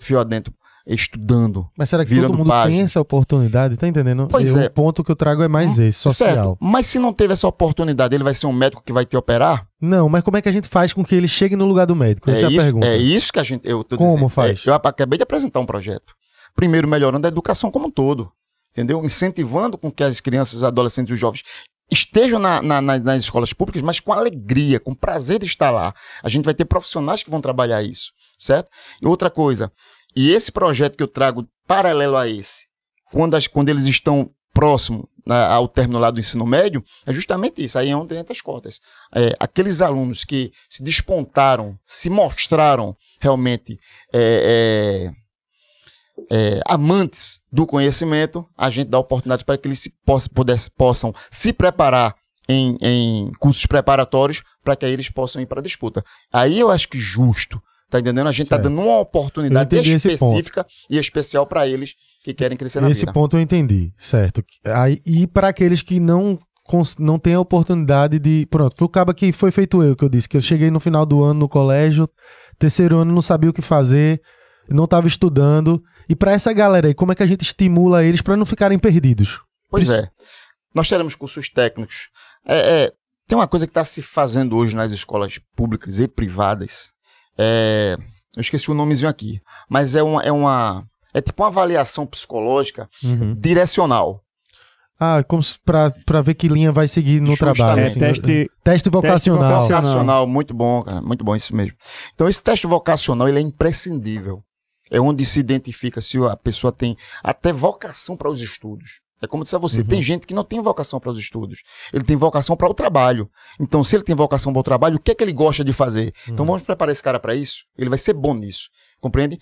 fio adentro estudando. Mas será que todo mundo página. tem essa oportunidade? Tá entendendo? Pois Eu- é. O ponto que eu trago é mais esse, social. Certo. Mas se não teve essa oportunidade, ele vai ser um médico que vai te operar? Não, mas como é que a gente faz com que ele chegue no lugar do médico? Essa é, a isso, pergunta. é isso que a gente. Eu tô Como dizendo. faz? É, eu acabei de apresentar um projeto. Primeiro, melhorando a educação como um todo. Entendeu? Incentivando com que as crianças, os adolescentes e os jovens estejam na- na- na- nas escolas públicas, mas com alegria, com prazer de estar lá. A gente vai ter profissionais que vão trabalhar isso, certo? E outra coisa, e esse projeto que eu trago paralelo a esse, quando, as- quando eles estão próximo né, ao término lá do ensino médio, é justamente isso, aí é onde entra as cotas. É, aqueles alunos que se despontaram, se mostraram realmente é, é, é, amantes do conhecimento, a gente dá oportunidade para que eles se poss- pudesse- possam se preparar em, em cursos preparatórios para que aí eles possam ir para a disputa. Aí eu acho que justo Tá entendendo? A gente tá Certo. dando uma oportunidade esse específica e especial para eles que querem crescer na Esse vida. ponto eu entendi, certo. Aí, e para aqueles que não, não têm a oportunidade de. Pronto, pro cabo que foi feito eu, que eu disse, que eu cheguei no final do ano no colégio, terceiro ano não sabia o que fazer, não estava estudando. E para essa galera aí, como é que a gente estimula eles para não ficarem perdidos? Pois é. Nós teremos cursos técnicos. É, é, tem uma coisa que está se fazendo hoje nas escolas públicas e privadas. É, eu esqueci o nomezinho aqui. Mas é uma. É, uma, é tipo uma avaliação psicológica direcional. Ah, como se pra, pra ver que linha vai seguir no Justamente. trabalho. É, assim. teste, Teste vocacional. vocacional. Vocacional, muito bom, cara. Muito bom, isso mesmo. Então, esse teste vocacional ele é imprescindível. É onde se identifica se a pessoa tem até vocação para os estudos. É como eu disse a você, Uhum. tem gente que não tem vocação para os estudos. Ele tem vocação para o trabalho. Então, se ele tem vocação para o trabalho, o que é que ele gosta de fazer? Então, Uhum. vamos preparar esse cara para isso? Ele vai ser bom nisso. Compreende?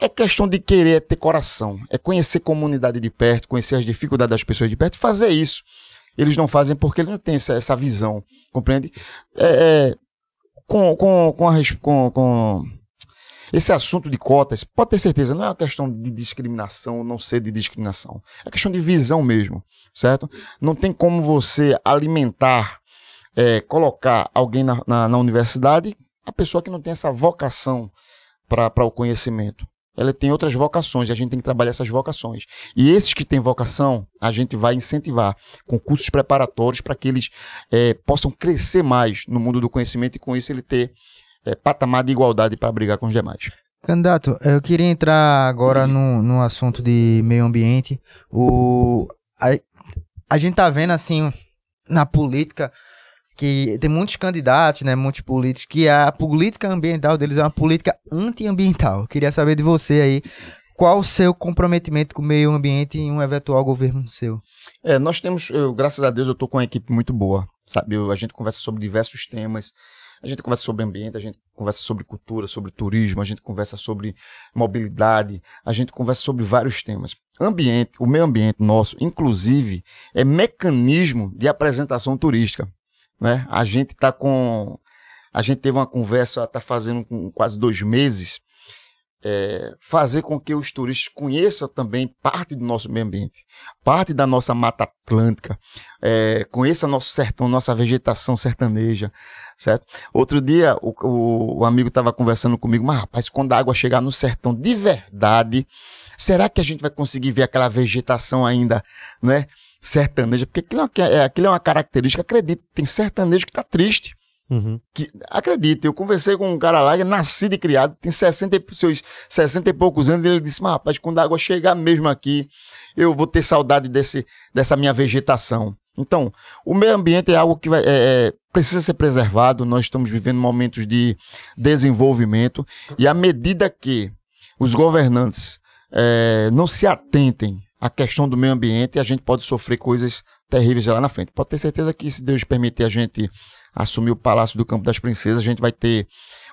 É questão de querer, é ter coração. É conhecer comunidade de perto, conhecer as dificuldades das pessoas de perto e fazer isso. Eles não fazem porque eles não têm essa, essa visão. Compreende? É, é, com, com, com, a, com, com esse assunto de cotas, pode ter certeza, não é uma questão de discriminação, não ser de discriminação. É questão de visão mesmo, certo? Não tem como você alimentar, é, colocar alguém na, na, na universidade, a pessoa que não tem essa vocação para o conhecimento. Ela tem outras vocações e a gente tem que trabalhar essas vocações. E esses que têm vocação, a gente vai incentivar com cursos preparatórios para que eles é, possam crescer mais no mundo do conhecimento e com isso ele ter é, patamar de igualdade para brigar com os demais. Candidato, eu queria entrar agora no, no assunto de meio ambiente. O, a, a gente tá vendo, assim, na política, que tem muitos candidatos, né, muitos políticos, que a política ambiental deles é uma política antiambiental. Eu queria saber de você aí, qual o seu comprometimento com o meio ambiente em um eventual governo seu? É, nós temos, eu, graças a Deus, eu tô com uma equipe muito boa, sabe? Eu- a gente conversa sobre diversos temas. A gente conversa sobre ambiente, a gente conversa sobre cultura, sobre turismo, a gente conversa sobre mobilidade, a gente conversa sobre vários temas. Ambiente, o meio ambiente nosso, inclusive, é mecanismo de apresentação turística, né? A gente tá com, a gente teve uma conversa, tá fazendo com quase dois meses, é, fazer com que os turistas conheçam também parte do nosso meio ambiente, parte da nossa Mata Atlântica, é, conheça nosso sertão, nossa vegetação sertaneja, certo? Outro dia o, o, o amigo estava conversando comigo, mas rapaz, quando a água chegar no sertão de verdade, será que a gente vai conseguir ver aquela vegetação ainda, né? Sertaneja, porque aquilo é, uma- é, aquilo é uma característica, acredito, tem sertanejo que está triste. Uhum. Que, acredita, eu conversei com um cara lá que é nascido e criado, tem 60, e- seus 60 e poucos anos, e ele disse, mas rapaz, quando a água chegar mesmo aqui, eu vou ter saudade desse, dessa minha vegetação. Então, o meio ambiente é algo que vai, é, é, precisa ser preservado, nós estamos vivendo momentos de desenvolvimento, e à medida que os governantes é, não se atentem à questão do meio ambiente, a gente pode sofrer coisas terríveis lá na frente. Pode ter certeza que, se Deus permitir a gente assumir o Palácio do Campo das Princesas, a gente vai ter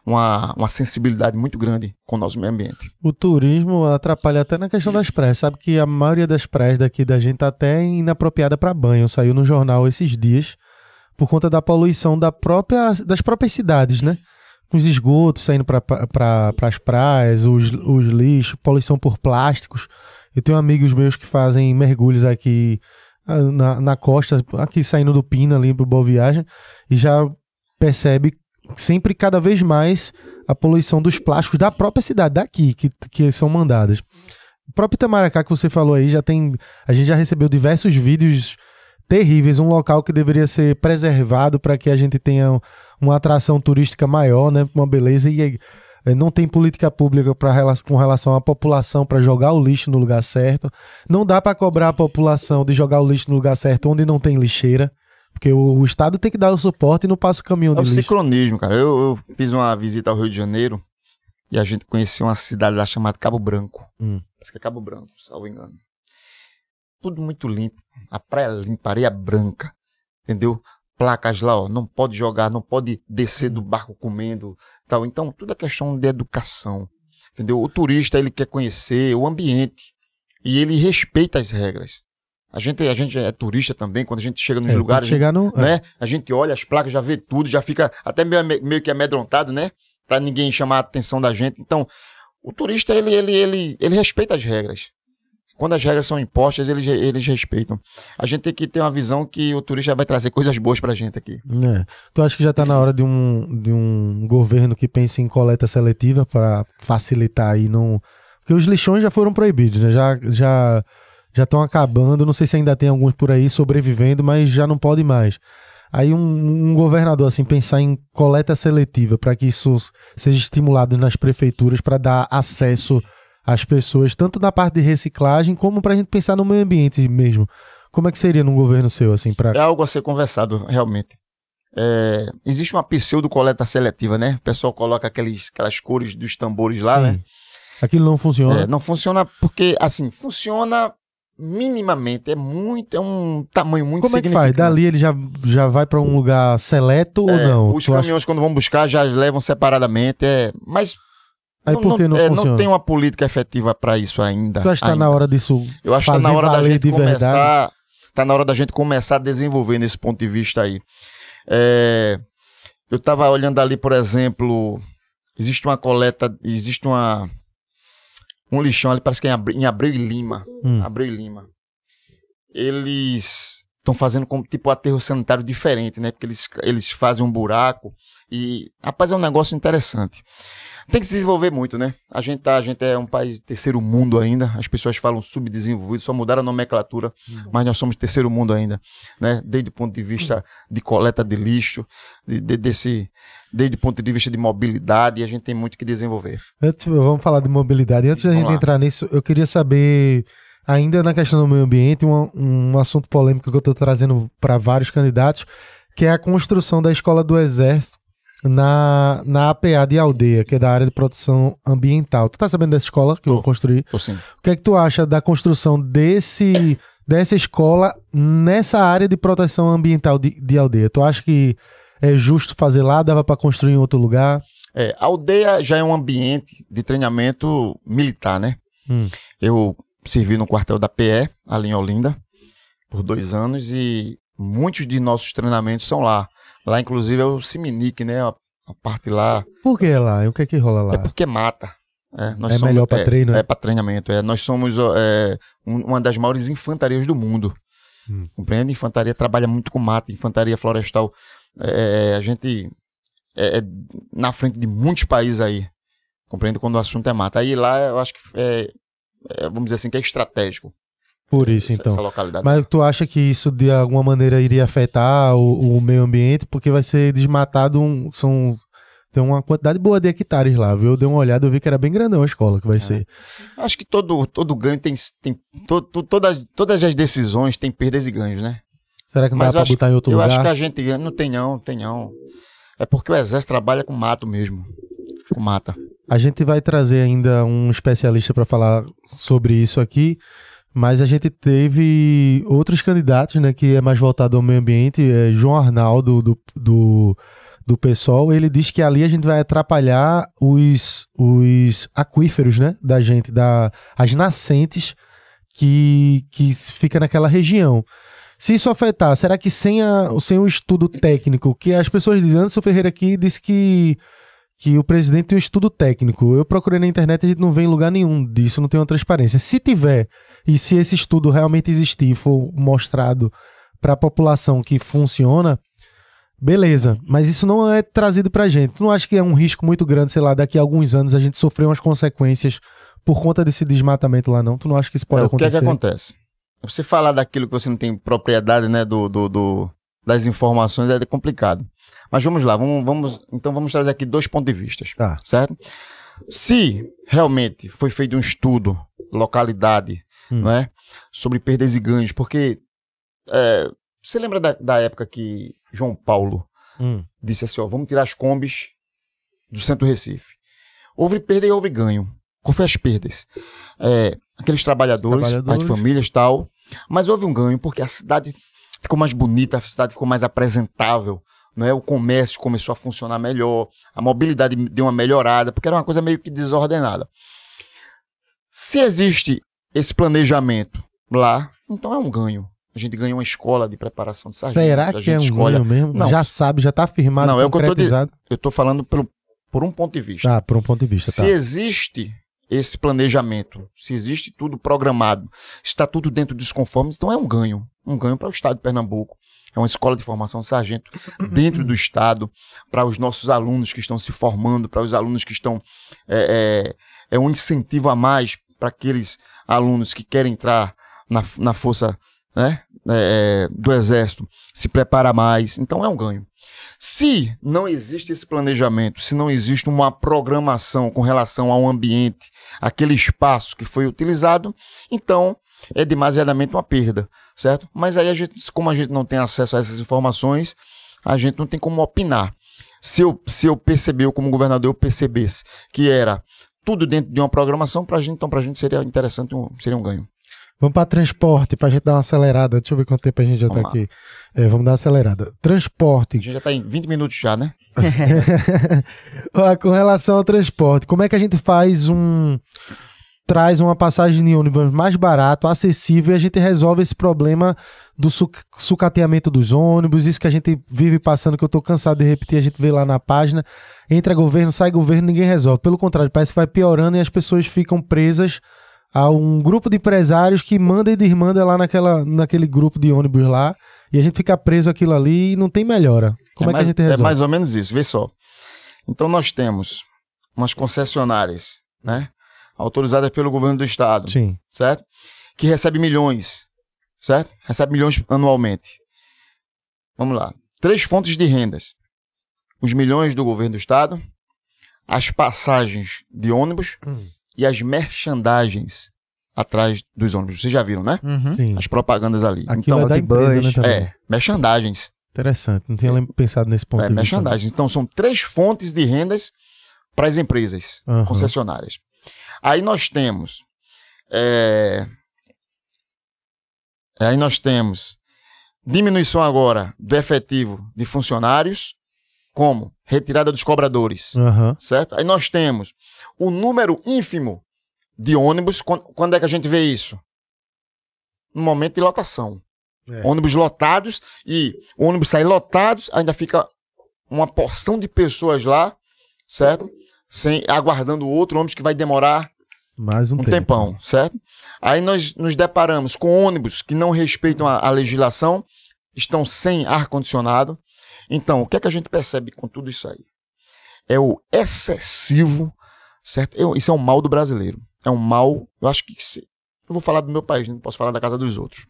uma, uma sensibilidade muito grande com o nosso meio ambiente. O turismo atrapalha até na questão das praias. Sabe que a maioria das praias daqui da gente tá até inapropriada para banho. Saiu no jornal esses dias por conta da poluição da própria, das próprias cidades, né? Os esgotos saindo para pra, as praias, os, os lixos, poluição por plásticos. Eu tenho amigos meus que fazem mergulhos aqui ah, na, na costa, aqui saindo do Pina ali pro Boa Viagem, e já percebe sempre cada vez mais a poluição dos plásticos da própria cidade, daqui, que, que são mandadas. O próprio Itamaracá que você falou aí, já tem. A gente já recebeu diversos vídeos terríveis, um local que deveria ser preservado para que a gente tenha uma atração turística maior, né? Uma beleza e eh, não tem política pública pra, rela- com relação à população para jogar o lixo no lugar certo. Não dá para cobrar a população de jogar o lixo no lugar certo onde não tem lixeira. Porque o, o Estado tem que dar o suporte e não passa o caminhão É de o lixo. ciclonismo, cara. Eu, eu fiz uma visita ao Rio de Janeiro e a gente conheceu uma cidade lá chamada Cabo Branco. Hum. Acho que é Cabo Branco, salvo engano. Tudo muito limpo. A praia limpa, areia branca. Entendeu? Placas lá, ó. Não pode jogar, não pode descer do barco comendo. tal. Então, tudo é questão de educação. Entendeu? O turista, ele quer conhecer o ambiente. E ele respeita as regras. A gente, a gente é turista também, quando a gente chega nos É, lugares, chegar no. é. né? A gente olha as placas, já vê tudo, já fica até meio, meio que amedrontado, né? para ninguém chamar a atenção da gente. Então, o turista, ele, ele, ele, ele respeita as regras. Quando as regras são impostas, eles, eles respeitam. A gente tem que ter uma visão que o turista vai trazer coisas boas pra gente aqui. É. Tu acha que já tá na hora de um, de um governo que pense em coleta seletiva para facilitar aí não. Porque os lixões já foram proibidos, né? Já já já estão acabando. Não sei se ainda tem alguns por aí sobrevivendo, mas já não pode mais. Aí um, um governador assim pensar em coleta seletiva para que isso seja estimulado nas prefeituras para dar acesso às pessoas, tanto na parte de reciclagem como para a gente pensar no meio ambiente mesmo. Como é que seria num governo seu assim para? É algo a ser conversado realmente. É, existe uma pseudo coleta seletiva, né? O pessoal coloca aqueles, aquelas cores dos tambores lá, Sim. né? Aquilo não funciona. É, não funciona porque, assim, funciona minimamente. É muito, é um tamanho muito Como é que faz? Dali ele já, já vai para um lugar seleto ou É, não? Os Tu acha- caminhões, quando vão buscar, já levam separadamente. É, mas Aí por que não é, funciona? não tem uma política efetiva para isso ainda. Tu acha que tá ainda. na hora disso Eu acho que tá fazer na hora da gente começar. Tá na hora da gente começar a desenvolver nesse ponto de vista aí. É, eu tava olhando ali, por exemplo, existe uma coleta, existe uma um lixão ali, parece que é em Abreu, e Lima. Hum. Abreu e Lima. Eles estão fazendo como tipo aterro sanitário diferente, né? Porque eles, eles fazem um buraco e, rapaz, é um negócio interessante. Tem que se desenvolver muito, né? A gente, tá, a gente é um país de terceiro mundo ainda. As pessoas falam subdesenvolvido, só mudaram a nomenclatura, mas nós somos terceiro mundo ainda, né? Desde o ponto de vista de coleta de lixo, de, de- desse, desde o ponto de vista de mobilidade, a gente tem muito que desenvolver. Antes, vamos falar de mobilidade. Antes da gente lá. entrar nisso, eu queria saber, ainda na questão do meio ambiente, um, um assunto polêmico que eu estou trazendo para vários candidatos, que é a construção da escola do Exército na, na APA de Aldeia, que é da área de proteção ambiental. Tu tá sabendo dessa escola que eu Tô. construí? Tô sim. O que é que tu acha da construção desse dessa escola nessa área de proteção ambiental de, de aldeia? Tu acha que é justo fazer lá? Dava para construir em outro lugar? É, a aldeia já é um ambiente de treinamento militar, né? Hum. Eu servi no quartel da PE, ali em Olinda, por dois anos, e muitos de nossos treinamentos são lá. Lá, inclusive, é o Siminique, né? A, a parte lá. Por que lá? E o que é que rola lá? É porque mata. É, É somos- melhor pra é, treino, é? É, para treinamento. É, nós somos é, um- uma das maiores infantarias do mundo. Hum. Compreende? Infantaria trabalha muito com mata, infantaria florestal. É, a gente é, é na frente de muitos países aí. Compreende? Quando o assunto é mata. Aí lá eu acho que é, é, vamos dizer assim, que é estratégico. Por isso, essa, então. essa localidade. Mas tu acha que isso de alguma maneira iria afetar o, o meio ambiente? Porque vai ser desmatado um, são tem uma quantidade boa de hectares lá, viu? Eu dei uma olhada, eu vi que era bem grandão a escola que vai ser. Acho que todo, todo ganho tem. tem to- to- todas, todas as decisões têm perdas e ganhos, né? Será que não Mas dá eu pra botar em outro eu lugar? acho que a gente ganha. Não tem não, tem não. É porque o exército trabalha com mato mesmo. Com mata. A gente vai trazer ainda um especialista para falar sobre isso aqui, mas a gente teve outros candidatos, né, que é mais voltado ao meio ambiente, é João Arnaldo do, do, do PSOL, ele diz que ali a gente vai atrapalhar os, os aquíferos, né, da gente, da, as nascentes que, que fica naquela região. Se isso afetar, será que sem, a, sem o estudo técnico, que as pessoas dizem, Anderson Ferreira aqui disse que que o presidente tem um estudo técnico. Eu procurei na internet e a gente não vê em lugar nenhum disso, não tem uma transparência. Se tiver, e se esse estudo realmente existir e for mostrado para a população que funciona, beleza. Mas isso não é trazido pra gente. Tu não acha que é um risco muito grande, sei lá, daqui a alguns anos a gente sofrer umas consequências por conta desse desmatamento lá, não? Tu não acha que isso pode É, o que é que acontecer? acontece? Você falar daquilo que você não tem propriedade, né, do, do, do- das informações é complicado. Mas vamos lá, vamos, vamos, então vamos trazer aqui dois pontos de vista, Tá. certo? Se realmente foi feito um estudo, localidade, Hum. não é, sobre perdas e ganhos, porque é, você lembra da, da época que João Paulo Hum. disse assim, ó, vamos tirar as combis do centro do Recife. Houve perda e houve ganho. Qual foi as perdas? É, aqueles trabalhadores, Trabalhadores. pai de famílias e tal, mas houve um ganho porque a cidade ficou mais bonita, a cidade ficou mais apresentável, não é? O comércio começou a funcionar melhor, a mobilidade deu uma melhorada, porque era uma coisa meio que desordenada. Se existe esse planejamento lá, então é um ganho. A gente ganha uma escola de preparação de sargentos. Será a que gente é um escolhe ganho mesmo? Não. Já sabe, já tá firmado, Não, é o que eu estou falando pelo, por um ponto de vista. Ah, por um ponto de vista, se tá. existe esse planejamento, se existe tudo programado, está tudo dentro dos conformes, então é um ganho. Um ganho para o Estado de Pernambuco. É uma escola de formação sargento dentro do Estado, para os nossos alunos que estão se formando, para os alunos que estão. É, é, é um incentivo a mais para aqueles alunos que querem entrar na, na força né, é, do Exército, se preparar mais. Então é um ganho. Se não existe esse planejamento, se não existe uma programação com relação ao ambiente, aquele espaço que foi utilizado, então é demasiadamente uma perda, certo? Mas aí a gente, como a gente não tem acesso a essas informações, a gente não tem como opinar. Se eu, se eu perceber, como governador, eu percebesse que era tudo dentro de uma programação, para gente, então para a gente seria interessante, um, seria um ganho. Vamos para transporte, para a gente dar uma acelerada. Deixa eu ver quanto tempo a gente já está aqui. É, vamos dar uma acelerada. Transporte. A gente já está em 20 minutos já, né? Com relação ao transporte, como é que a gente faz um. Traz uma passagem de ônibus mais barato, acessível, e a gente resolve esse problema do sucateamento dos ônibus, isso que a gente vive passando, que eu estou cansado de repetir, a gente vê lá na página. Entra governo, sai governo, ninguém resolve. Pelo contrário, parece que vai piorando e as pessoas ficam presas a um grupo de empresários que manda e desmanda lá naquela, naquele grupo de ônibus lá, e a gente fica preso aquilo ali e não tem melhora. Como é, é mais, que a gente resolve? É mais ou menos isso, vê só. Então nós temos umas concessionárias, né? Autorizadas pelo governo do estado. Sim. Certo? Que recebe milhões, certo? Recebe milhões anualmente. Vamos lá. Três fontes de rendas. Os milhões do governo do estado, as passagens de ônibus hum e as merchandagens atrás dos ônibus. Vocês já viram, né? Uhum. As propagandas ali. Aquilo então, é da empresa, né, também. É, merchandagens. Interessante, não tinha é. pensado nesse ponto. É, merchandising. Então, são três fontes de rendas para as empresas uhum. concessionárias. Aí nós temos. É... Aí nós temos diminuição agora do efetivo de funcionários, como? Retirada dos cobradores. Uhum. Certo? Aí nós temos o número ínfimo de ônibus. Quando é que a gente vê isso? No momento de lotação. É. Ônibus lotados e o ônibus sai lotados, ainda fica uma porção de pessoas lá, certo? Sem, aguardando outro ônibus que vai demorar mais um, um tempo. tempão, certo? Aí nós nos deparamos com ônibus que não respeitam a, a legislação, estão sem ar-condicionado, então, o que é que a gente percebe com tudo isso aí? É o excessivo, certo? Eu, isso é um mal do brasileiro. É um mal, eu acho que. Se, eu vou falar do meu país, não posso falar da casa dos outros.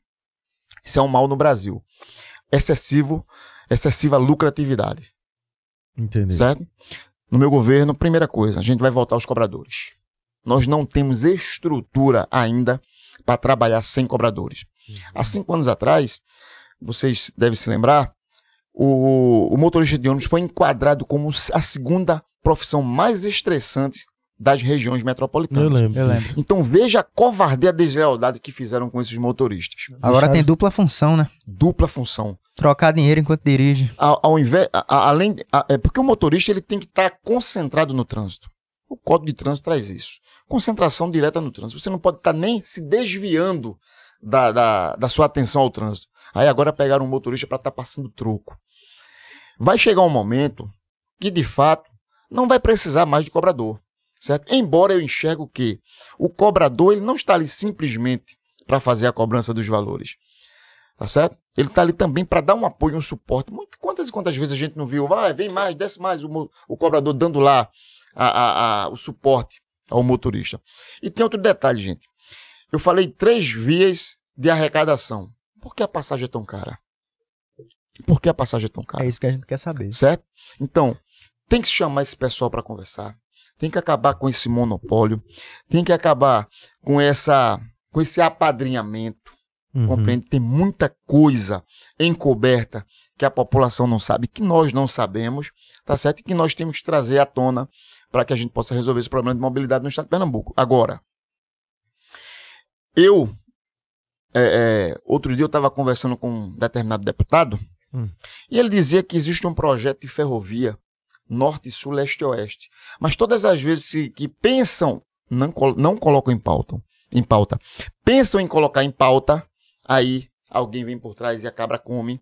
Isso é um mal no Brasil. Excessivo, excessiva lucratividade. Entendi. Certo? No meu governo, primeira coisa, a gente vai voltar aos cobradores. Nós não temos estrutura ainda para trabalhar sem cobradores. Uhum. Há cinco anos atrás, vocês devem se lembrar, o, o motorista de ônibus foi enquadrado como a segunda profissão mais estressante das regiões metropolitanas. Eu lembro. Eu lembro. Então veja a covardia e a deslealdade que fizeram com esses motoristas. Agora tem dupla função, né? Dupla função. Trocar dinheiro enquanto dirige. Ao, ao invés, a, a, além, a, é porque o motorista ele tem que estar tá concentrado no trânsito. O Código de Trânsito traz isso. Concentração direta no trânsito. Você não pode estar tá nem se desviando da, da, da sua atenção ao trânsito. Aí agora pegaram um motorista para estar tá passando troco. Vai chegar um momento que, de fato, não vai precisar mais de cobrador. Certo? Embora eu enxergo que o cobrador ele não está ali simplesmente para fazer a cobrança dos valores. Tá certo? Ele está ali também para dar um apoio, um suporte. Quantas e quantas vezes a gente não viu? Vai, vem mais, desce mais o, o cobrador dando lá a, a, a, o suporte ao motorista. E tem outro detalhe, gente. Eu falei três vias de arrecadação. Por que a passagem é tão cara? Por que a passagem é tão cara? É isso que a gente quer saber. Certo? Então, tem que chamar esse pessoal para conversar. Tem que acabar com esse monopólio. Tem que acabar com essa com esse apadrinhamento. Uhum. Compreende? Tem muita coisa encoberta que a população não sabe, que nós não sabemos, tá certo? E que nós temos que trazer à tona para que a gente possa resolver esse problema de mobilidade no estado de Pernambuco. Agora, eu é, é, outro dia eu estava conversando com um determinado deputado hum. e ele dizia que existe um projeto de ferrovia norte, sul, leste e oeste. Mas todas as vezes que, que pensam, não, não colocam em pauta, em pauta. Pensam em colocar em pauta, aí alguém vem por trás e a cabra come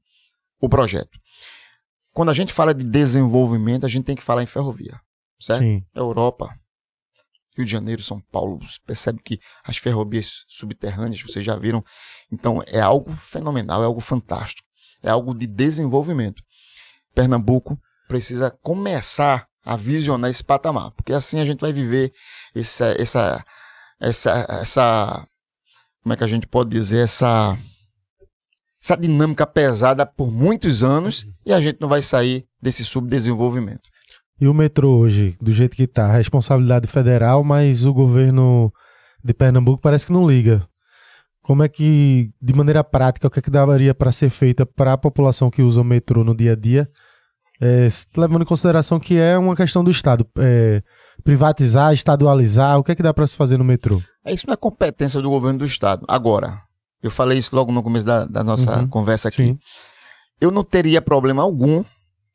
o projeto. Quando a gente fala de desenvolvimento, a gente tem que falar em ferrovia. certo? Sim. Europa, Rio de Janeiro, São Paulo, você percebe que as ferrovias subterrâneas, vocês já viram. Então, é algo fenomenal, é algo fantástico, é algo de desenvolvimento. Pernambuco precisa começar a visionar esse patamar, porque assim a gente vai viver essa, essa, essa, essa como é que a gente pode dizer, essa, essa dinâmica pesada por muitos anos e a gente não vai sair desse subdesenvolvimento. E o metrô hoje, do jeito que tá, responsabilidade federal, mas o governo de Pernambuco parece que não liga. Como é que, de maneira prática, o que é que daria para ser feita para a população que usa o metrô no dia a dia, é, levando em consideração que é uma questão do Estado, é, privatizar, estadualizar, o que é que dá para se fazer no metrô? É, Isso não é competência do governo do estado. Agora, eu falei isso logo no começo da, da nossa Uhum. conversa aqui. Sim. Eu não teria problema algum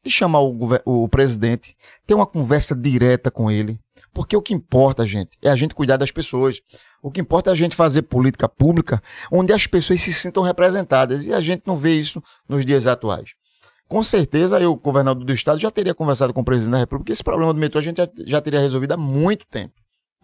de chamar o, o presidente, ter uma conversa direta com ele. Porque o que importa, gente, é a gente cuidar das pessoas. O que importa é a gente fazer política pública onde as pessoas se sintam representadas. E a gente não vê isso nos dias atuais. Com certeza, eu, governador do estado, já teria conversado com o presidente da República. Esse problema do metrô a gente já, já teria resolvido há muito tempo.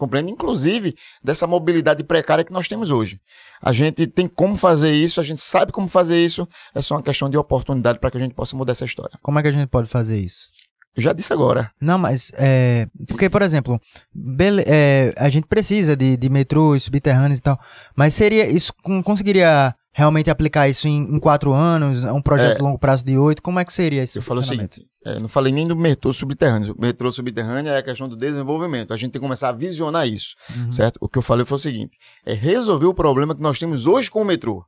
Compreende? Inclusive, dessa mobilidade precária que nós temos hoje. A gente tem como fazer isso, a gente sabe como fazer isso, é só uma questão de oportunidade para que a gente possa mudar essa história. Como é que a gente pode fazer isso? Eu já disse agora. Não, mas é. Porque, por exemplo, bele- é, a gente precisa de, de metrôs subterrâneos e tal. Mas seria. Isso con- conseguiria realmente aplicar isso em, em quatro anos? Um projeto É. de longo prazo de oito? Como é que seria esse Eu falo o funcionamento? seguinte: é, não falei nem do metrô subterrâneo. O metrô subterrâneo é a questão do desenvolvimento. A gente tem que começar a visionar isso, Uhum. certo? O que eu falei foi o seguinte: é resolver o problema que nós temos hoje com o metrô.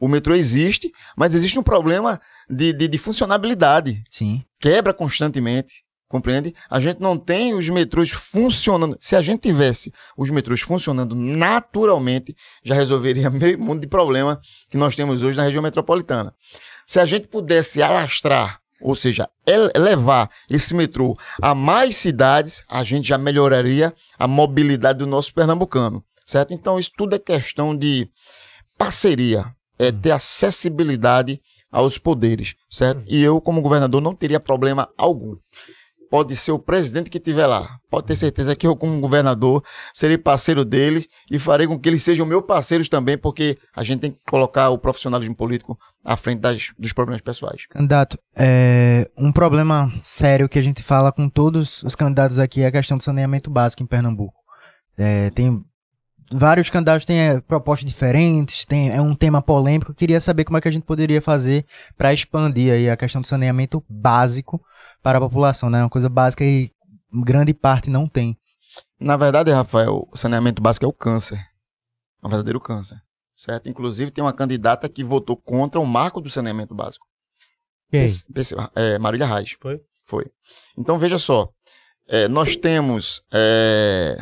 O metrô existe, mas existe um problema de, de, de funcionabilidade. Sim. quebra constantemente, compreende? A gente não tem os metrôs funcionando. Se a gente tivesse os metrôs funcionando naturalmente, já resolveria meio mundo de problema que nós temos hoje na região metropolitana. Se a gente pudesse alastrar, ou seja, levar esse metrô a mais cidades, a gente já melhoraria a mobilidade do nosso pernambucano, certo? Então isso tudo é questão de parceria, é ter acessibilidade aos poderes, certo? E eu, como governador, não teria problema algum. Pode ser o presidente que estiver lá. Pode ter certeza que eu, como governador, serei parceiro deles e farei com que eles sejam meus parceiros também, porque a gente tem que colocar o profissionalismo político à frente das- dos problemas pessoais. Candidato, é, um problema sério que a gente fala com todos os candidatos aqui é a questão do saneamento básico em Pernambuco. É, tem vários candidatos têm é, propostas diferentes, tem, é um tema polêmico. Eu queria saber como é que a gente poderia fazer para expandir aí a questão do saneamento básico para a população, né? Uma coisa básica e grande parte não tem. Na verdade, Rafael, o saneamento básico é o câncer. É um verdadeiro câncer. Certo? Inclusive, tem uma candidata que votou contra o marco do saneamento básico. Quem? É, Marília Reis. Foi? Foi. Então, veja só. é, nós temos é,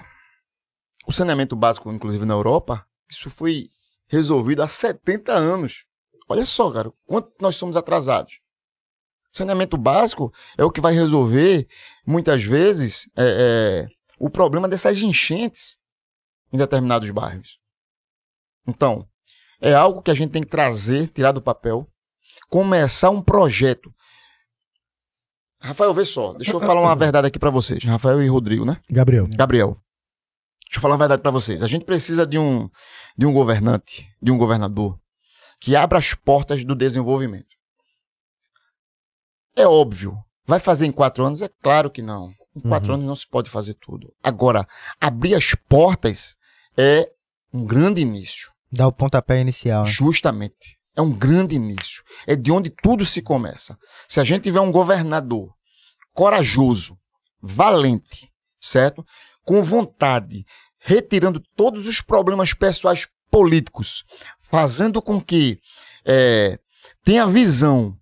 o saneamento básico, inclusive na Europa, isso foi resolvido há 70 anos. Olha só, cara, quanto nós somos atrasados. Saneamento básico é o que vai resolver, muitas vezes, é, é, o problema dessas enchentes em determinados bairros. Então, é algo que a gente tem que trazer, tirar do papel, começar um projeto. Rafael, vê só, deixa eu falar uma verdade aqui pra vocês. Rafael e Rodrigo, né? Gabriel. Gabriel, deixa eu falar uma verdade pra vocês. A gente precisa de um, de um governante, de um governador, que abra as portas do desenvolvimento. É óbvio. Vai fazer em quatro anos? É claro que não. Em quatro Uhum. anos não se pode fazer tudo. Agora, abrir as portas é um grande início. Dá o pontapé inicial. né? Justamente. É um grande início. É de onde tudo se começa. Se a gente tiver um governador corajoso, valente, certo? Com vontade, retirando todos os problemas pessoais políticos, fazendo com que eh, tenha visão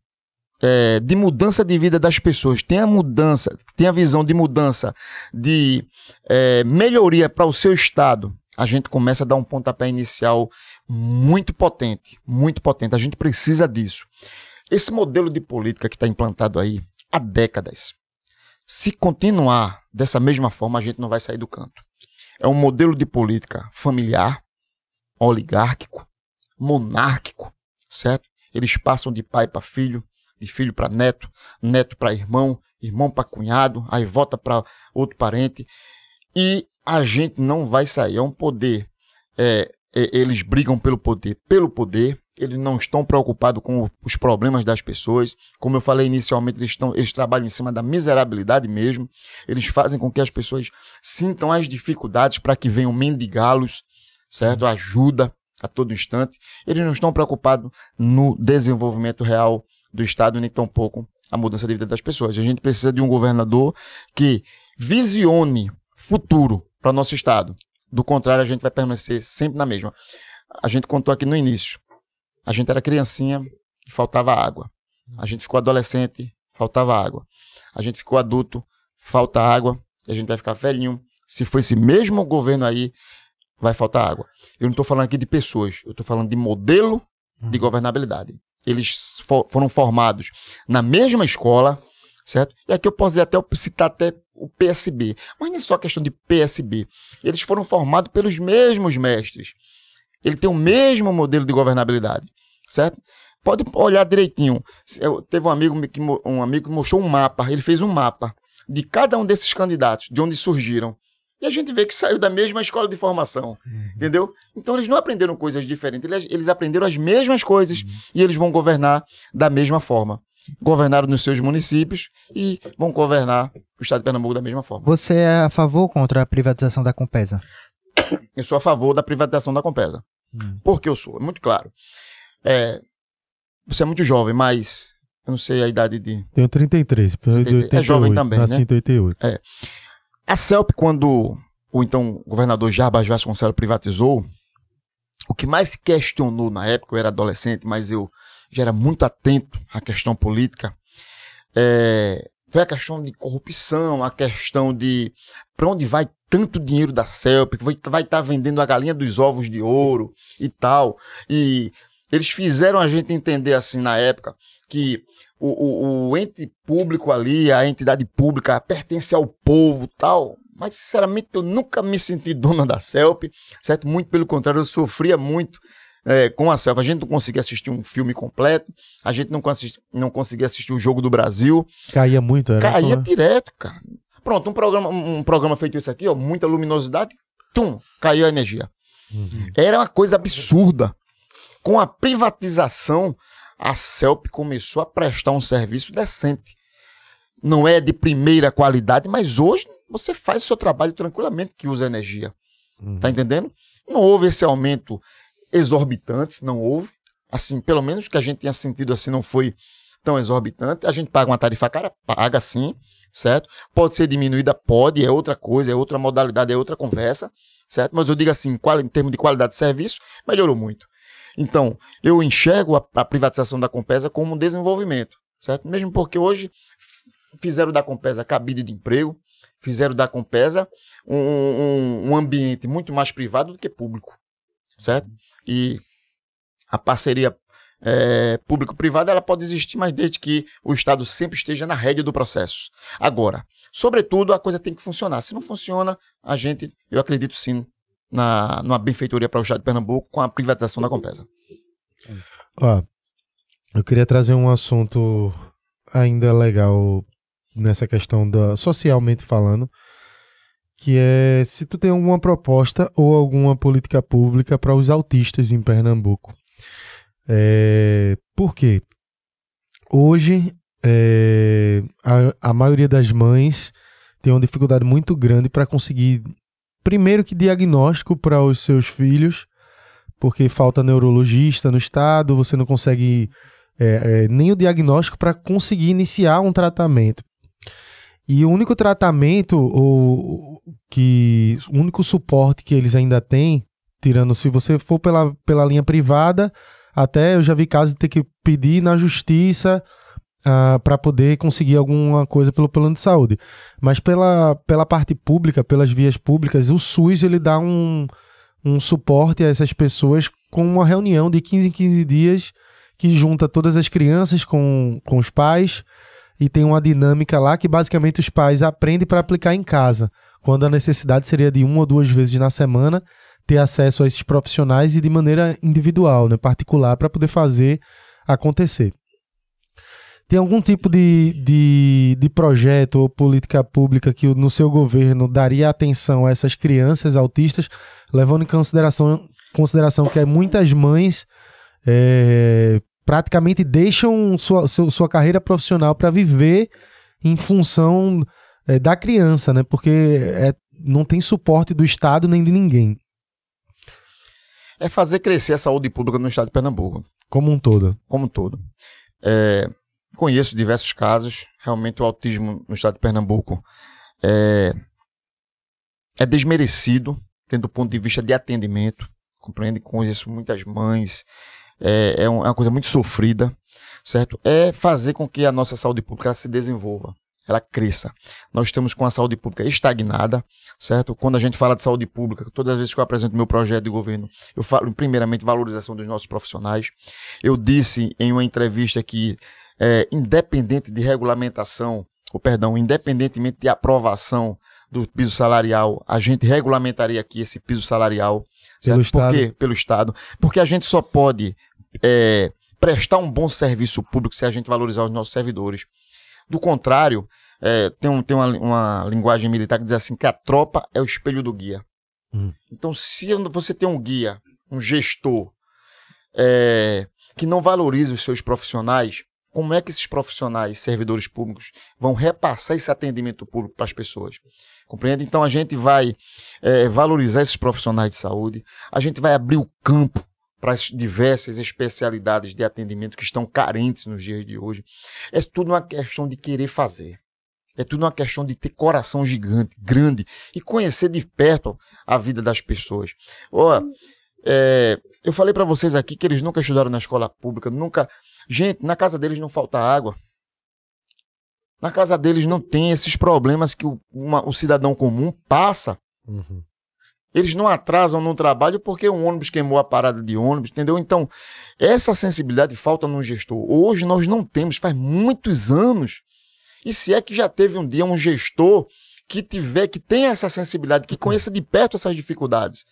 eh, de mudança de vida das pessoas, tenha mudança, tenha visão de mudança, de eh, melhoria para o seu estado, a gente começa a dar um pontapé inicial muito potente, muito potente. A gente precisa disso. Esse modelo de política que está implantado aí há décadas, se continuar dessa mesma forma, a gente não vai sair do canto. É um modelo de política familiar, oligárquico, monárquico, certo? Eles passam de pai para filho, de filho para neto, neto para irmão, irmão para cunhado, aí volta para outro parente. E a gente não vai sair. É um poder. É, é, eles brigam pelo poder, pelo poder. Eles não estão preocupados com os problemas das pessoas. Como eu falei inicialmente, eles, estão, eles trabalham em cima da miserabilidade mesmo. Eles fazem com que as pessoas sintam as dificuldades para que venham mendigá-los, certo? Ajuda a todo instante. Eles não estão preocupados no desenvolvimento real do Estado, nem tampouco a mudança de vida das pessoas. A gente precisa de um governador que visione futuro para o nosso Estado. Do contrário, a gente vai permanecer sempre na mesma. A gente contou aqui no início. A gente era criancinha e faltava água. A gente ficou adolescente, faltava água. A gente ficou adulto, falta água. E a gente vai ficar velhinho. Se for esse mesmo governo aí, vai faltar água. Eu não estou falando aqui de pessoas, eu estou falando de modelo de governabilidade. Eles fo foram formados na mesma escola, certo? E aqui eu posso dizer até citar até o PSB. Mas não é só questão de PSB. Eles foram formados pelos mesmos mestres. Ele tem o mesmo modelo de governabilidade, certo? Pode olhar direitinho. Eu, teve um amigo que um amigo que mostrou um mapa. Ele fez um mapa de cada um desses candidatos, de onde surgiram. E a gente vê que saiu da mesma escola de formação, uhum. entendeu? Então eles não aprenderam coisas diferentes, eles, eles aprenderam as mesmas coisas uhum. e eles vão governar da mesma forma. Governaram nos seus municípios e vão governar o estado de Pernambuco da mesma forma. Você é a favor ou contra a privatização da Compesa? Eu sou a favor da privatização da Compesa. Hum. Por que eu sou? É muito claro. É, você é muito jovem, mas eu não sei a idade de. Tenho 33. 33. é jovem também, nasci né? em 88. É. A CELP, quando o então governador Jarbas Vasconcelos privatizou, o que mais questionou na época, eu era adolescente, mas eu já era muito atento à questão política, é, foi a questão de corrupção, a questão de para onde vai tanto dinheiro da CELP, que vai estar tá vendendo a galinha dos ovos de ouro e tal. E eles fizeram a gente entender assim na época que o, o, o, ente público ali, a entidade pública pertence ao povo tal. Mas, sinceramente, eu nunca me senti dona da CELP, certo? Muito pelo contrário, eu sofria muito é, com a CELP. A gente não conseguia assistir um filme completo, a gente não, não conseguia assistir o Jogo do Brasil. Caía muito, era? Caía direto, cara. Pronto, um programa, um programa feito isso aqui, ó, muita luminosidade, tum, caiu a energia. Uhum. Era uma coisa absurda. Com a privatização, a CELP começou a prestar um serviço decente. Não é de primeira qualidade, mas hoje você faz o seu trabalho tranquilamente que usa energia. Uhum. Tá entendendo? Não houve esse aumento exorbitante, não houve. Assim, pelo menos que a gente tenha sentido assim, não foi tão exorbitante. A gente paga uma tarifa cara, paga sim, certo? Pode ser diminuída, pode, é outra coisa, é outra modalidade, é outra conversa, certo? Mas eu digo assim, em termos de qualidade de serviço, melhorou muito. Então, eu enxergo a, a privatização da Compesa como um desenvolvimento, certo? Mesmo porque hoje fizeram da Compesa cabide de emprego, fizeram da Compesa um, um, um ambiente muito mais privado do que público, certo? E a parceria é, público-privada ela pode existir, mas desde que o Estado sempre esteja na rédea do processo. Agora, sobretudo, a coisa tem que funcionar. Se não funciona, a gente, eu acredito sim, na, numa benfeitoria para o Estado de Pernambuco com a privatização da Compesa. Ó, eu queria trazer um assunto ainda legal nessa questão da socialmente falando, que é se tu tem alguma proposta ou alguma política pública para os autistas em Pernambuco. É, por quê? Hoje é, a, a maioria das mães tem uma dificuldade muito grande para conseguir primeiro que diagnóstico para os seus filhos, porque falta neurologista no estado, você não consegue é, é, nem o diagnóstico para conseguir iniciar um tratamento. E o único tratamento, o, que, o único suporte que eles ainda têm, tirando se você for pela, pela linha privada, até eu já vi casos de ter que pedir na justiça uh, ah, para poder conseguir alguma coisa pelo plano de saúde. Mas pela, pela parte pública, pelas vias públicas, o SUS ele dá um, um suporte a essas pessoas com uma reunião de 15 em 15 dias que junta todas as crianças com, com os pais e tem uma dinâmica lá que basicamente os pais aprendem para aplicar em casa, quando a necessidade seria de uma ou duas vezes na semana ter acesso a esses profissionais e de maneira individual, né, particular, para poder fazer acontecer. Tem algum tipo de, de, de projeto ou política pública que no seu governo daria atenção a essas crianças autistas, levando em consideração, consideração que muitas mães é, praticamente deixam sua, sua, sua carreira profissional para viver em função é, da criança, né? Porque é, não tem suporte do Estado nem de ninguém. É fazer crescer a saúde pública no estado de Pernambuco. Como um todo. Como um todo. É, conheço diversos casos. Realmente o autismo no estado de Pernambuco é, é desmerecido, tendo do ponto de vista de atendimento. Compreende? Conheço muitas mães. É, é, uma coisa muito sofrida, certo? É fazer com que a nossa saúde pública se desenvolva ela cresça. Nós estamos com a saúde pública estagnada, certo? Quando a gente fala de saúde pública, todas as vezes que eu apresento meu projeto de governo, eu falo primeiramente valorização dos nossos profissionais. Eu disse em uma entrevista que, é, independente de regulamentação, ou perdão, independentemente de aprovação do piso salarial, a gente regulamentaria aqui esse piso salarial. Pelo certo? Estado. Por quê? Pelo Estado. Porque a gente só pode é, prestar um bom serviço público se a gente valorizar os nossos servidores. Do contrário, é, tem, um, tem uma, uma, linguagem militar que diz assim que a tropa é o espelho do guia. Uhum. Então, se você tem um guia, um gestor, é, que não valoriza os seus profissionais, como é que esses profissionais, servidores públicos, vão repassar esse atendimento público para as pessoas? Compreende? Então, a gente vai é, valorizar esses profissionais de saúde, a gente vai abrir o campo para as diversas especialidades de atendimento que estão carentes nos dias de hoje. É tudo uma questão de querer fazer. É tudo uma questão de ter coração gigante, grande e conhecer de perto a vida das pessoas. É, eu falei para vocês aqui que eles nunca estudaram na escola pública, nunca. Gente, na casa deles não falta água. Na casa deles não tem esses problemas que o, uma, o cidadão comum passa. Uhum. Eles não atrasam no trabalho porque um ônibus queimou a parada de ônibus, entendeu? Então, essa sensibilidade falta no gestor. Hoje nós não temos, faz muitos anos. E se é que já teve um dia um gestor que tiver, que tenha essa sensibilidade, que conheça de perto essas dificuldades.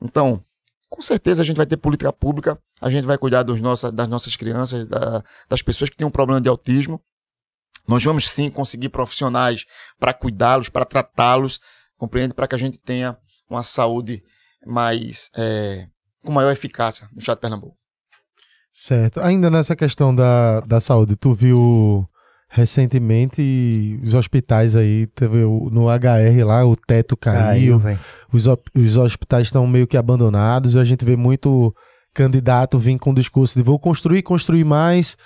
Então, com certeza a gente vai ter política pública, a gente vai cuidar dos nossa, das nossas crianças, da, das pessoas que têm um problema de autismo. Nós vamos sim conseguir profissionais para cuidá-los, para tratá-los, compreende? Para que a gente tenha uma saúde mais é, com maior eficácia no estado de Pernambuco. Certo. Ainda nessa questão da, da saúde, tu viu recentemente os hospitais aí, teve no HR lá, o teto caiu, Caiu, os, os hospitais estão meio que abandonados e a gente vê muito candidato vir com o discurso de vou construir, construir mais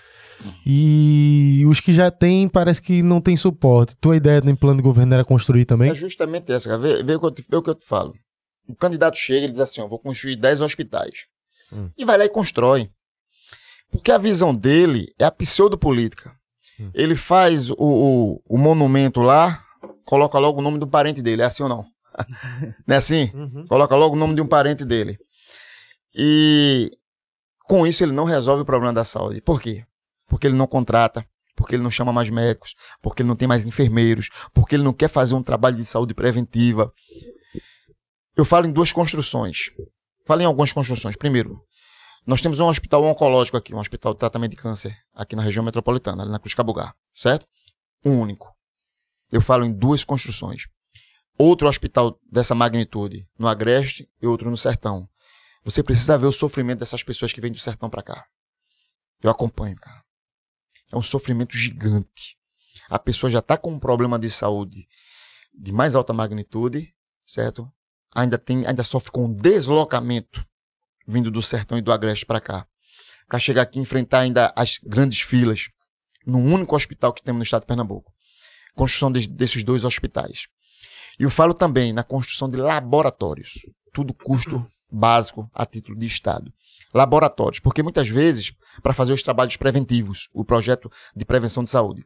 e os que já tem parece que não tem suporte. Tua ideia no plano de governo era construir também? É justamente essa, cara. Vê, vê, o que eu te, vê o que eu te falo. O candidato chega e diz assim: ó, vou construir 10 hospitais. Hum. E vai lá e constrói. Porque a visão dele é a pseudopolítica. Hum. Ele faz o, o, o monumento lá, coloca logo o nome do parente dele. É assim ou não? não é assim? Uhum. Coloca logo o nome de um parente dele. E com isso ele não resolve o problema da saúde. Por quê? Porque ele não contrata, porque ele não chama mais médicos, porque ele não tem mais enfermeiros, porque ele não quer fazer um trabalho de saúde preventiva. Eu falo em duas construções. Falo em algumas construções. Primeiro, nós temos um hospital oncológico aqui, um hospital de tratamento de câncer aqui na região metropolitana, ali na Cruz Cabugá, certo? Um único. Eu falo em duas construções. Outro hospital dessa magnitude no Agreste e outro no Sertão. Você precisa ver o sofrimento dessas pessoas que vêm do sertão para cá. Eu acompanho, cara. É um sofrimento gigante. A pessoa já está com um problema de saúde de mais alta magnitude, certo? Ainda tem, ainda sofre com deslocamento vindo do sertão e do agreste para cá. Para chegar aqui e enfrentar ainda as grandes filas no único hospital que temos no estado de Pernambuco. Construção de, desses dois hospitais. E eu falo também na construção de laboratórios. Tudo custo básico a título de Estado. Laboratórios, porque muitas vezes, para fazer os trabalhos preventivos, o projeto de prevenção de saúde,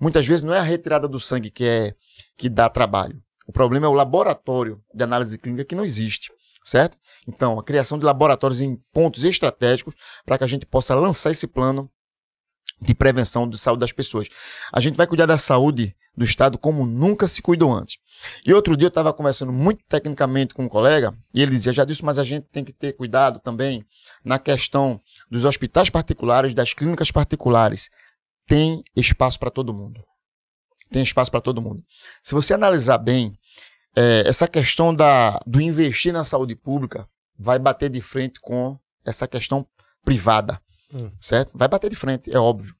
muitas vezes não é a retirada do sangue que, é, que dá trabalho. O problema é o laboratório de análise clínica que não existe, certo? Então, a criação de laboratórios em pontos estratégicos para que a gente possa lançar esse plano de prevenção de saúde das pessoas. A gente vai cuidar da saúde do Estado como nunca se cuidou antes. E outro dia eu estava conversando muito tecnicamente com um colega e ele dizia, já disse, mas a gente tem que ter cuidado também na questão dos hospitais particulares, das clínicas particulares. tem espaço para todo mundo. Tem espaço para todo mundo. Se você analisar bem, é, essa questão da, do investir na saúde pública vai bater de frente com essa questão privada, Hum. certo? Vai bater de frente, é óbvio.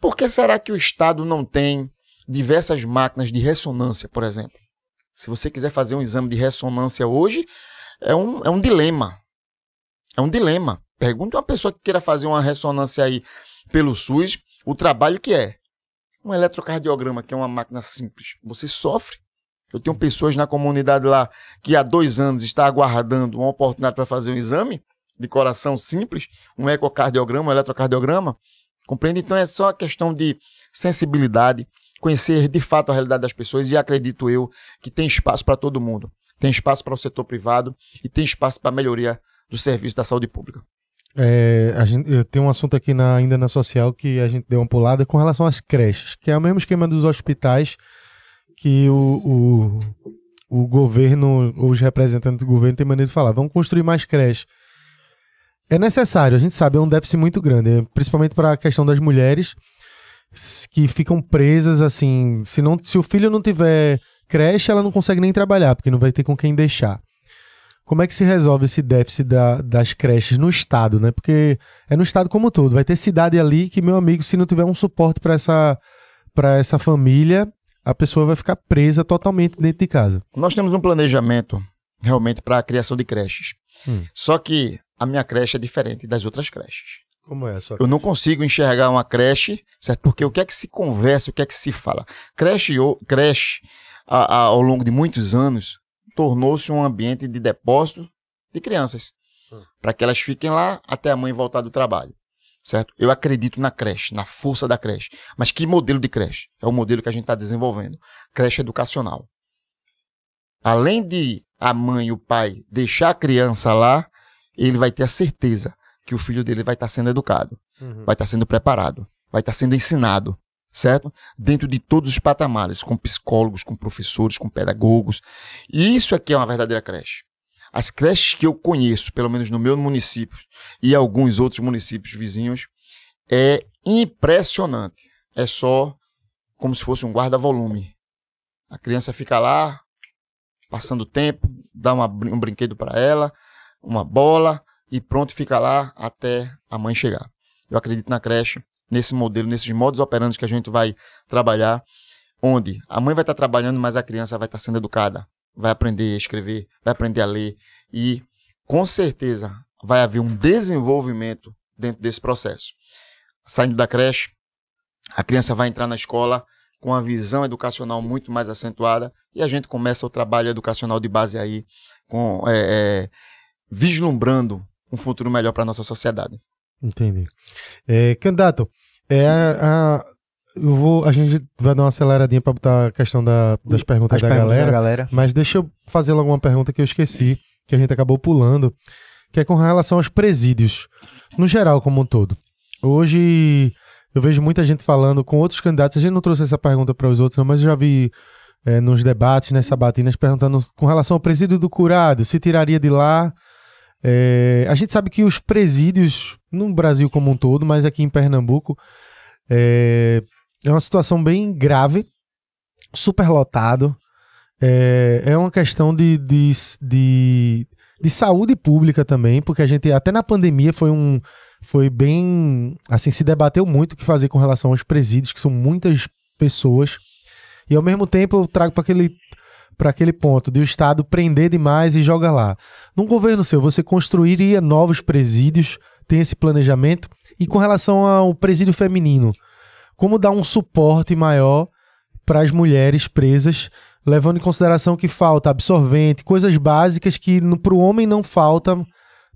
Por que será que o Estado não tem diversas máquinas de ressonância, por exemplo? Se você quiser fazer um exame de ressonância hoje, é um, é um dilema. É um dilema. Pergunta uma pessoa que queira fazer uma ressonância aí pelo SUS, o trabalho que é. Um eletrocardiograma, que é uma máquina simples, você sofre. Eu tenho pessoas na comunidade lá que há dois anos está aguardando uma oportunidade para fazer um exame de coração simples, um ecocardiograma, um eletrocardiograma. Compreende? Então é só questão de sensibilidade, conhecer de fato a realidade das pessoas e acredito eu que tem espaço para todo mundo. Tem espaço para o setor privado e tem espaço para a melhoria do serviço da saúde pública. É, gente, tenho um assunto aqui na- ainda na social que a gente deu uma pulada com relação às creches, que é o mesmo esquema dos hospitais que o, o, o governo, os representantes do governo têm maneira de falar, vamos construir mais creches. É necessário, a gente sabe, é um déficit muito grande, é, principalmente para a questão das mulheres que ficam presas assim, se, não, se o filho não tiver creche, ela não consegue nem trabalhar, porque não vai ter com quem deixar. Como é que se resolve esse déficit da- das creches no estado, né? Porque é no estado como um todo. Vai ter cidade ali que, meu amigo, se não tiver um suporte para essa, pra essa família, a pessoa vai ficar presa totalmente dentro de casa. Nós temos um planejamento realmente para a criação de creches. Hum. Só que a minha creche é diferente das outras creches. Como é a sua Eu não consigo enxergar uma creche, certo? Porque o que é que se conversa, o que é que se fala? Creche, o- creche a- a- ao longo de muitos anos, tornou-se um ambiente de depósito de crianças. Para que elas fiquem lá até a mãe voltar do trabalho. Certo? Eu acredito na creche, na força da creche. Mas que modelo de creche? É o modelo que a gente está desenvolvendo. Creche educacional. Além de a mãe e o pai deixar a criança lá, ele vai ter a certeza que o filho dele vai estar sendo educado, Uhum. vai estar sendo preparado, vai estar sendo ensinado, certo? Dentro de todos os patamares, com psicólogos, com professores, com pedagogos. E isso aqui é uma verdadeira creche. As creches que eu conheço, pelo menos no meu município e alguns outros municípios vizinhos, é impressionante. É só como se fosse um guarda-volume. A criança fica lá, passando tempo, dá uma um brinquedo para ela, uma bola, e pronto, fica lá até a mãe chegar. Eu acredito na creche, nesse modelo, nesses modos operantes que a gente vai trabalhar, onde a mãe vai estar trabalhando, mas a criança vai estar sendo educada, vai aprender a escrever, vai aprender a ler e, com certeza, vai haver um desenvolvimento dentro desse processo. Saindo da creche, a criança vai entrar na escola com uma visão educacional muito mais acentuada e a gente começa o trabalho educacional de base aí, com, é, é, vislumbrando um futuro melhor para a nossa sociedade. Entendi. É, candidato, é a, a- eu vou, a gente vai dar uma aceleradinha para botar a questão da- das perguntas As da perguntas galera. da galera. Mas deixa eu fazer logo uma pergunta que eu esqueci, que a gente acabou pulando, que é com relação aos presídios, no geral, como um todo. Hoje eu vejo muita gente falando com outros candidatos, a gente não trouxe essa pergunta para os outros, não, mas eu já vi é, nos debates, nas sabatinas, perguntando com relação ao presídio do curado, se tiraria de lá. É, a gente sabe que os presídios, no Brasil como um todo, mas aqui em Pernambuco, é, é uma situação bem grave, superlotado. É, é uma questão de, de, de, de saúde pública também, porque a gente, até na pandemia, foi um. Foi bem. Assim, se debateu muito o que fazer com relação aos presídios, que são muitas pessoas. E ao mesmo tempo eu trago para aquele, pra aquele ponto de o Estado prender demais e joga lá. Num governo seu, você construiria novos presídios, tem esse planejamento? E com relação ao presídio feminino, como dar um suporte maior para as mulheres presas, levando em consideração que falta absorvente, coisas básicas que para o homem não faltam,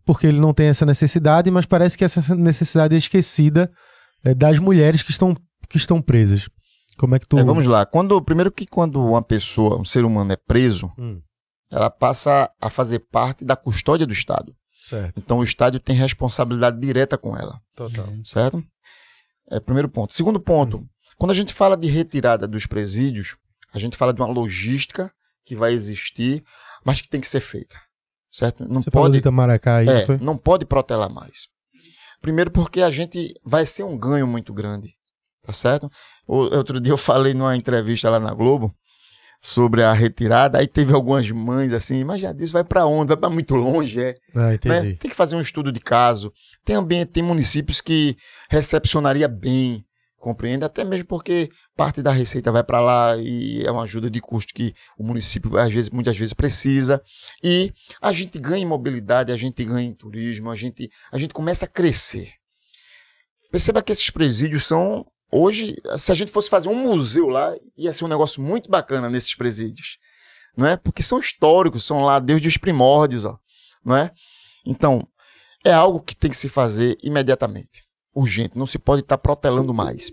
porque ele não tem essa necessidade, mas parece que essa necessidade é esquecida é, das mulheres que estão, que estão presas. Como é que tu. É, vamos lá. Quando, primeiro que quando uma pessoa, um ser humano é preso, Hum, ela passa a fazer parte da custódia do Estado. certo, Então o Estado tem responsabilidade direta com ela, total. certo? É primeiro ponto. Segundo ponto, quando a gente fala de retirada dos presídios, a gente fala de uma logística que vai existir, mas que tem que ser feita, certo? Não Você pode de Itamaracá aí, é, não não pode protelar mais. Primeiro porque a gente vai ser um ganho muito grande. tá certo? Outro dia eu falei numa entrevista lá na Globo sobre a retirada, aí teve algumas mães assim, mas já disse, vai pra onde? Vai pra muito longe, é? Ah, né? Tem que fazer um estudo de caso. Tem ambiente, tem municípios que recepcionaria bem, compreende? Até mesmo porque parte da receita vai para lá e é uma ajuda de custo que o município às vezes, muitas vezes precisa. E a gente ganha em mobilidade, a gente ganha em turismo, a gente, a gente começa a crescer. Perceba que esses presídios são hoje, se a gente fosse fazer um museu lá, ia ser um negócio muito bacana nesses presídios, não é? Porque são históricos, são lá desde os primórdios, ó, não é? Então, é algo que tem que se fazer imediatamente, urgente, não se pode estar protelando mais.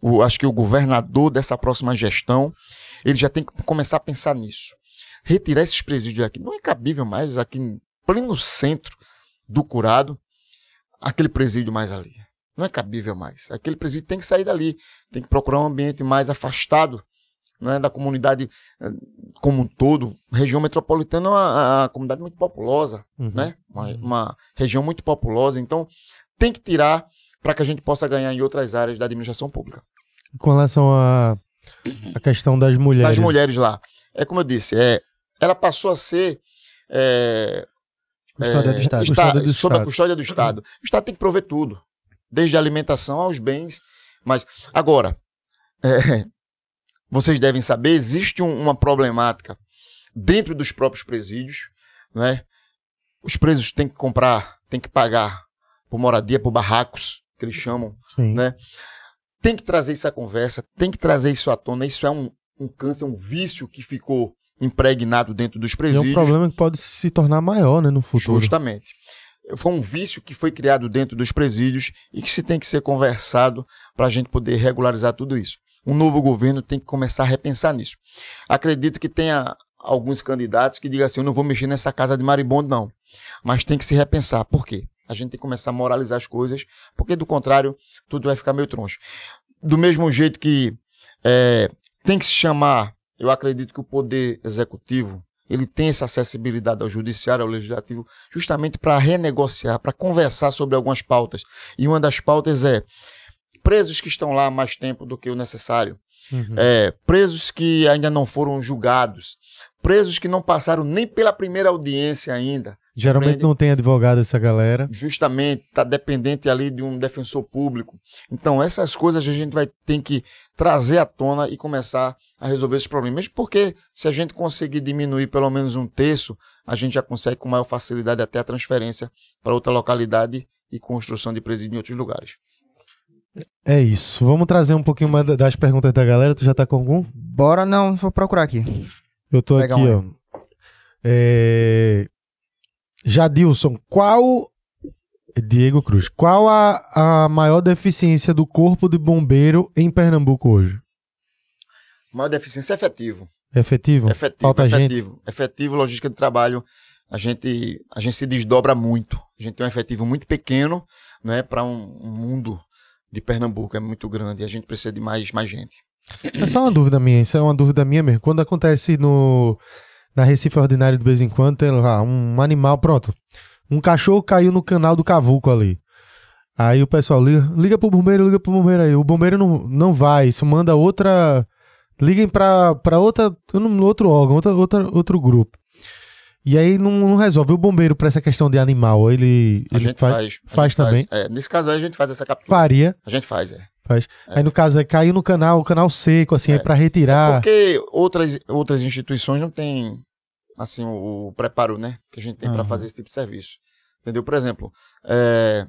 O, acho que o governador dessa próxima gestão, ele já tem que começar a pensar nisso. Retirar esses presídios daqui, não é cabível mais aqui em pleno centro do curado, aquele presídio mais ali. Não é cabível mais. Aquele presídio tem que sair dali, tem que procurar um ambiente mais afastado né, da comunidade eh, como um todo. Região metropolitana é uma, uma comunidade muito populosa, Uhum. né? Uma, uma região muito populosa. Então, tem que tirar para que a gente possa ganhar em outras áreas da administração pública. Com relação à a, questão das mulheres. Das mulheres lá. É como eu disse, é, ela passou a ser. é, Custódia do Estado. esta- Custódia do sob a Estado. custódia do Estado. O Estado tem que prover tudo, desde a alimentação aos bens. Mas, agora, é, vocês devem saber, existe um- uma problemática dentro dos próprios presídios. Né? Os presos têm que comprar, têm que pagar por moradia, por barracos, que eles chamam Sim. né? Tem que trazer isso à conversa, tem que trazer isso à tona. Isso é um, um câncer, um vício que ficou impregnado dentro dos E é presídios. um problema que pode se tornar maior, né, no futuro. Justamente. Foi um vício que foi criado dentro dos presídios e que se tem que ser conversado para a gente poder regularizar tudo isso. Um novo governo tem que começar a repensar nisso. Acredito que tenha alguns candidatos que digam assim: eu não vou mexer nessa casa de maribondo, não. Mas tem que se repensar. Por quê? A gente tem que começar a moralizar as coisas, porque do contrário, tudo vai ficar meio troncho. Do mesmo jeito que é, tem que se chamar, eu acredito que o poder executivo ele tem essa acessibilidade ao judiciário, ao legislativo, justamente para renegociar, para conversar sobre algumas pautas. E uma das pautas é presos que estão lá mais tempo do que o necessário, Uhum. é, presos que ainda não foram julgados, presos que não passaram nem pela primeira audiência ainda, Geralmente não tem advogado essa galera. justamente está dependente ali de um defensor público. Então essas coisas a gente vai ter que trazer à tona e começar a resolver esses problemas, porque se a gente conseguir diminuir pelo menos um terço, a gente já consegue com maior facilidade até a transferência para outra localidade e construção de presídio em outros lugares. É isso. Vamos trazer um pouquinho mais da- das perguntas da galera. Tu já tá com algum? Bora não, vou procurar aqui. Eu tô Pega aqui, um ó. É... Jadilson, qual. Diego Cruz, qual a, a maior deficiência do corpo de bombeiro em Pernambuco hoje? Maior deficiência é efetivo. Efetivo? Efetivo, Falta gente? efetivo. Efetivo, logística de trabalho. A gente, a gente se desdobra muito. A gente tem um efetivo muito pequeno, né, para um, um mundo de Pernambuco é muito grande. E a gente precisa de mais, mais gente. Essa é uma dúvida minha, isso é uma dúvida minha mesmo. Quando acontece no na Recife Ordinário de vez em quando, tem lá um animal, pronto. Um cachorro caiu no canal do Cavuco ali. Aí o pessoal liga, liga pro bombeiro, liga pro bombeiro aí. O bombeiro não, não vai, isso manda outra. Liguem pra, pra outra, outro órgão, outra, outra, outro grupo. E aí não, não resolve. O bombeiro, pra essa questão de animal, ele, A ele gente faz, faz. faz também? É, nesse caso aí a gente faz essa captura. faria. A gente faz, é. Faz. Aí no caso, é, caiu no canal, o canal seco, assim, é, pra retirar. Porque outras, outras instituições não têm assim o, o preparo, né, que a gente tem para Aham. fazer esse tipo de serviço. Entendeu? Por exemplo, é,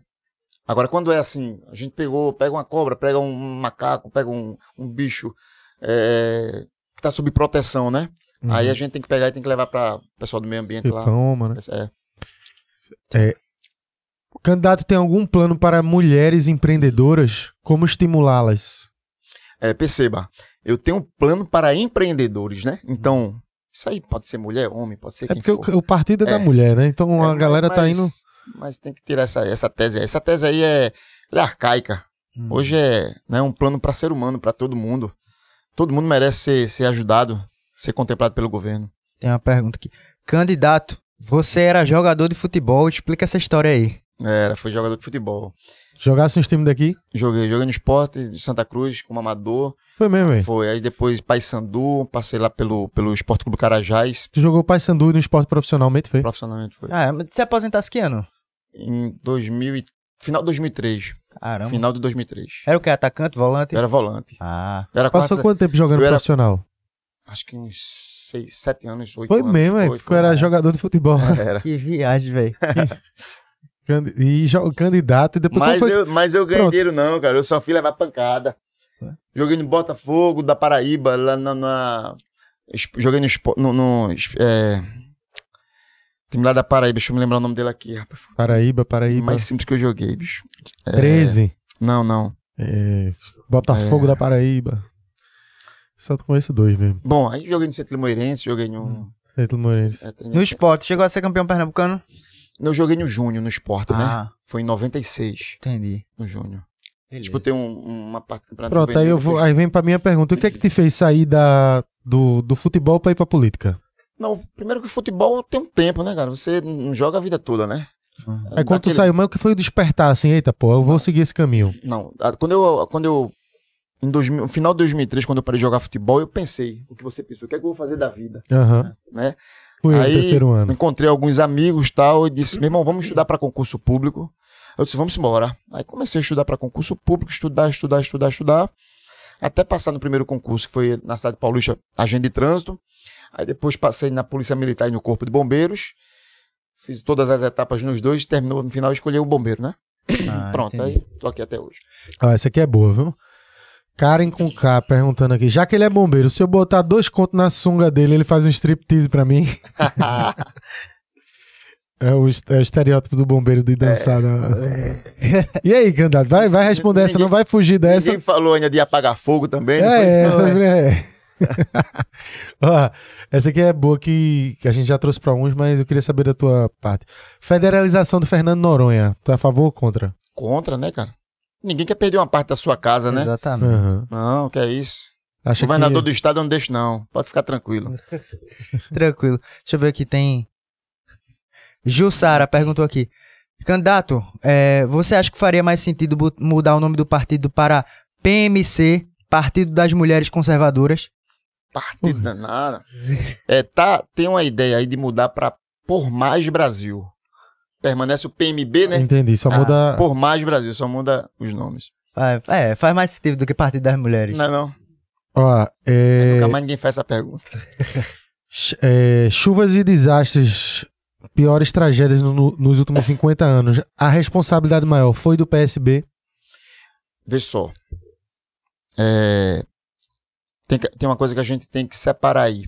agora quando é assim, a gente pegou, pega uma cobra, pega um macaco, pega um, um bicho é, que está sob proteção, né? Aí a gente tem que pegar e tem que levar para o pessoal do meio ambiente lá. Toma, né? É, O candidato tem algum plano para mulheres empreendedoras? Como estimulá-las? É, perceba, eu tenho um plano para empreendedores, né? Então, isso aí pode ser mulher, homem, pode ser É quem porque for. o, o partido é, da É. mulher, né? Então a É, galera tá mas- indo. Mas tem que tirar essa, essa tese aí. Essa tese aí é, é arcaica. Hum. Hoje é né, um plano para ser humano, para todo mundo. Todo mundo merece ser, ser ajudado, ser contemplado pelo governo. Tem uma pergunta aqui. Candidato, você era jogador de futebol, explica essa história aí. Era, foi jogador de futebol. Jogasse uns times daqui? Joguei, joguei no esporte de Santa Cruz, como amador. Foi mesmo, hein? Foi. Aí depois Paysandu, passei lá pelo, pelo Esporte Clube Carajás. Tu jogou Paysandu no esporte profissionalmente, foi? Profissionalmente foi. Ah, mas se aposentasse que ano? Em 2000 e... Final de 2003. Caramba. Final de 2003. Era o que? Atacante, volante? Eu era volante. Ah. Era Passou quase, quanto tempo jogando eu era- profissional? acho que uns 6, 7 anos, 8 Foi anos. mesmo, é. Foi, Tu foi. era jogador de futebol. Era. Que viagem, velho. E candidato, e depois Mas foi? eu, mas eu ganhei Pronto. dinheiro não, cara. Eu só fui levar pancada. Joguei no Botafogo, da Paraíba, lá na... na- Joguei no... no, no é, time lá da Paraíba, deixa eu me lembrar o nome dele aqui, rapaz. Paraíba, Paraíba. Mais simples que eu joguei, bicho. É, 13. Não, não. É, Botafogo É. da Paraíba. Só conheço dois mesmo. Bom, aí joguei no Centro Limoeirense, joguei no... Centro é, treino- No esporte, chegou a ser campeão pernambucano? Eu joguei no Júnior, no esporte, né? Ah, Foi em 96, entendi. no Júnior. Disputei um- uma parte do campeonato Pronto, aí eu vou. fiz- Aí vem pra minha pergunta. O que é que te fez sair da, do, do futebol pra ir pra política? Não, primeiro que o futebol tem um tempo, né, cara? Você não joga a vida toda, né? Aí quando tu Daquele- saiu, mas o que foi o despertar, assim, eita, pô, eu vou seguir esse caminho. Não, quando eu, quando eu em 2000, no final de 2003, quando eu parei de jogar futebol, eu pensei, o que você pensou, o que é que eu vou fazer da vida, Aham. né? Fui Aí, terceiro ano. Encontrei alguns amigos tal e disse, meu irmão, vamos estudar para concurso público. Eu disse, vamos embora. Aí comecei a estudar para concurso público, estudar, estudar, estudar, estudar, até passar no primeiro concurso, que foi na cidade de Paulista, agente de trânsito. Aí depois passei na Polícia Militar e no Corpo de Bombeiros. Fiz todas as etapas nos dois, terminou no final, escolhi o bombeiro, né? Ah, Pronto, entendi. aí tô aqui até hoje. Ah, essa aqui é boa, viu? Karen com K perguntando aqui, já que ele é bombeiro, se eu botar dois contos na sunga dele, ele faz um striptease pra mim? É o, é o estereótipo do bombeiro de dançar. na- E aí, candidato, vai, vai responder essa, Ninguém- não vai fugir dessa. Ninguém falou ainda de apagar fogo também, não foi? É, essa é. Ó, essa aqui é boa que, que a gente já trouxe pra uns, mas eu queria saber da tua parte. Federalização do Fernando Noronha. Tu é a favor ou contra? Contra, né, cara? Ninguém quer perder uma parte da sua casa, né? Exatamente. Aham. Não, que é isso. Acha Governador que... do estado eu não deixo, não. Pode ficar tranquilo. Tranquilo. Deixa eu ver aqui, tem. Jussara perguntou aqui. Candidato, é, você acha que faria mais sentido mudar o nome do partido para PMC, Partido das Mulheres Conservadoras? Partido danado. É, tá, tem uma ideia aí de mudar pra Por Mais Brasil. Permanece o PMB, né? Entendi, só Ah, muda... Por Mais Brasil, só muda os nomes. Ah, É, faz mais sentido do que Partido das Mulheres. Não, não. Ó, é... Nunca mais ninguém faz essa pergunta. É, chuvas e desastres, piores tragédias no- no- nos últimos 50 anos. A responsabilidade maior foi do PSB. Vê só. É, tem, tem uma coisa que a gente tem que separar aí.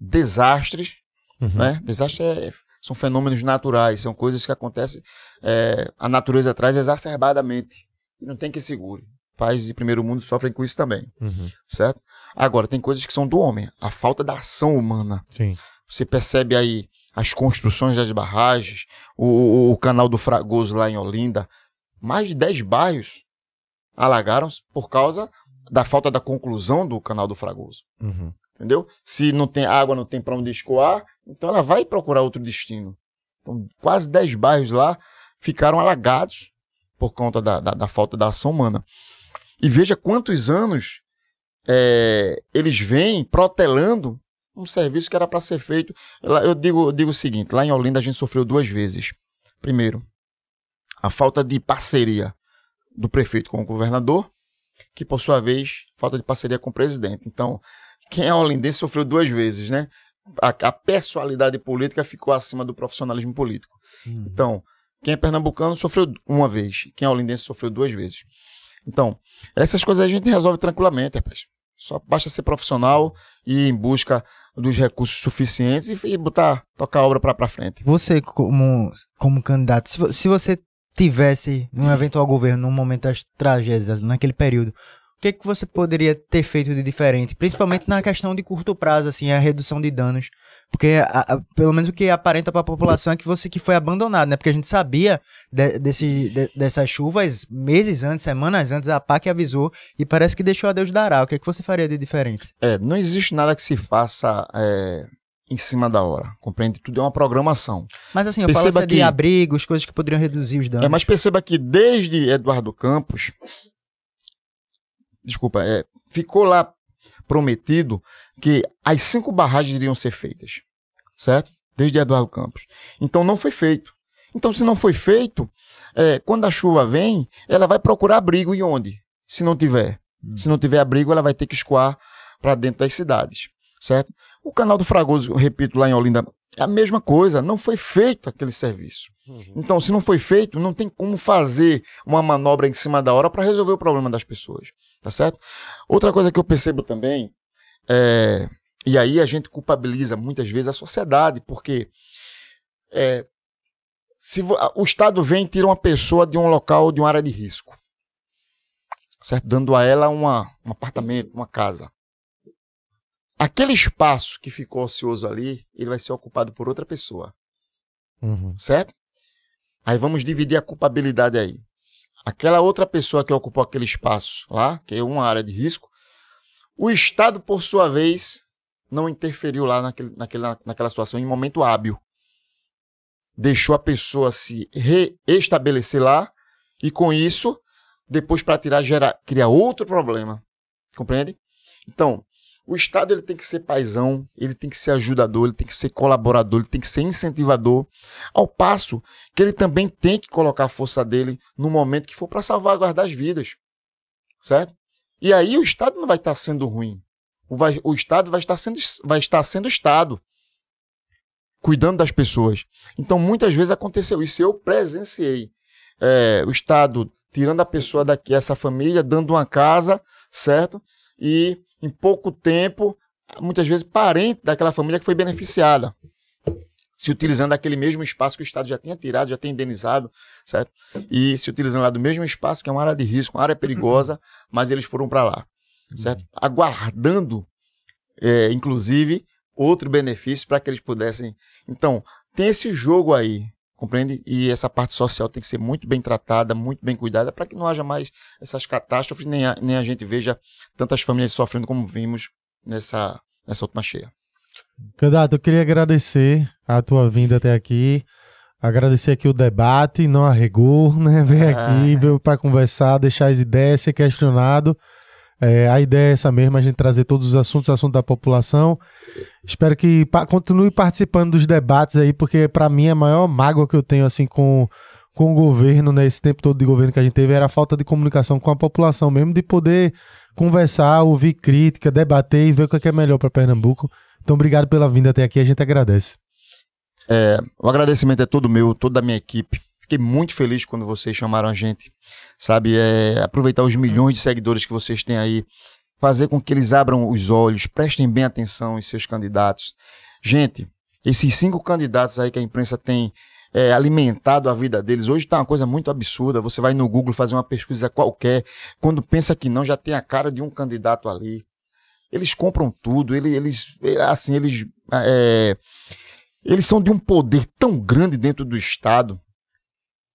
Desastres Uhum. né? Desastre é- são fenômenos naturais, são coisas que acontecem, é, a natureza traz exacerbadamente. E não tem que segure. Países de primeiro mundo sofrem com isso também, Uhum. certo? Agora, tem coisas que são do homem, a falta da ação humana. Sim. Você percebe aí as construções das barragens, o, o- canal do Fragoso lá em Olinda, mais de 10 bairros alagaram por causa da falta da conclusão do canal do Fragoso Uhum. Entendeu? Se não tem água, não tem para onde escoar, então ela vai procurar outro destino. Então, quase 10 bairros lá ficaram alagados por conta da, da, da falta da ação humana. E veja quantos anos é, eles vêm protelando um serviço que era para ser feito. Eu digo, eu digo o seguinte: lá em Olinda a gente sofreu duas vezes. Primeiro, a falta de parceria do prefeito com o governador, que por sua vez, falta de parceria com o presidente. Então, quem é olindense sofreu duas vezes, né? A, a personalidade política ficou acima do profissionalismo político. Então, quem é pernambucano sofreu uma vez, quem é olindense sofreu duas vezes. Então, essas coisas a gente resolve tranquilamente, rapaz. Só basta ser profissional e ir em busca dos recursos suficientes e, e botar, tocar a obra pra, pra frente. Você, como, como candidato, se, se você tivesse num eventual governo, num momento das tragédias, naquele período, que, que você poderia ter feito de diferente? Principalmente na questão de curto prazo, assim, a redução de danos. Porque, a- a- pelo menos o que aparenta para a população é que você que foi abandonado, né? Porque a gente sabia de- desse, de- dessas chuvas meses antes, semanas antes, a PAC avisou e parece que deixou a Deus dará. O que, que você faria de diferente? É, não existe nada que se faça é, em cima da hora, compreende? Tudo é uma programação. Mas assim, eu Perceba falo assim, de que- abrigos, coisas que poderiam reduzir os danos. É, mas perceba que desde Eduardo Campos, desculpa, é, ficou lá prometido que as cinco barragens iriam ser feitas, certo? Desde Eduardo Campos. Então não foi feito. Então se não foi feito, é, quando a chuva vem, ela vai procurar abrigo e onde? Se não tiver. Se não tiver abrigo, ela vai ter que escoar para dentro das cidades, certo? O canal do Fragoso, repito, lá em Olinda, é a mesma coisa, não foi feito aquele serviço. Então, se não foi feito, não tem como fazer uma manobra em cima da hora para resolver o problema das pessoas, tá certo? Outra coisa que eu percebo também é, e aí a gente culpabiliza muitas vezes a sociedade, porque é, se o Estado vem e tira uma pessoa de um local, de uma área de risco, certo? Dando a ela uma, um apartamento, uma casa. Aquele espaço que ficou ocioso ali, ele vai ser ocupado por outra pessoa Uhum. certo? Aí vamos dividir a culpabilidade aí. Aquela outra pessoa que ocupou aquele espaço lá, que é uma área de risco, o Estado, por sua vez, não interferiu lá naquele, naquela, naquela situação em momento hábil. Deixou a pessoa se reestabelecer lá e, com isso, depois para tirar, gerar, criar outro problema. Compreende? Então, o Estado ele tem que ser paisão, ele tem que ser ajudador, ele tem que ser colaborador, ele tem que ser incentivador, ao passo que ele também tem que colocar a força dele no momento que for para salvaguardar as vidas. Certo? E aí o Estado não vai estar sendo ruim. O, vai- o Estado vai estar sendo, vai estar sendo Estado. Cuidando das pessoas. Então, muitas vezes aconteceu isso. Eu presenciei é, o Estado tirando a pessoa daqui, essa família, dando uma casa, certo? E em pouco tempo, muitas vezes parente daquela família que foi beneficiada se utilizando daquele mesmo espaço que o Estado já tinha tirado, já tinha indenizado, certo? E se utilizando lá do mesmo espaço, que é uma área de risco, uma área perigosa, mas eles foram para lá, certo? Aguardando, é, inclusive, outro benefício para que eles pudessem. Então, tem esse jogo aí, compreende? E essa parte social tem que ser muito bem tratada, muito bem cuidada, para que não haja mais essas catástrofes, nem a, nem a gente veja tantas famílias sofrendo como vimos nessa, nessa última cheia. Candidato, eu queria agradecer a tua vinda até aqui. Agradecer aqui o debate, não a rigor, né? Vem aqui, veio para conversar, deixar as ideias, ser questionado. É, a ideia é essa mesmo, a gente trazer todos os assuntos, assuntos da população. Espero que pa- continue participando dos debates aí, porque para mim a maior mágoa que eu tenho assim com, com o governo, né, tempo todo de governo que a gente teve, era a falta de comunicação com a população mesmo, de poder conversar, ouvir crítica, debater e ver o que é é melhor para Pernambuco. Então, obrigado pela vinda até aqui, a gente agradece. O agradecimento é todo meu, toda a minha equipe. Fiquei muito feliz quando vocês chamaram a gente, sabe? É, aproveitar os milhões de seguidores que vocês têm aí, fazer com que eles abram os olhos, prestem bem atenção em seus candidatos. Gente, esses cinco candidatos aí que a imprensa tem é, alimentado a vida deles, hoje tá uma coisa muito absurda. Você vai no Google fazer uma pesquisa qualquer, quando pensa que não, já tem a cara de um candidato ali. Eles compram tudo, ele- eles, é, assim, eles é, eles são de um poder tão grande dentro do Estado,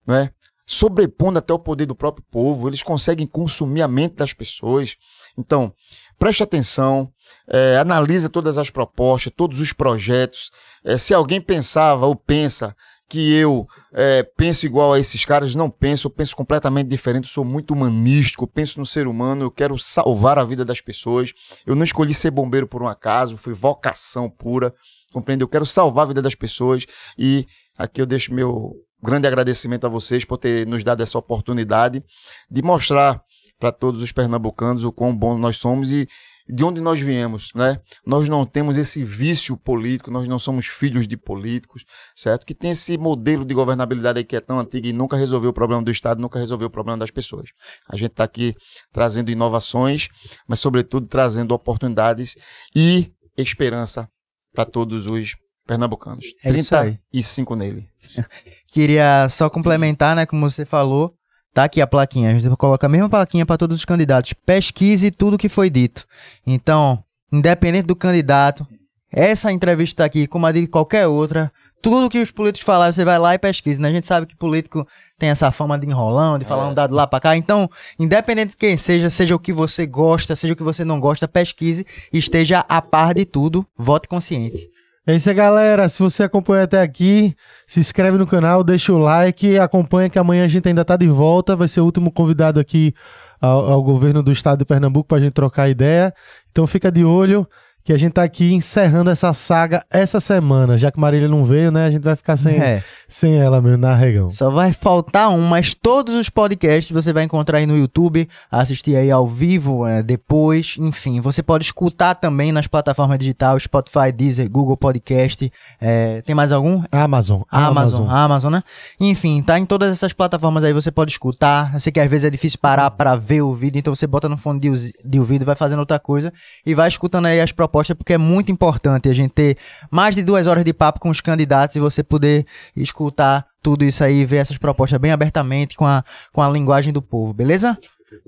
né? Sobrepondo até o poder do próprio povo, eles conseguem consumir a mente das pessoas. Então, preste atenção, é, analisa todas as propostas, todos os projetos. É, se alguém pensava ou pensa que eu é, penso igual a esses caras, não penso, eu penso completamente diferente, sou muito humanístico, penso no ser humano, eu quero salvar a vida das pessoas. Eu não escolhi ser bombeiro por um acaso, foi vocação pura, compreende? Eu quero salvar a vida das pessoas e aqui eu deixo meu grande agradecimento a vocês por ter nos dado essa oportunidade de mostrar para todos os pernambucanos o quão bom nós somos e de onde nós viemos, né? Nós não temos esse vício político, nós não somos filhos de políticos, certo? Que tem esse modelo de governabilidade aí que é tão antigo e nunca resolveu o problema do Estado, nunca resolveu o problema das pessoas. A gente está aqui trazendo inovações, mas sobretudo trazendo oportunidades e esperança para todos os pernambucanos. É isso aí. 35 nele. Queria só complementar, né, como você falou, tá aqui a plaquinha, a gente coloca a mesma plaquinha para todos os candidatos. Pesquise tudo que foi dito. Então, independente do candidato, essa entrevista aqui, como a de qualquer outra, tudo que os políticos falaram, você vai lá e pesquisa, né? A gente sabe que político tem essa fama de enrolão, de falar É. um dado lá pra cá. Então, independente de quem seja, seja o que você gosta, seja o que você não gosta, pesquise, esteja a par de tudo, vote consciente. É isso aí, galera. Se você acompanha até aqui, se inscreve no canal, deixa o like, acompanha que amanhã a gente ainda tá de volta. Vai ser o último convidado aqui ao, ao governo do estado de Pernambuco pra gente trocar ideia. Então fica de olho que a gente tá aqui encerrando essa saga essa semana. Já que Marília não veio, né? A gente vai ficar sem, É. sem ela mesmo na regão. Só vai faltar um, mas todos os podcasts você vai encontrar aí no YouTube, assistir aí ao vivo é, depois, enfim, você pode escutar também nas plataformas digitais, Spotify, Deezer, Google Podcast, é, tem mais algum? Amazon. Amazon, Amazon, né? Enfim, tá em todas essas plataformas aí, você pode escutar. Eu sei que às vezes é difícil parar pra ver o vídeo, então você bota no fone de, de ouvido, vai fazendo outra coisa e vai escutando aí as propostas, porque é muito importante a gente ter mais de duas horas de papo com os candidatos e você poder escutar tudo isso aí, ver essas propostas bem abertamente com a, com a linguagem do povo, beleza?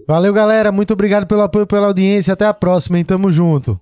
Valeu, galera. Muito obrigado pelo apoio, pela audiência. Até a próxima, hein? Tamo junto.